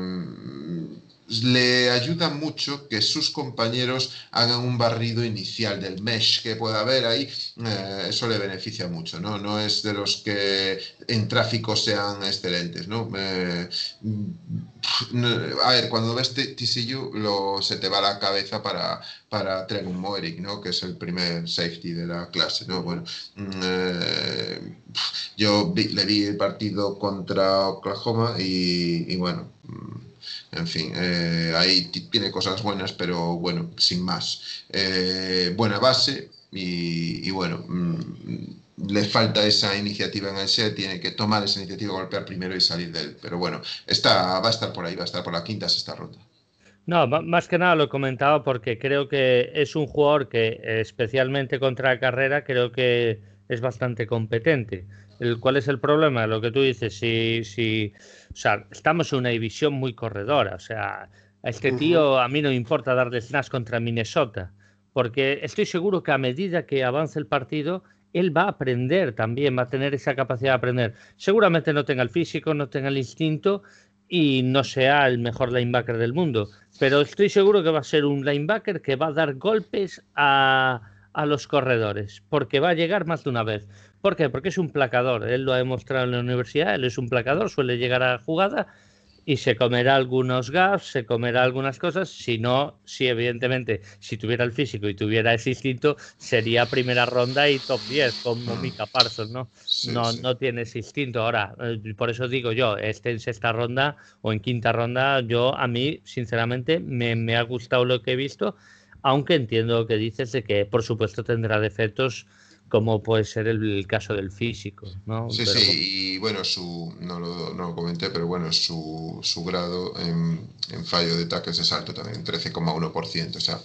le ayuda mucho que sus compañeros hagan un barrido inicial del mesh que pueda haber ahí, eh, eso le beneficia mucho, ¿no? No es de los que en tráfico sean excelentes, ¿no? Eh, a ver, cuando ves TCU lo, se te va la cabeza para, para Trevor ¿no? Que es el primer safety de la clase, ¿no? Bueno, mm, eh, yo le vi el partido contra Oklahoma y, y bueno mm, en fin, eh, ahí tiene cosas buenas, pero bueno, sin más. Eh, buena base y, bueno, mm, le falta esa iniciativa en el set, tiene que tomar esa iniciativa, golpear primero y salir de él. Pero bueno, está, va a estar por ahí, va a estar por la quinta, sexta ronda. No, más que nada lo he comentado porque creo que es un jugador que, especialmente contra la carrera, creo que es bastante competente. El, ¿Cuál es el problema? Lo que tú dices, si, si, o sea, estamos en una división muy corredora. O sea, a este tío a mí no me importa darle snaps contra Minnesota, porque estoy seguro que a medida que avance el partido, él va a aprender también, va a tener esa capacidad de aprender. Seguramente no tenga el físico, no tenga el instinto y no sea el mejor linebacker del mundo, pero estoy seguro que va a ser un linebacker que va a dar golpes a, a los corredores, porque va a llegar más de una vez. ¿Por qué? Porque es un placador. Él lo ha demostrado en la universidad. Él es un placador, suele llegar a la jugada y se comerá algunos gaps, se comerá algunas cosas. Si no, si evidentemente, si tuviera el físico y tuviera ese instinto, sería primera ronda y top 10, como mm. Mika Parsons, ¿no? no, no tiene ese instinto. Ahora, eh, por eso digo yo, este en sexta ronda o en quinta ronda, yo a mí, sinceramente, me, me ha gustado lo que he visto, aunque entiendo lo que dices de que, por supuesto, tendrá defectos como puede ser el, caso del físico. ¿no? Sí, sí, y bueno, su, no, lo, no lo comenté, pero bueno, su, su grado en, en, fallo de tackles es alto también, 13,1%. O sea,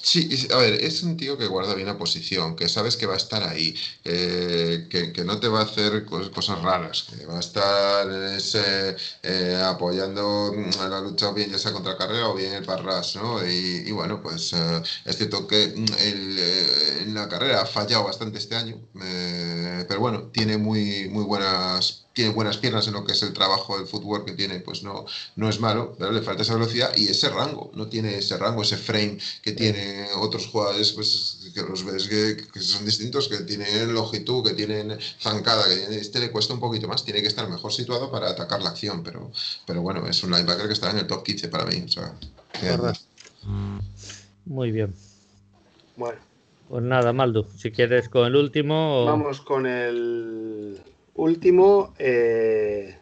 sí, a ver, es un tío que guarda bien la posición, que sabes que va a estar ahí, eh, que, que, no te va a hacer cosas raras, que va a estar ese, eh, apoyando a la lucha bien ya sea contra carrera o bien el parras, ¿no? Y, y bueno, pues eh, es cierto que el, eh, en la carrera ha fallado bastante este año, eh, pero bueno, tiene muy, muy buenas tiene buenas piernas en lo que es el trabajo del fútbol que tiene, pues no, no es malo, pero le falta esa velocidad y ese rango, no tiene ese rango, ese frame que tiene otros jugadores, pues que los ves que, que son distintos, que tienen longitud, que tienen zancada, que tiene, este le cuesta un poquito más, tiene que estar mejor situado para atacar la acción, pero, pero bueno, es un linebacker que está en el top 15 para mí. O sea, Muy bien. Bueno. Pues nada, Maldo, si quieres con el último. Vamos con el último. Eh,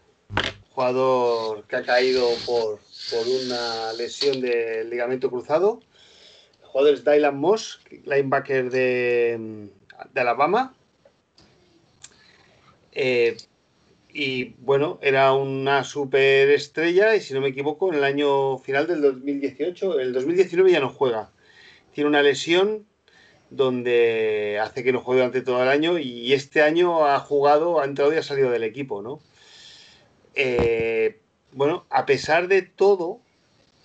jugador que ha caído por, por, una lesión del ligamento cruzado. El jugador es Dylan Moss, linebacker de, de Alabama. Eh, y bueno, era una superestrella y si no me equivoco, en el año final del 2018, el 2019 ya no juega. Tiene una lesión donde hace que no juegue durante todo el año y este año ha jugado, ha entrado y ha salido del equipo, ¿no? Eh, bueno, a pesar de todo,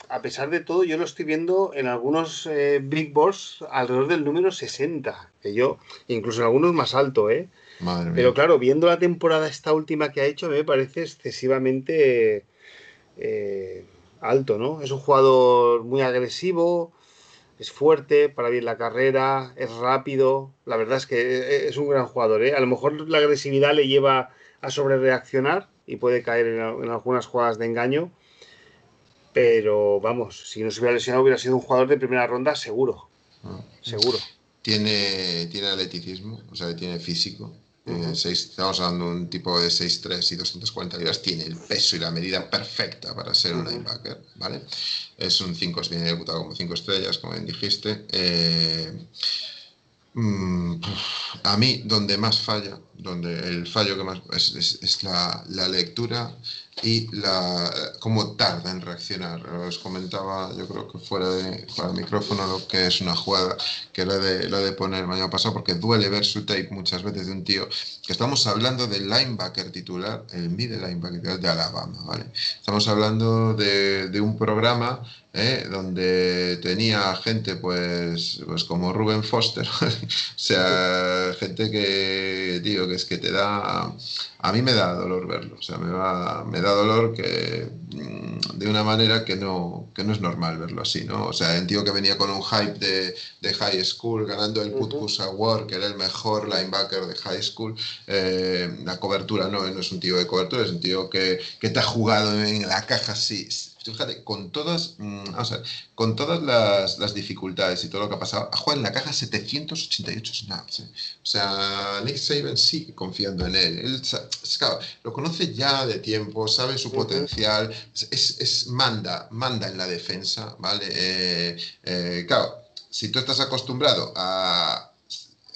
a pesar de todo, yo lo estoy viendo en algunos eh, Big Boards alrededor del número 60, que yo, incluso en algunos más alto, ¿eh? Madre Pero mía. claro, viendo la temporada esta última que ha hecho, me parece excesivamente eh, alto, ¿no? Es un jugador muy agresivo, es fuerte para bien la carrera, es rápido. La verdad es que es un gran jugador. ¿eh? A lo mejor la agresividad le lleva a sobrereaccionar y puede caer en, en, algunas jugadas de engaño. Pero vamos, si no se hubiera lesionado, hubiera sido un jugador de primera ronda seguro. Ah. Seguro. Tiene, tiene atleticismo, o sea, tiene físico. Eh, seis, estamos hablando de un tipo de 6'3 y 240 libras, tiene el peso y la medida perfecta para ser un linebacker, ¿vale? Es un 5, viene debutado como 5 estrellas, como bien dijiste. Eh, mm, a mí, donde más falla, donde el fallo que más es, es, es la, la, lectura y la cómo tarda en reaccionar. Os comentaba, yo creo que fuera de, fuera de micrófono, lo que es una jugada que lo de, lo de poner el mañana pasado, porque duele ver su tape muchas veces de un tío que estamos hablando del linebacker titular, el middle linebacker titular de Alabama, ¿vale? Estamos hablando de, de un programa ¿eh? donde tenía gente pues, pues como Ruben Foster, o sea, gente que, tío, que es que te da, a mí me da dolor verlo, o sea, me, va, me da dolor que mm, de una manera que no, que no es normal verlo así, ¿no? O sea, un tío que venía con un hype de, de high school, ganando el Putkus Award, que era el mejor linebacker de high school, eh, la cobertura no, no es un tío de cobertura, es un tío que, que te ha jugado en la caja así fíjate, con todas, mmm, ver, con todas las, las, dificultades y todo lo que ha pasado, ha jugado en la caja 788 snaps. ¿eh? O sea, Nick Saban sigue confiando en él. Él claro, lo conoce ya de tiempo, sabe su potencial, es, es, manda, manda en la defensa, ¿vale? Eh, eh, claro, si tú estás acostumbrado a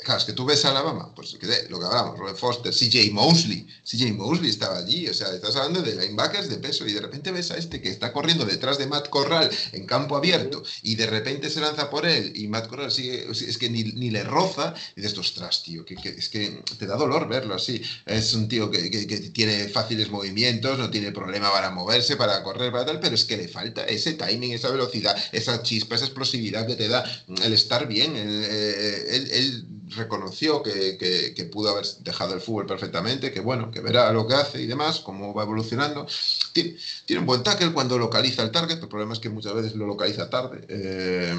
Claro, es que tú ves a Alabama, pues lo que hablamos, Robert Foster, CJ Mosley, CJ Mosley estaba allí, o sea, estás hablando de linebackers de peso y de repente ves a este que está corriendo detrás de Matt Corral en campo abierto y de repente se lanza por él y Matt Corral sigue, es que ni, le roza y dices, ostras, tío, que, es que te da dolor verlo así. Es un tío que, tiene fáciles movimientos, no tiene problema para moverse, para correr, para tal, pero es que le falta ese timing, esa velocidad, esa chispa, esa explosividad que te da el estar bien, el, el, el reconoció que, que, que, pudo haber dejado el fútbol perfectamente, que bueno, que verá lo que hace y demás, cómo va evolucionando. Tiene, tiene un buen tackle cuando localiza el target, el problema es que muchas veces lo localiza tarde. Eh,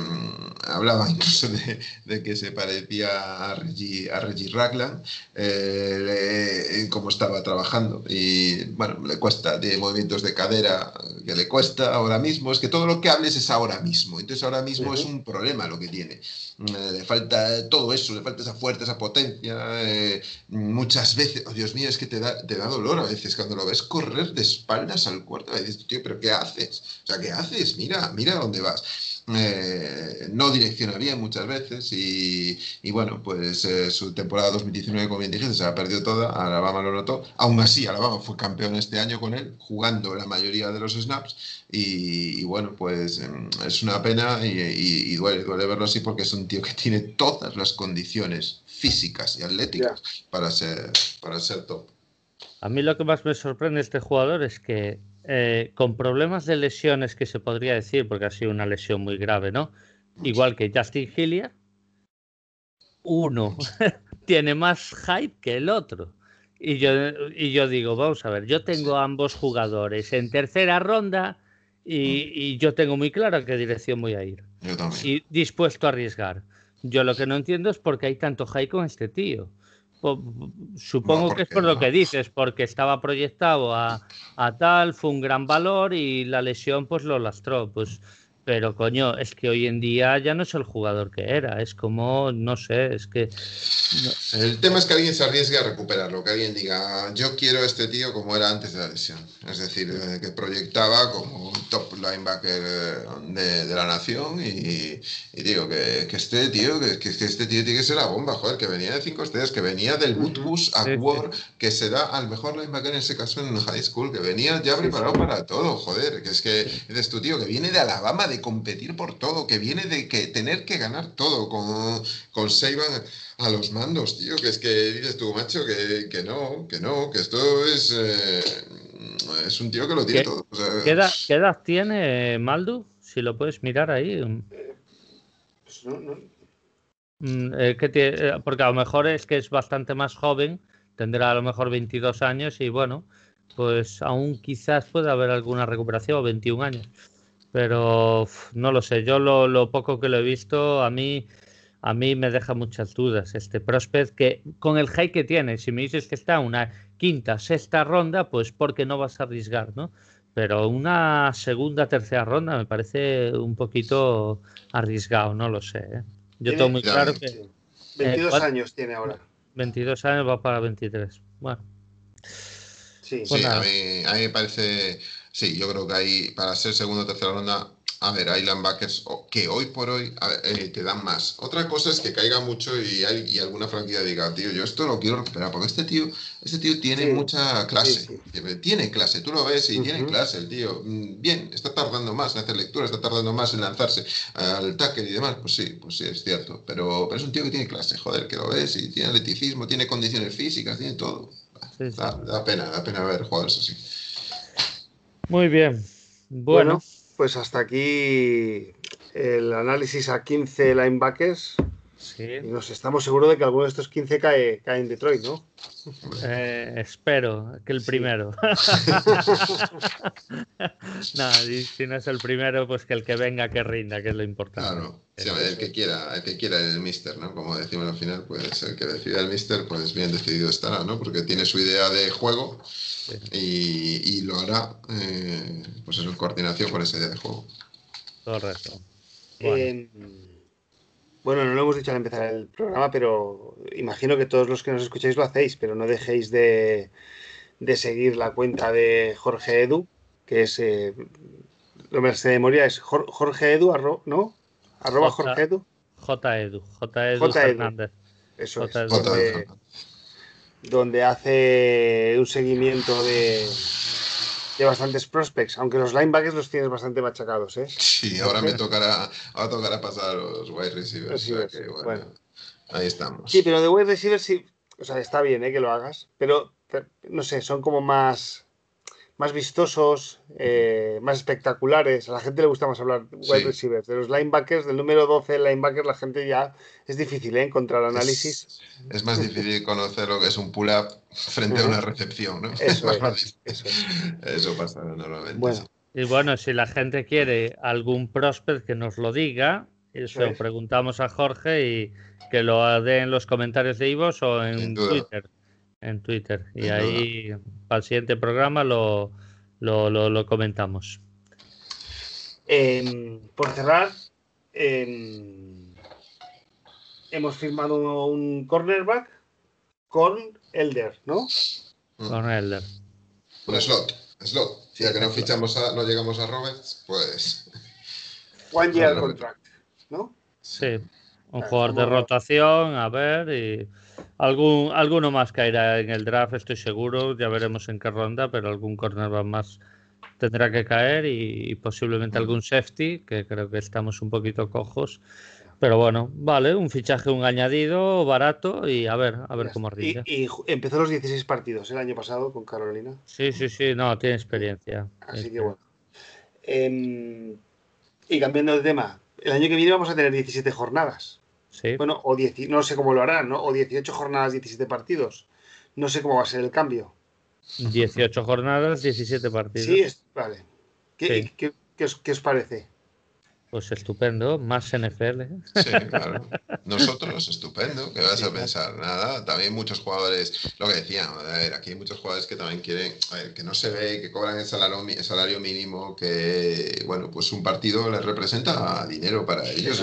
hablaba incluso de, de, que se parecía a Reggie, a Reggie Ragland, eh, cómo estaba trabajando. Y bueno, le cuesta de movimientos de cadera, que le cuesta ahora mismo. Es que todo lo que hables es ahora mismo. Entonces ahora mismo uh -huh. es un problema lo que tiene. Eh, le falta todo eso, le falta esa fuerza, esa potencia. Eh, muchas veces, oh Dios mío, es que te da, te da dolor a veces cuando lo ves correr de espaldas al cuarto. Dices, tío, pero ¿qué haces? O sea, ¿qué haces? Mira, mira dónde vas. Eh, no direccionaría muchas veces y, bueno, pues eh, su temporada 2019, como bien dijiste, se ha perdido toda, Alabama lo notó, aún así Alabama fue campeón este año con él, jugando la mayoría de los snaps y, bueno, pues em, es una pena y, duele, duele verlo así porque es un tío que tiene todas las condiciones físicas y atléticas para, ser, para ser top. A mí lo que más me sorprende de este jugador es que eh, con problemas de lesiones que se podría decir, porque ha sido una lesión muy grave, ¿no? Igual que Justin Hilliard, uno tiene más hype que el otro. Y yo, y yo digo, vamos a ver, yo tengo ambos jugadores en tercera ronda y, yo tengo muy claro a qué dirección voy a ir. Y dispuesto a arriesgar. Yo lo que no entiendo es por qué hay tanto hype con este tío. Supongo que es por lo que dices, porque estaba proyectado a, a, tal, fue un gran valor y la lesión pues lo lastró. Pues pero coño, es que hoy en día ya no es el jugador que era, es como, no sé, es que... El tema es que alguien se arriesgue a recuperarlo, que alguien diga, yo quiero a este tío como era antes de la lesión. Es decir, eh, que proyectaba como un top linebacker eh, de, la nación y, digo, que, que, este tío, que, que, este tío tiene que ser la bomba, joder, que venía de cinco estrellas, que venía del Woodbus a War, que se da al mejor linebacker en ese caso en high school, que venía ya preparado para todo, joder, que es que es tu tío, que viene de Alabama, de competir por todo, que viene de que tener que ganar todo con, con Seiban a los mandos, tío, que es que dices tú, macho, que, que no, que no, que esto es, eh, es un tío que lo tiene todo. ¿qué, edad, tiene Maldu? Si lo puedes mirar ahí. Pues mm, eh, eh, porque a lo mejor es que es bastante más joven, tendrá a lo mejor 22 años y bueno, pues aún quizás pueda haber alguna recuperación, 21 años. Pero no lo sé, yo lo, poco que lo he visto, a mí, a mí me deja muchas dudas este prospect que con el high que tiene, si me dices que está una quinta, sexta ronda, pues porque no vas a arriesgar, ¿no? Pero una segunda, tercera ronda me parece un poquito arriesgado, no lo sé. ¿eh? Yo tengo muy claro que... 22 eh, años tiene ahora. 22 años va para 23. Bueno. Sí, pues a, mí, a mí me parece Sí, yo creo que hay, para ser segundo o tercera ronda, a ver, hay linebackers que hoy por hoy eh, te dan más. Otra cosa es que caiga mucho y, hay, alguna franquicia diga, tío, yo esto lo quiero recuperar, porque este tío, este tío tiene mucha clase. Tiene clase, tú lo ves y tiene clase el tío. Mm, bien, está tardando más en hacer lectura, está tardando más en lanzarse al tackle y demás. Pues sí, pues sí, es cierto. Pero, pero es un tío que tiene clase, joder, que lo ves y tiene atleticismo, tiene condiciones físicas, tiene todo. Da, da, pena, da pena ver jugadores así. Muy bien. Bueno. pues hasta aquí el análisis a 15 linebackers. Sí. Y nos estamos seguros de que alguno de estos 15 cae, cae en Detroit, ¿no? Eh, espero que el primero. no, si no es el primero, pues que el que venga que rinda, que es lo importante. Claro, el que quiera, el que quiera el mister, ¿no? Como decimos al final, pues el que decida el mister, pues bien decidido estará, ¿no? Porque tiene su idea de juego y, lo hará eh, pues en coordinación con esa idea de juego. Correcto. Em, bueno. no lo hemos dicho al empezar el programa, pero imagino que todos los que nos escucháis lo hacéis, pero no dejéis de, seguir la cuenta de Jorge Edu, que es, eh, lo me de memoria, es Jorge Edu, ¿no? Arroba Jorge Edu. J Edu, J Edu Fernández. Eso es donde hace un seguimiento de, de bastantes prospects, aunque los linebackers los tienes bastante machacados, ¿eh? Sí, ahora me tocará, ahora tocará pasar a los wide receivers. bueno, Ahí estamos. Sí, pero de wide receivers sí, o sea, está bien ¿eh? que lo hagas, pero no sé, son como más más vistosos, eh, más espectaculares. A la gente le gusta más hablar de wide receivers. De los linebackers, del número 12 linebacker, la gente ya es difícil ¿eh? encontrar análisis. Es, más difícil conocer lo que es un pull-up frente a una recepción, ¿no? Eso, Eso, pasa normalmente. Bueno. Y bueno, si la gente quiere algún prospect que nos lo diga, eso lo preguntamos a Jorge y que lo dé en los comentarios de Ivos o en Twitter en Twitter. Y ahí para el siguiente programa lo, lo, comentamos. Em, por cerrar, em, hemos firmado un cornerback con Elder, ¿no? Mm. Con Elder. Un slot, slot. Si ya que no fichamos a, no llegamos a Roberts, pues. One year contract, ¿no? Sí, un jugador de rotación, a ver, y algún, alguno más caerá en el draft, estoy seguro, ya veremos en qué ronda, pero algún cornerback más tendrá que caer y, posiblemente algún safety, que creo que estamos un poquito cojos. Pero bueno, vale, un fichaje, un añadido barato y a ver, a ver cómo rinde. Y, empezó los 16 partidos el año pasado con Carolina. Sí, sí, sí, no, tiene experiencia. Así que bueno. Em, y cambiando de tema, el año que viene vamos a tener 17 jornadas. Sí. Bueno, o 10, no sé cómo lo harán, ¿no? O 18 jornadas, 17 partidos. No sé cómo va a ser el cambio. 18 jornadas, 17 partidos. Sí, vale. qué os parece? Pues estupendo, más NFL. Sí, claro. Nosotros, estupendo. ¿Qué vas a pensar? Nada. También muchos jugadores, lo que decíamos, a ver, aquí hay muchos jugadores que también quieren, a ver, que no se ve, que cobran el salario, el salario mínimo, que, bueno, pues un partido les representa dinero para ellos.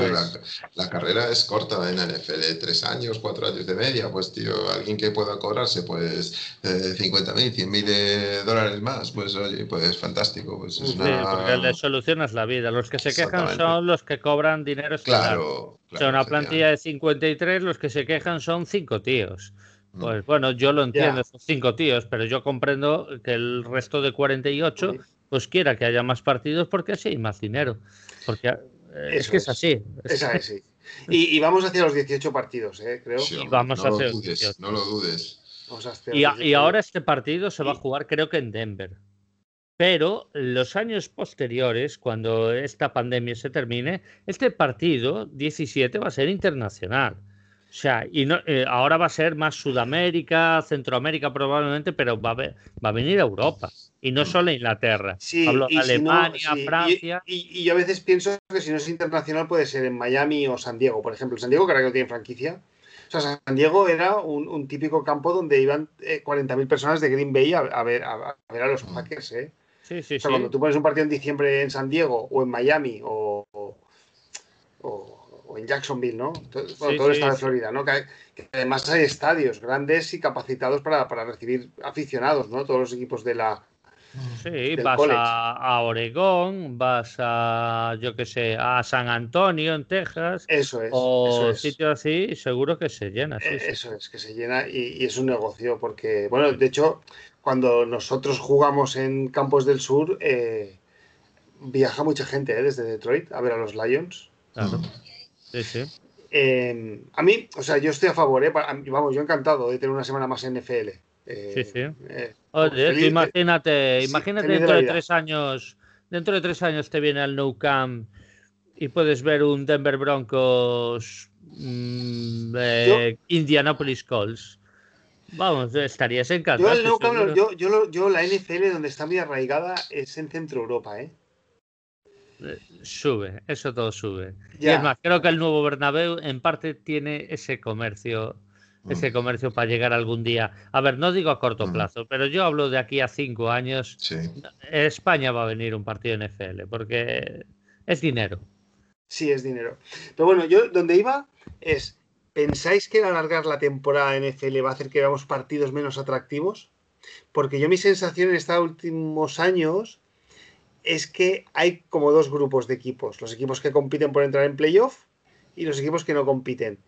La, carrera es corta en NFL, tres años, cuatro años de media. Pues, tío, alguien que pueda cobrarse, pues, eh, 50 mil, 100 mil dólares más, pues, oye, pues fantástico. Pues, sí, porque le solucionas la vida. Los que se quejan son los que cobran dinero Claro. claro o una plantilla de 53, los que se quejan son cinco tíos. Mm. Pues bueno, yo lo entiendo, son cinco tíos, pero yo comprendo que el resto de 48 pues quiera que haya más partidos porque así hay más dinero. Porque eh, es que es, así. Es así. Y, vamos hacia los 18 partidos, ¿eh? creo. Sí, vamos no a hacer lo dudes, No lo dudes. Y, y, ahora este partido se va a jugar creo que en Denver. Pero los años posteriores, cuando esta pandemia se termine, este partido 17 va a ser internacional. O sea, y no, eh, ahora va a ser más Sudamérica, Centroamérica probablemente, pero va a, va a venir a Europa. Y no solo a Inglaterra. Sí, Hablo Alemania, Francia. Y, yo a veces pienso que si no es internacional puede ser en Miami o San Diego. Por ejemplo, San Diego, que ahora que no tiene franquicia. O sea, San Diego era un, típico campo donde iban 40.000 eh, personas de Green Bay a, ver, a, ver a los mm. Packers, ¿eh? Sí, sí, cuando tú pones un partido en diciembre en San Diego o en Miami o, o, en Jacksonville, ¿no? Todo, todo el estado de Florida, ¿no? Que, además hay estadios grandes y capacitados para, recibir aficionados, ¿no? Todos los equipos de la, Sí, vas a, Oregón, vas a, yo qué sé, a San Antonio, en Texas. Eso es. O sitios así, seguro que se llena. Sí, eso es, que se llena y, es un negocio, porque, bueno, de hecho, cuando nosotros jugamos en Campos del Sur, eh, viaja mucha gente eh, desde Detroit a ver a los Lions. Claro. Sí, sí. Em, a mí, o sea, yo estoy a favor, eh, vamos, yo encantado de tener una semana más en NFL. sí, sí. Oye, imagínate, imagínate dentro de, tres años, dentro de tres años te viene al No Camp y puedes ver un Denver Broncos mm, Indianapolis Colts. Vamos, estarías encantado. Yo, yo, yo, la NFL donde está muy arraigada es en Centro Europa, ¿eh? ¿eh? Sube, eso todo sube. Y es más, creo que el nuevo Bernabéu en parte tiene ese comercio, ese mm. comercio para llegar algún día. A ver, no digo a corto mm. plazo, pero yo hablo de aquí a cinco años. España va a venir un partido NFL, porque es dinero. Sí, es dinero. Pero bueno, yo donde iba es ¿Pensáis que alargar la temporada en NFL va a hacer que veamos partidos menos atractivos? Porque yo mi sensación en estos últimos años es que hay como dos grupos de equipos. Los equipos que compiten por entrar en playoff y los equipos que no compiten.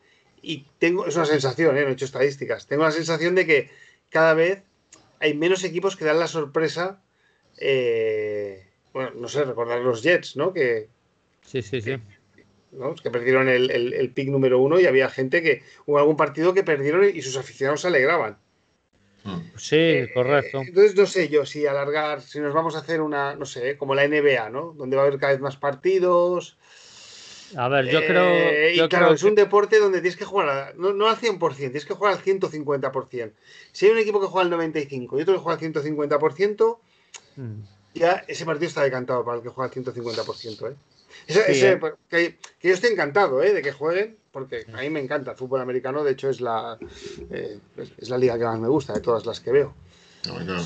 Y tengo, es una sensación, ¿eh? no he hecho estadísticas, tengo la sensación de que cada vez hay menos equipos que dan la sorpresa. Eh, bueno, no sé, recordar los Jets, ¿no? Que, sí, sí, sí que perdieron el, el, pick número uno y había gente que hubo algún partido que perdieron y sus aficionados se alegraban. Hmm. Sí, eh, correcto. entonces no sé yo si alargar, si nos vamos a hacer una, no sé, como la NBA, ¿no? Donde va a haber cada vez más partidos. A ver, yo creo. Eh, y claro, es un deporte donde tienes que jugar, no, no, al 100%, tienes que jugar al 150%. Si hay un equipo que juega al 95% y otro que juega al 150%, hmm. ya ese partido está decantado para el que juega al 150%. ¿eh? Eh. Pues, que, yo estoy encantado ¿eh? de que jueguen, porque a mí me encanta el fútbol americano, de hecho es la, eh, es la liga que más me gusta de todas las que veo.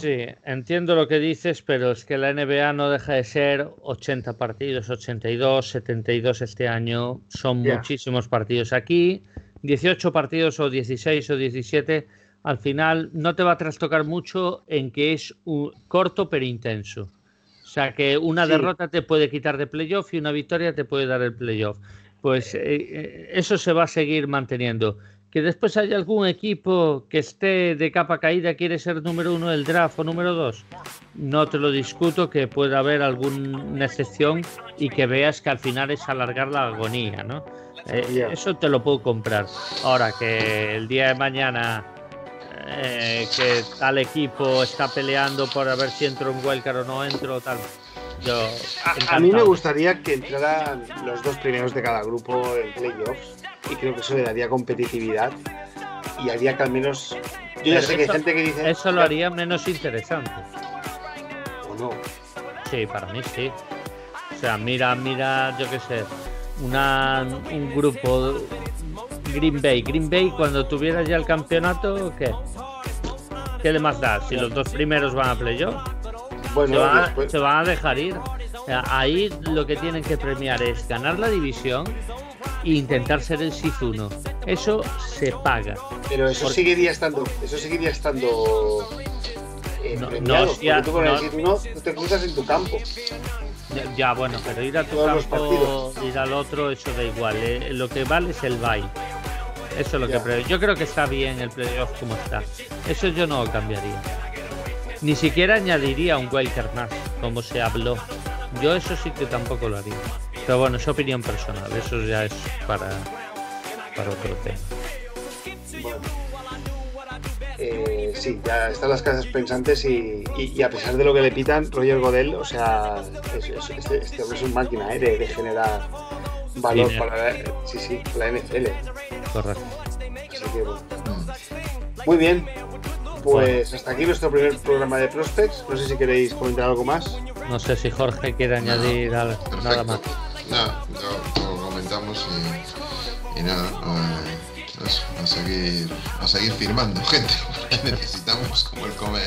Sí, entiendo lo que dices, pero es que la NBA no deja de ser 80 partidos, 82, 72 este año, son muchísimos partidos aquí. 18 partidos o 16 o 17, al final no te va a trastocar mucho en que es un, corto pero intenso. O sea que una derrota te puede quitar de playoff y una victoria te puede dar el playoff. Pues eh, eh, eso se va a seguir manteniendo. Que después haya algún equipo que esté de capa caída, quiere ser número uno del draft o número dos, no te lo discuto que pueda haber alguna excepción y que veas que al final es alargar la agonía, ¿no? Eh, eso te lo puedo comprar. Ahora que el día de mañana eh, que tal equipo está peleando por a ver si entro en Wildcard o no entro, tal. Yo, a, mí me gustaría que entraran los dos primeros de cada grupo en playoffs y creo que eso le daría competitividad y haría que al menos. Yo ya sé que hay gente que dice. Eso lo haría menos interesante. ¿O no? Sí, para mí sí. O sea, mira, mira, yo qué sé, una, un grupo Green Bay. Green Bay, cuando tuviera ya el campeonato, ¿qué? ¿Qué le más da? Si los dos primeros van a playoff, bueno, se, van, a dejar ir. ahí lo que tienen que premiar es ganar la división e intentar ser el 1. Eso se paga. Pero eso seguiría estando. Eso seguiría estando. Eh, no, no, tú con el SIF 1 te cruzas en tu campo. Ya, bueno, pero ir a tu campo, ir al otro, eso da igual. Eh. Lo que vale es el bye. Eso es lo que Yo creo que está bien el playoff como está. Eso yo no lo cambiaría. Ni siquiera añadiría un wildcard más, como se habló. Yo eso sí que tampoco lo haría. Pero bueno, es opinión personal. Eso ya es para, para otro tema. Eh, sí, ya están las casas pensantes y, a pesar de lo que le pitan, Roger Godel, o sea, este, este, hombre es un máquina eh, de, generar valor para la, sí, sí, la NFL. Correcto. Muy bien, pues hasta aquí nuestro primer programa de Prospects. No sé si queréis comentar algo más. No sé si Jorge quiere añadir nada más. Nada, lo, comentamos y, nada. Eh, a seguir, a seguir firmando gente, porque necesitamos como el come.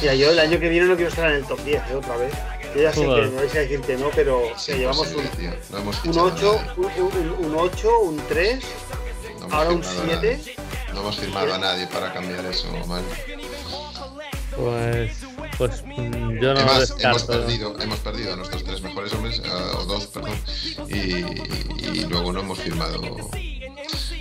Mira, yo el año que viene no quiero estar en el top 10 ¿eh? otra vez. Yo ya sé que no vais a decir que no, pero llevamos un, un, 8, un, 8, un 3, ahora un 7. No hemos firmado a nadie para cambiar eso, mal. Pues, pues yo no Además, hemos perdido, hemos perdido a nuestros tres mejores hombres, uh, o dos, perdón, y, y luego no hemos firmado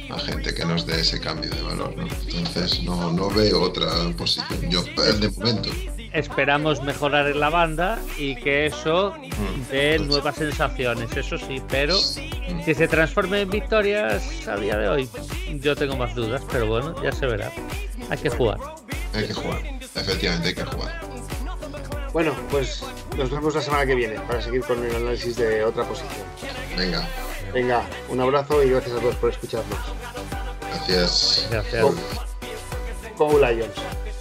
a gente que nos dé ese cambio de valor. ¿no? Entonces no, no veo otra posición yo de momento. Esperamos mejorar en la banda y que eso mm, dé nuevas sensaciones, eso sí, pero mm. que se transforme en victorias a día de hoy, yo tengo más dudas, pero bueno, ya se verá. Hay que jugar. Hay que jugar, efectivamente hay que jugar. Bueno, pues nos vemos la semana que viene para seguir con el análisis de otra posición. Venga. Venga, un abrazo y gracias a todos por escucharnos. Gracias. Gracias. Go, Lions.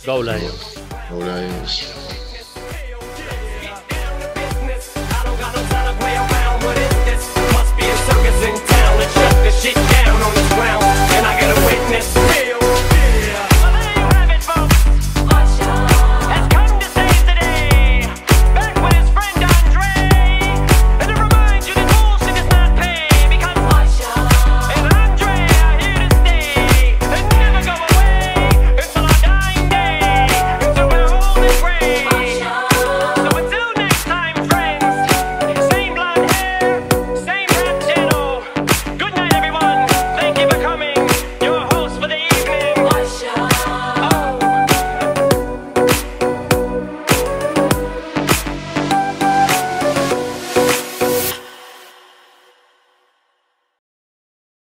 Go Lions. Go Lions.